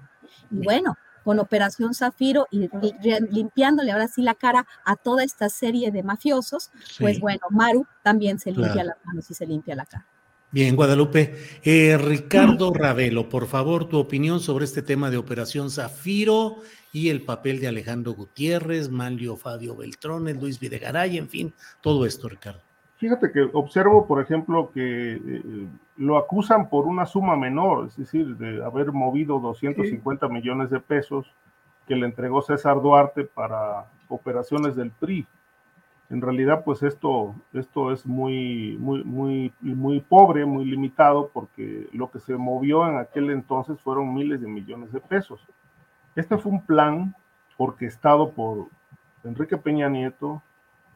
Y bueno, con Operación Zafiro y limpiándole ahora sí la cara a toda esta serie de mafiosos, pues bueno, Maru también se limpia las manos y se limpia la cara. Bien, Guadalupe. Eh, Ricardo Ravelo, por favor, tu opinión sobre este tema de Operación Zafiro y el papel de Alejandro Gutiérrez, Manlio Fabio Beltrones, Luis Videgaray, en fin, todo esto, Ricardo. Fíjate que observo, por ejemplo, que eh, lo acusan por una suma menor, es decir, de haber movido 250 millones de pesos que le entregó César Duarte para operaciones del PRI. En realidad, pues esto, esto es muy, muy, muy, muy pobre, muy limitado, porque lo que se movió en aquel entonces fueron miles de millones de pesos. Este fue un plan orquestado por Enrique Peña Nieto,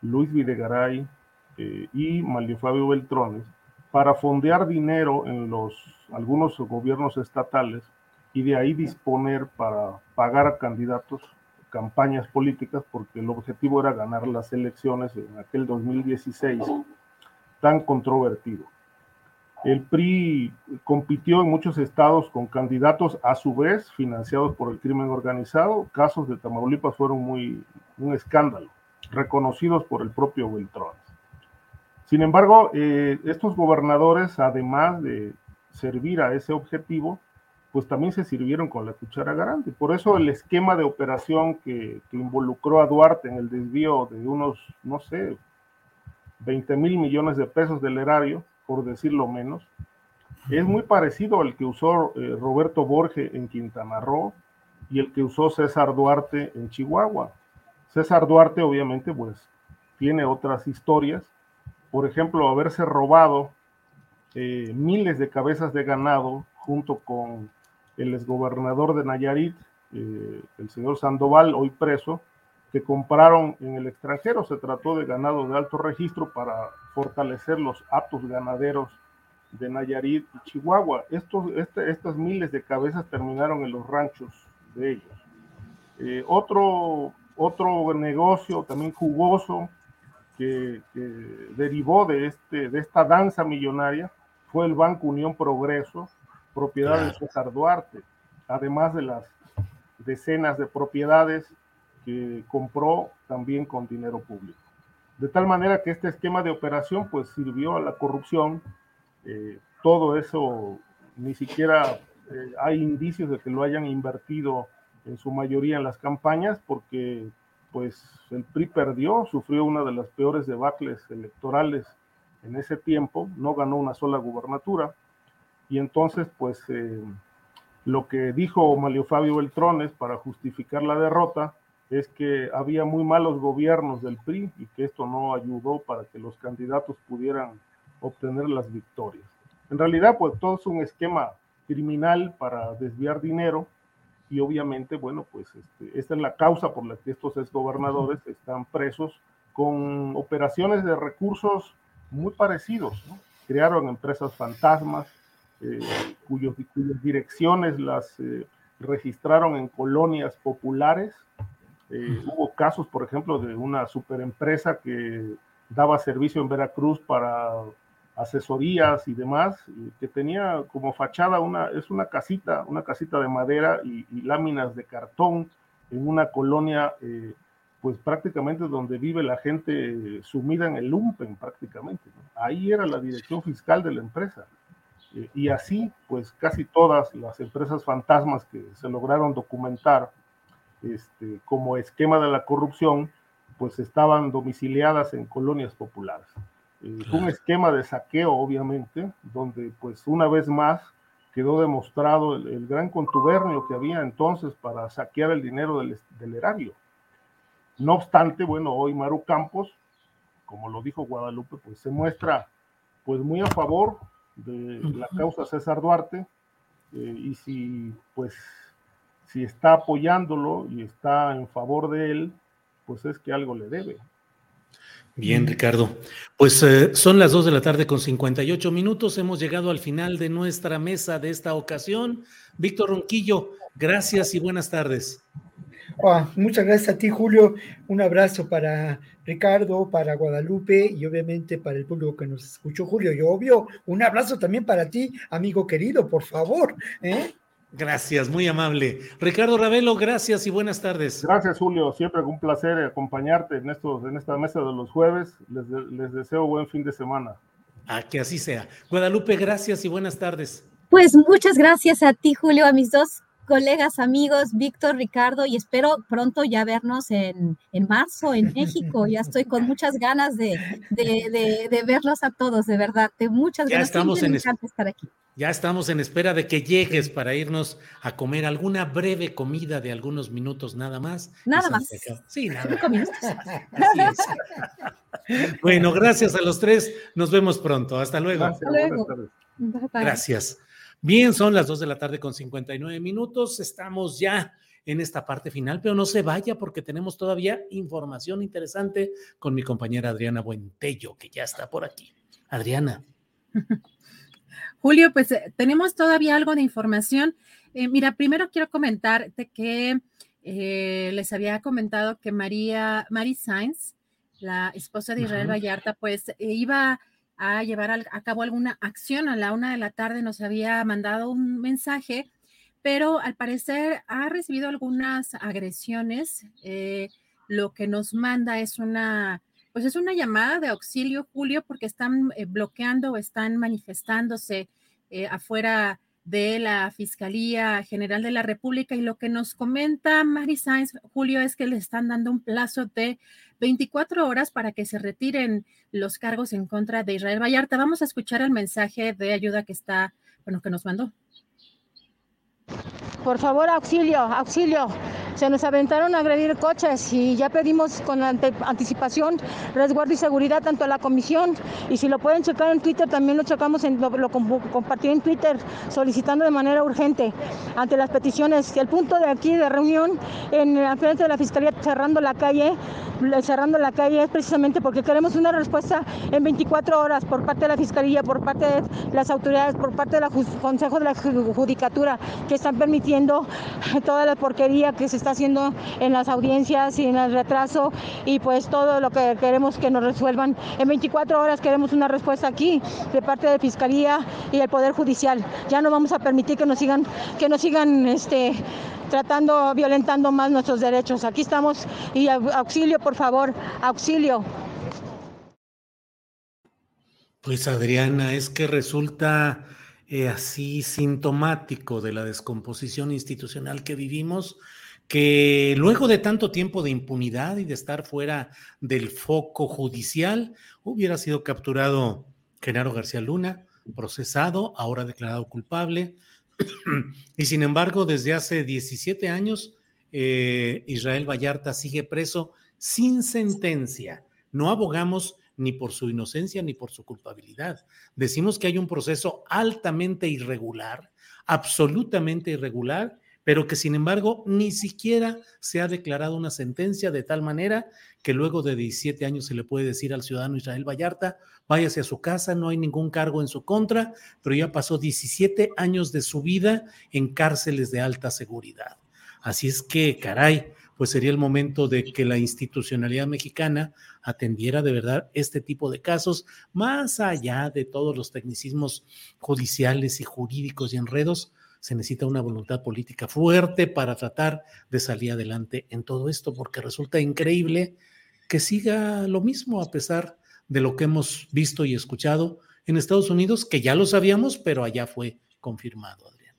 Luis Videgaray, eh, y Mario Fabio Beltrones para fondear dinero en los algunos gobiernos estatales y de ahí disponer para pagar a candidatos campañas políticas porque el objetivo era ganar las elecciones en aquel 2016 tan controvertido. El PRI compitió en muchos estados con candidatos a su vez financiados por el crimen organizado. Casos de Tamaulipas fueron muy un escándalo, reconocidos por el propio Beltrán. Sin embargo, eh, estos gobernadores, además de servir a ese objetivo, pues también se sirvieron con la cuchara grande. Por eso el esquema de operación que, involucró a Duarte en el desvío de unos, no sé, 20 mil millones de pesos del erario, por decirlo menos, es muy parecido al que usó eh, Roberto Borge en Quintana Roo y el que usó César Duarte en Chihuahua. César Duarte, obviamente, pues tiene otras historias, por ejemplo, haberse robado eh, miles de cabezas de ganado junto con el exgobernador de Nayarit, eh, el señor Sandoval, hoy preso, que compraron en el extranjero. Se trató de ganado de alto registro para fortalecer los actos ganaderos de Nayarit y Chihuahua. Estos, este, estas miles de cabezas terminaron en los ranchos de ellos. Eh, otro, otro negocio también jugoso que, derivó de, este, de esta danza millonaria fue el Banco Unión Progreso, propiedad de César Duarte, además de las decenas de propiedades que compró también con dinero público. De tal manera que este esquema de operación pues sirvió a la corrupción. Eh, todo eso ni siquiera eh, hay indicios de que lo hayan invertido en su mayoría en las campañas, porque pues el PRI perdió, sufrió una de las peores debacles electorales en ese tiempo, no ganó una sola gubernatura, y entonces pues eh, lo que dijo Malio Fabio Beltrones para justificar la derrota es que había muy malos gobiernos del PRI y que esto no ayudó para que los candidatos pudieran obtener las victorias. En realidad, pues todo es un esquema criminal para desviar dinero y obviamente, bueno, pues este, esta es la causa por la que estos exgobernadores están presos con operaciones de recursos muy parecidos. Crearon empresas fantasmas eh, cuyas direcciones las eh, registraron en colonias populares. Eh, hubo casos, por ejemplo, de una superempresa que daba servicio en Veracruz para asesorías y demás, que tenía como fachada una, es una casita, una casita de madera y, láminas de cartón en una colonia, eh, pues prácticamente donde vive la gente sumida en el lumpen prácticamente. Ahí era la dirección fiscal de la empresa. Eh, y así, pues casi todas las empresas fantasmas que se lograron documentar este, como esquema de la corrupción, pues estaban domiciliadas en colonias populares. Eh, un esquema de saqueo, obviamente, donde pues una vez más quedó demostrado el, gran contubernio que había entonces para saquear el dinero del, erario. No obstante, bueno, hoy Maru Campos, como lo dijo Guadalupe, pues se muestra pues muy a favor de la causa César Duarte eh, y si pues si está apoyándolo y está en favor de él, pues es que algo le debe. Bien, Ricardo. Pues eh, son las 2 de la tarde con 58 minutos. Hemos llegado al final de nuestra mesa de esta ocasión. Víctor Ronquillo, gracias y buenas tardes. Ah, muchas gracias a ti, Julio. Un abrazo para Ricardo, para Guadalupe y obviamente para el público que nos escuchó, Julio. Y obvio, un abrazo también para ti, amigo querido, por favor. ¿eh? Gracias, muy amable. Ricardo Ravelo, gracias y buenas tardes. Gracias, Julio. Siempre un placer acompañarte en, estos, en esta mesa de los jueves. Les, les deseo buen fin de semana. Ah, que así sea. Guadalupe, gracias y buenas tardes. Pues muchas gracias a ti, Julio, a mis dos colegas, amigos, Víctor, Ricardo, y espero pronto ya vernos en, en marzo en México. Ya estoy con muchas ganas de, de, de, verlos a todos, de verdad. De muchas ya ganas. Estamos en estar aquí. Ya estamos en espera de que llegues para irnos a comer alguna breve comida de algunos minutos nada más. Nada más. Sí, nada más. bueno, gracias a los tres. Nos vemos pronto. Hasta luego. Hasta luego. Gracias. Bien, son las dos de la tarde con 59 minutos. Estamos ya en esta parte final, pero no se vaya porque tenemos todavía información interesante con mi compañera Adriana Buentello, que ya está por aquí. Adriana. Julio, pues eh, tenemos todavía algo de información. Eh, mira, primero quiero comentarte que eh, les había comentado que María, Mary Sainz, la esposa de Israel Vallarta, pues iba a llevar a cabo alguna acción a la una de la tarde, nos había mandado un mensaje, pero al parecer ha recibido algunas agresiones. lo que nos manda es una pues es una llamada de auxilio, Julio, porque están eh, bloqueando o están manifestándose eh, afuera de la Fiscalía General de la República y lo que nos comenta Mari Sainz, Julio, es que le están dando un plazo de 24 horas para que se retiren los cargos en contra de Israel Vallarta. Vamos a escuchar el mensaje de ayuda que está, bueno, que nos mandó. Por favor, auxilio, auxilio. Se nos aventaron a agredir coches y ya pedimos con anticipación resguardo y seguridad tanto a la comisión y si lo pueden checar en Twitter también lo checamos, en, lo, lo compartí en Twitter solicitando de manera urgente ante las peticiones. El punto de aquí de reunión en la frente de la Fiscalía cerrando la calle cerrando la calle es precisamente porque queremos una respuesta en 24 horas por parte de la Fiscalía, por parte de las autoridades, por parte del Consejo de la Judicatura, que están permitiendo toda la porquería que se está haciendo en las audiencias y en el retraso y pues todo lo que queremos que nos resuelvan. En 24 horas queremos una respuesta aquí de parte de Fiscalía y el Poder Judicial. Ya no vamos a permitir que nos sigan, que nos sigan este, tratando, violentando más nuestros derechos. Aquí estamos y auxilio, por favor, auxilio. Pues Adriana, es que resulta eh, así sintomático de la descomposición institucional que vivimos, que luego de tanto tiempo de impunidad y de estar fuera del foco judicial, hubiera sido capturado Genaro García Luna, procesado, ahora declarado culpable. y sin embargo, desde hace 17 años, eh, Israel Vallarta sigue preso sin sentencia. No abogamos ni por su inocencia ni por su culpabilidad. Decimos que hay un proceso altamente irregular, absolutamente irregular, pero que sin embargo ni siquiera se ha declarado una sentencia de tal manera que luego de 17 años se le puede decir al ciudadano Israel Vallarta, váyase a su casa, no hay ningún cargo en su contra, pero ya pasó 17 años de su vida en cárceles de alta seguridad. Así es que, caray, pues sería el momento de que la institucionalidad mexicana atendiera de verdad este tipo de casos, más allá de todos los tecnicismos judiciales y jurídicos y enredos, se necesita una voluntad política fuerte para tratar de salir adelante en todo esto, porque resulta increíble que siga lo mismo a pesar de lo que hemos visto y escuchado en Estados Unidos, que ya lo sabíamos, pero allá fue confirmado, Adrián.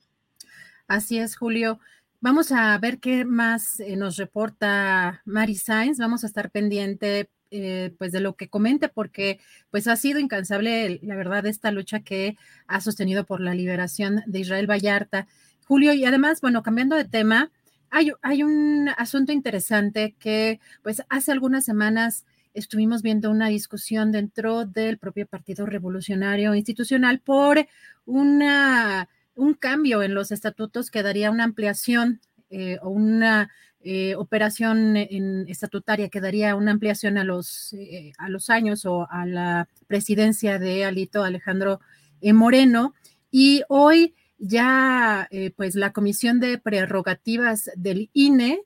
Así es, Julio. Vamos a ver qué más eh, nos reporta Mari Sainz. Vamos a estar pendiente eh, pues de lo que comente porque pues ha sido incansable la verdad esta lucha que ha sostenido por la liberación de Israel Vallarta. Julio, y además, bueno, cambiando de tema, hay, hay un asunto interesante que pues hace algunas semanas estuvimos viendo una discusión dentro del propio Partido Revolucionario Institucional por una un cambio en los estatutos que daría una ampliación eh, o una eh, operación en, estatutaria que daría una ampliación a los, eh, a los años o a la presidencia de Alito Alejandro Moreno. Y hoy ya pues la Comisión de Prerrogativas del INE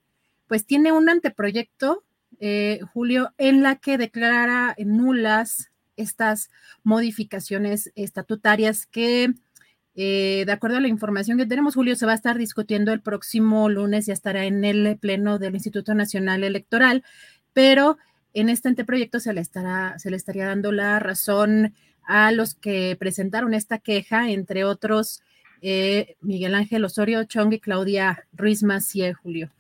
pues tiene un anteproyecto, Julio, en la que declara nulas estas modificaciones estatutarias que eh, de acuerdo a la información que tenemos, Julio se va a estar discutiendo el próximo lunes y estará en el pleno del Instituto Nacional Electoral, pero en este anteproyecto se le, estará, se le estaría dando la razón a los que presentaron esta queja, entre otros eh, Miguel Ángel Osorio Chong y Claudia Ruiz Macié, Julio.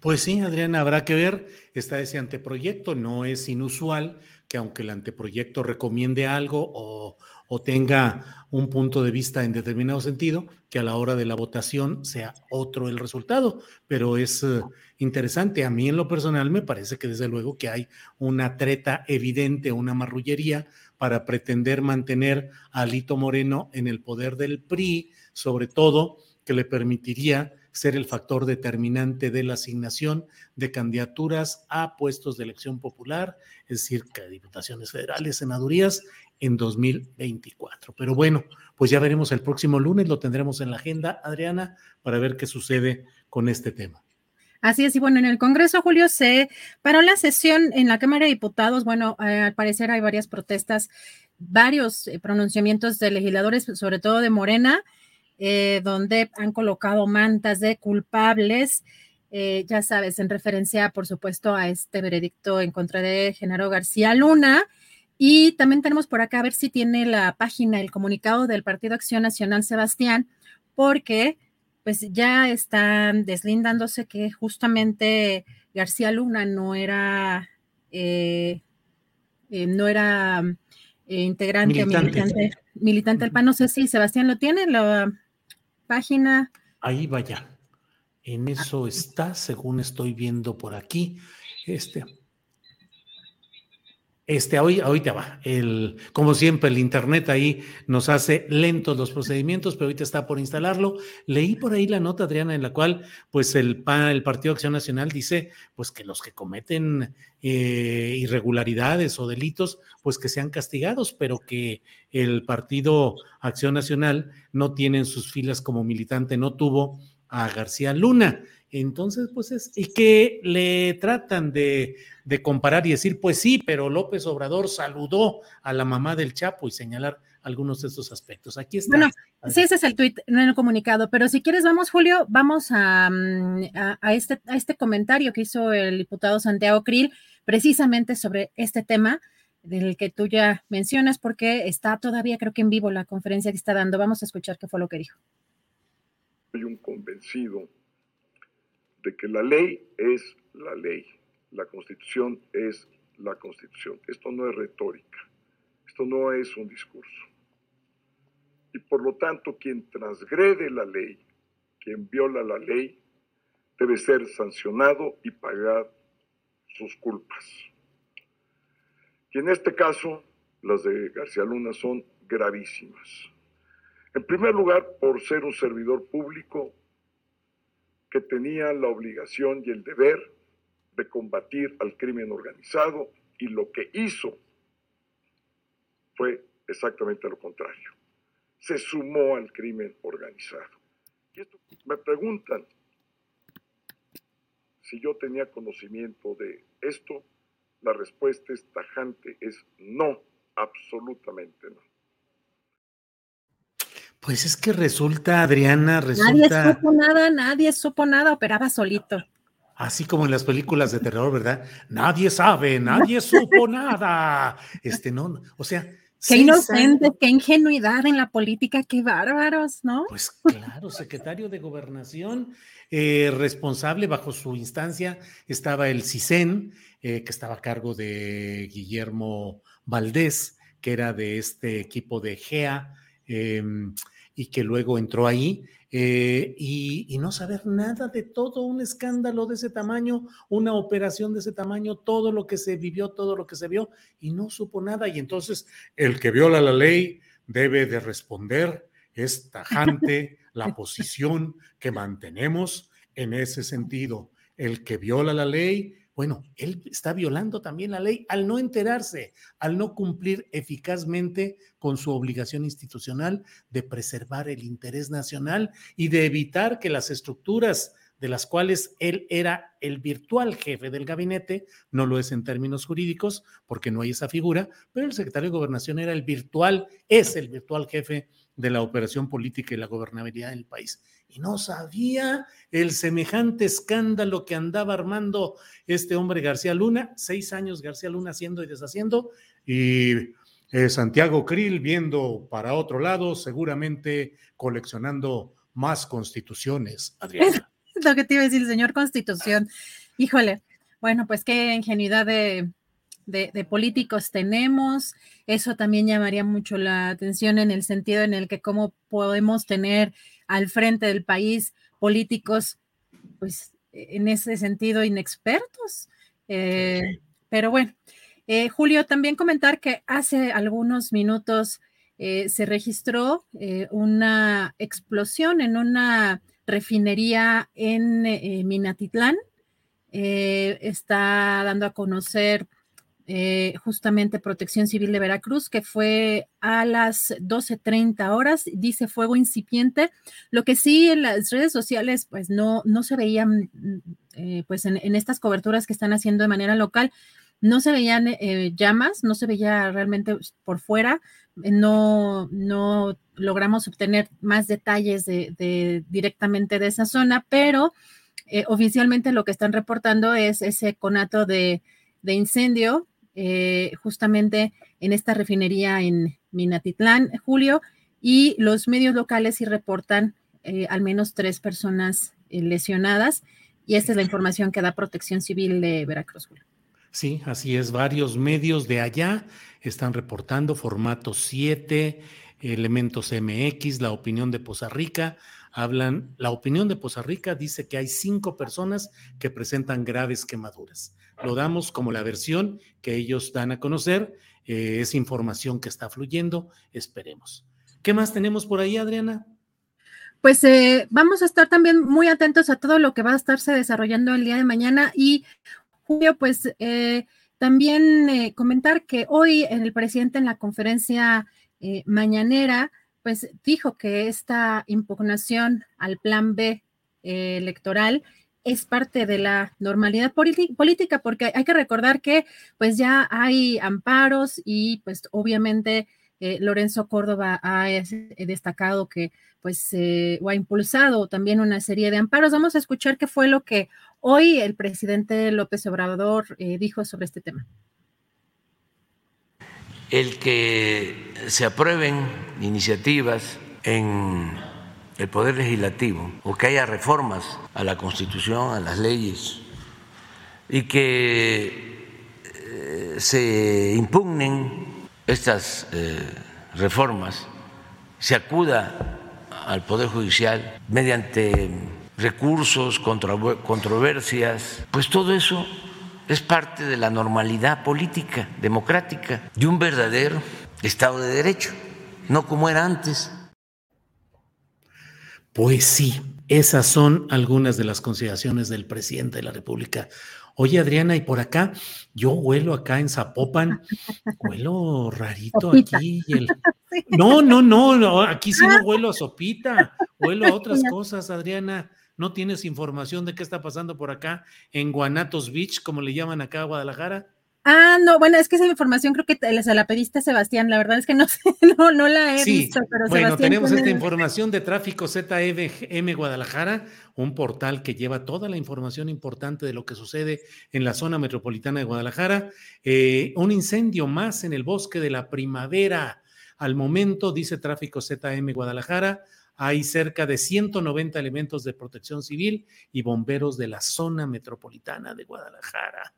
Pues sí, Adriana, habrá que ver, está ese anteproyecto, no es inusual que aunque el anteproyecto recomiende algo o, o tenga un punto de vista en determinado sentido, que a la hora de la votación sea otro el resultado. Pero es eh, interesante. A mí en lo personal me parece que desde luego que hay una treta evidente, una marrullería para pretender mantener a Alito Moreno en el poder del PRI, sobre todo que le permitiría ser el factor determinante de la asignación de candidaturas a puestos de elección popular, es decir, que diputaciones federales, senadurías en 2024. Pero bueno, pues ya veremos el próximo lunes, lo tendremos en la agenda, Adriana, para ver qué sucede con este tema. Así es, y bueno, en el Congreso, Julio, se paró la sesión en la Cámara de Diputados. Bueno, eh, al parecer hay varias protestas, varios eh, pronunciamientos de legisladores, sobre todo de Morena, eh, donde han colocado mantas de culpables. ya sabes, en referencia, por supuesto, a este veredicto en contra de Genaro García Luna. Y también tenemos por acá a ver si tiene la página, el comunicado del Partido Acción Nacional Sebastián, porque pues ya están deslindándose que justamente García Luna no era, eh, eh, no era eh, integrante militante. militante, militante del PAN. No sé si Sebastián lo tiene, la página. Ahí vaya. En eso está, según estoy viendo por aquí. Este, este, hoy, ahorita va. El, como siempre, el Internet ahí nos hace lentos los procedimientos, pero ahorita está por instalarlo. Leí por ahí la nota, Adriana, en la cual, pues, el, el Partido Acción Nacional dice, pues, que los que cometen eh, irregularidades o delitos, pues, que sean castigados, pero que el Partido Acción Nacional no tiene en sus filas como militante, no tuvo a García Luna. Entonces, pues es, y que le tratan de, comparar y decir, pues sí, pero López Obrador saludó a la mamá del Chapo y señalar algunos de estos aspectos. Aquí está. Bueno, sí, ese es el tuit, no el comunicado, pero si quieres, vamos, Julio, vamos a, mm, a, este, a este comentario que hizo el diputado Santiago Krill precisamente sobre este tema del que tú ya mencionas, porque está todavía, creo que en vivo, la conferencia que está dando. Vamos a escuchar qué fue lo que dijo. Soy un convencido de que la ley es la ley, la constitución es la constitución. Esto no es retórica, esto no es un discurso. Y por lo tanto, quien transgrede la ley, quien viola la ley, debe ser sancionado y pagar sus culpas. Y en este caso, las de García Luna son gravísimas. En primer lugar, por ser un servidor público que tenía la obligación y el deber de combatir al crimen organizado y lo que hizo fue exactamente lo contrario. Se sumó al crimen organizado. Y esto, me preguntan si yo tenía conocimiento de esto, la respuesta es tajante, es no, absolutamente no. Pues es que resulta, Adriana, resulta... Nadie supo nada, nadie supo nada, operaba solito. Así como en las películas de terror, ¿verdad? Nadie sabe, nadie supo nada. Este, no, o sea... Qué inocente, qué ingenuidad en la política, qué bárbaros, ¿no? Pues claro, secretario de Gobernación, eh, responsable bajo su instancia estaba el CISEN, eh, que estaba a cargo de Guillermo Valdés, que era de este equipo de GEA. Em, y que luego entró ahí eh, y, no saber nada de todo un escándalo de ese tamaño, una operación de ese tamaño, todo lo que se vivió, todo lo que se vio y no supo nada. Y entonces el que viola la ley debe de responder, es tajante la posición que mantenemos en ese sentido. El que viola la ley bueno, él está violando también la ley al no enterarse, al no cumplir eficazmente con su obligación institucional de preservar el interés nacional y de evitar que las estructuras de las cuales él era el virtual jefe del gabinete, no lo es en términos jurídicos porque no hay esa figura, pero el secretario de gobernación era el virtual, es el virtual jefe de la operación política y la gobernabilidad del país y no sabía el semejante escándalo que andaba armando este hombre García Luna, seis años García Luna haciendo y deshaciendo, y eh, Santiago Krill viendo para otro lado, seguramente coleccionando más constituciones. Adriana. Lo que te iba a decir, señor Constitución. Híjole, bueno, pues qué ingenuidad de, de, políticos tenemos. Eso también llamaría mucho la atención en el sentido en el que cómo podemos tener al frente del país políticos, pues en ese sentido, inexpertos. Eh, pero bueno, eh, Julio, también comentar que hace algunos minutos eh, se registró una explosión en una refinería en Minatitlán. está dando a conocer eh, justamente Protección Civil de Veracruz, que fue a las 12.30 horas, dice fuego incipiente. Lo que sí en las redes sociales, pues no, no se veían, eh, pues en, estas coberturas que están haciendo de manera local, no se veían eh, llamas, no se veía realmente por fuera, no, no logramos obtener más detalles de, directamente de esa zona, pero oficialmente lo que están reportando es ese conato de incendio eh, justamente en esta refinería en Minatitlán, Julio, y los medios locales sí reportan eh, al menos tres personas eh, lesionadas, y esta es la información que da Protección Civil de Veracruz, Julio. Sí, así es. Varios medios de allá están reportando formato 7, elementos MX, la opinión de Poza Rica. Hablan, la opinión de Poza Rica dice que hay cinco personas que presentan graves quemaduras lo damos como la versión que ellos dan a conocer. Eh, es información que está fluyendo, esperemos. ¿Qué más tenemos por ahí, Adriana? Pues eh, vamos a estar también muy atentos a todo lo que va a estarse desarrollando el día de mañana y Julio, pues eh, también comentar que hoy el presidente en la conferencia mañanera, pues dijo que esta impugnación al plan B electoral es parte de la normalidad política, porque hay que recordar que pues ya hay amparos y pues obviamente eh, Lorenzo Córdoba ha destacado que pues o ha impulsado también una serie de amparos. Vamos a escuchar qué fue lo que hoy el presidente López Obrador eh, dijo sobre este tema. El que se aprueben iniciativas en el Poder Legislativo o que haya reformas a la Constitución, a las leyes, y que eh, se impugnen estas eh, reformas, se acuda al Poder Judicial mediante recursos, controversias, pues todo eso es parte de la normalidad política, democrática, de un verdadero Estado de Derecho, no como era antes. Pues sí, esas son algunas de las consideraciones del presidente de la República. Oye, Adriana, y por acá, yo huelo acá en Zapopan, huelo rarito aquí. No, no, no, aquí sí no huelo a sopita, huelo a otras cosas, Adriana. ¿No tienes información de qué está pasando por acá en Guanatos Beach, como le llaman acá a Guadalajara? Ah, no, bueno, es que esa información creo que se la pediste a Sebastián, la verdad es que no sé, no, no la he visto, pero Bueno, tenemos esta información de tráfico ZEVM Guadalajara, un portal que lleva toda la información importante de lo que sucede en la zona metropolitana de Guadalajara. Eh, un incendio más en el bosque de la primavera. Al momento, dice tráfico ZM Guadalajara, hay cerca de 190 elementos de protección civil y bomberos de la zona metropolitana de Guadalajara.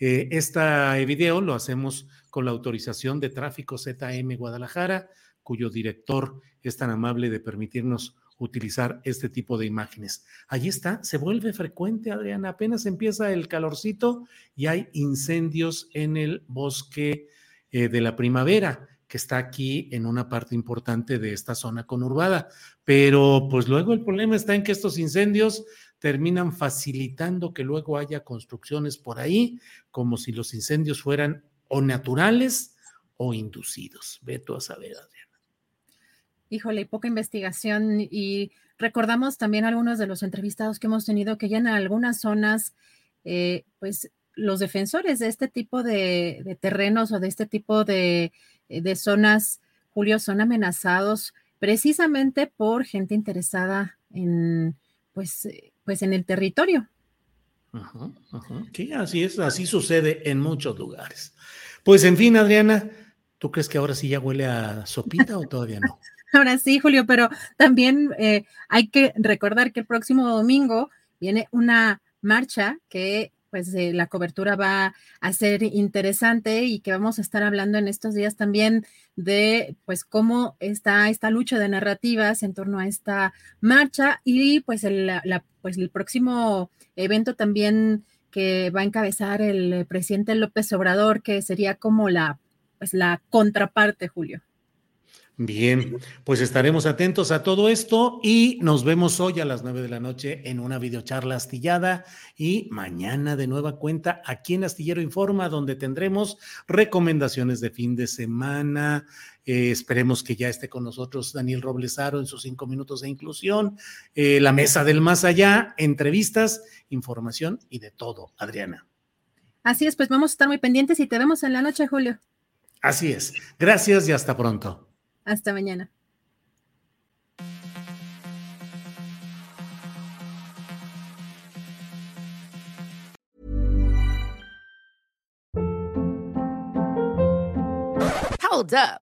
Este video lo hacemos con la autorización de Tráfico ZM Guadalajara, cuyo director es tan amable de permitirnos utilizar este tipo de imágenes. Allí está, se vuelve frecuente, Adriana, apenas empieza el calorcito y hay incendios en el bosque eh, de la primavera que está aquí en una parte importante de esta zona conurbada. Pero pues luego el problema está en que estos incendios terminan facilitando que luego haya construcciones por ahí, como si los incendios fueran o naturales o inducidos. Ve tú a saber, Adriana. Híjole, poca investigación y recordamos también algunos de los entrevistados que hemos tenido que ya en algunas zonas, eh, pues los defensores de este tipo de, terrenos o de este tipo de, zonas, Julio, son amenazados precisamente por gente interesada en, pues, pues en el territorio. Sí, así es, así sucede en muchos lugares. Pues en fin, Adriana, ¿tú crees que ahora sí ya huele a sopita o todavía no? Ahora sí, Julio, pero también eh, hay que recordar que el próximo domingo viene una marcha que pues eh, la cobertura va a ser interesante y que vamos a estar hablando en estos días también de pues cómo está esta lucha de narrativas en torno a esta marcha y pues el, pues el próximo evento también que va a encabezar el presidente López Obrador, que sería como la, pues la contraparte, Julio. Bien, pues estaremos atentos a todo esto y nos vemos hoy a las nueve de la noche en una videocharla astillada y mañana de nueva cuenta aquí en Astillero Informa, donde tendremos recomendaciones de fin de semana. Eh, esperemos que ya esté con nosotros Daniel Roblesaro en sus cinco minutos de inclusión, eh, la mesa del más allá, entrevistas, información y de todo, Adriana. Así es, pues vamos a estar muy pendientes y te vemos en la noche, Julio. Así es. Gracias y hasta pronto. Hasta mañana. Hold up.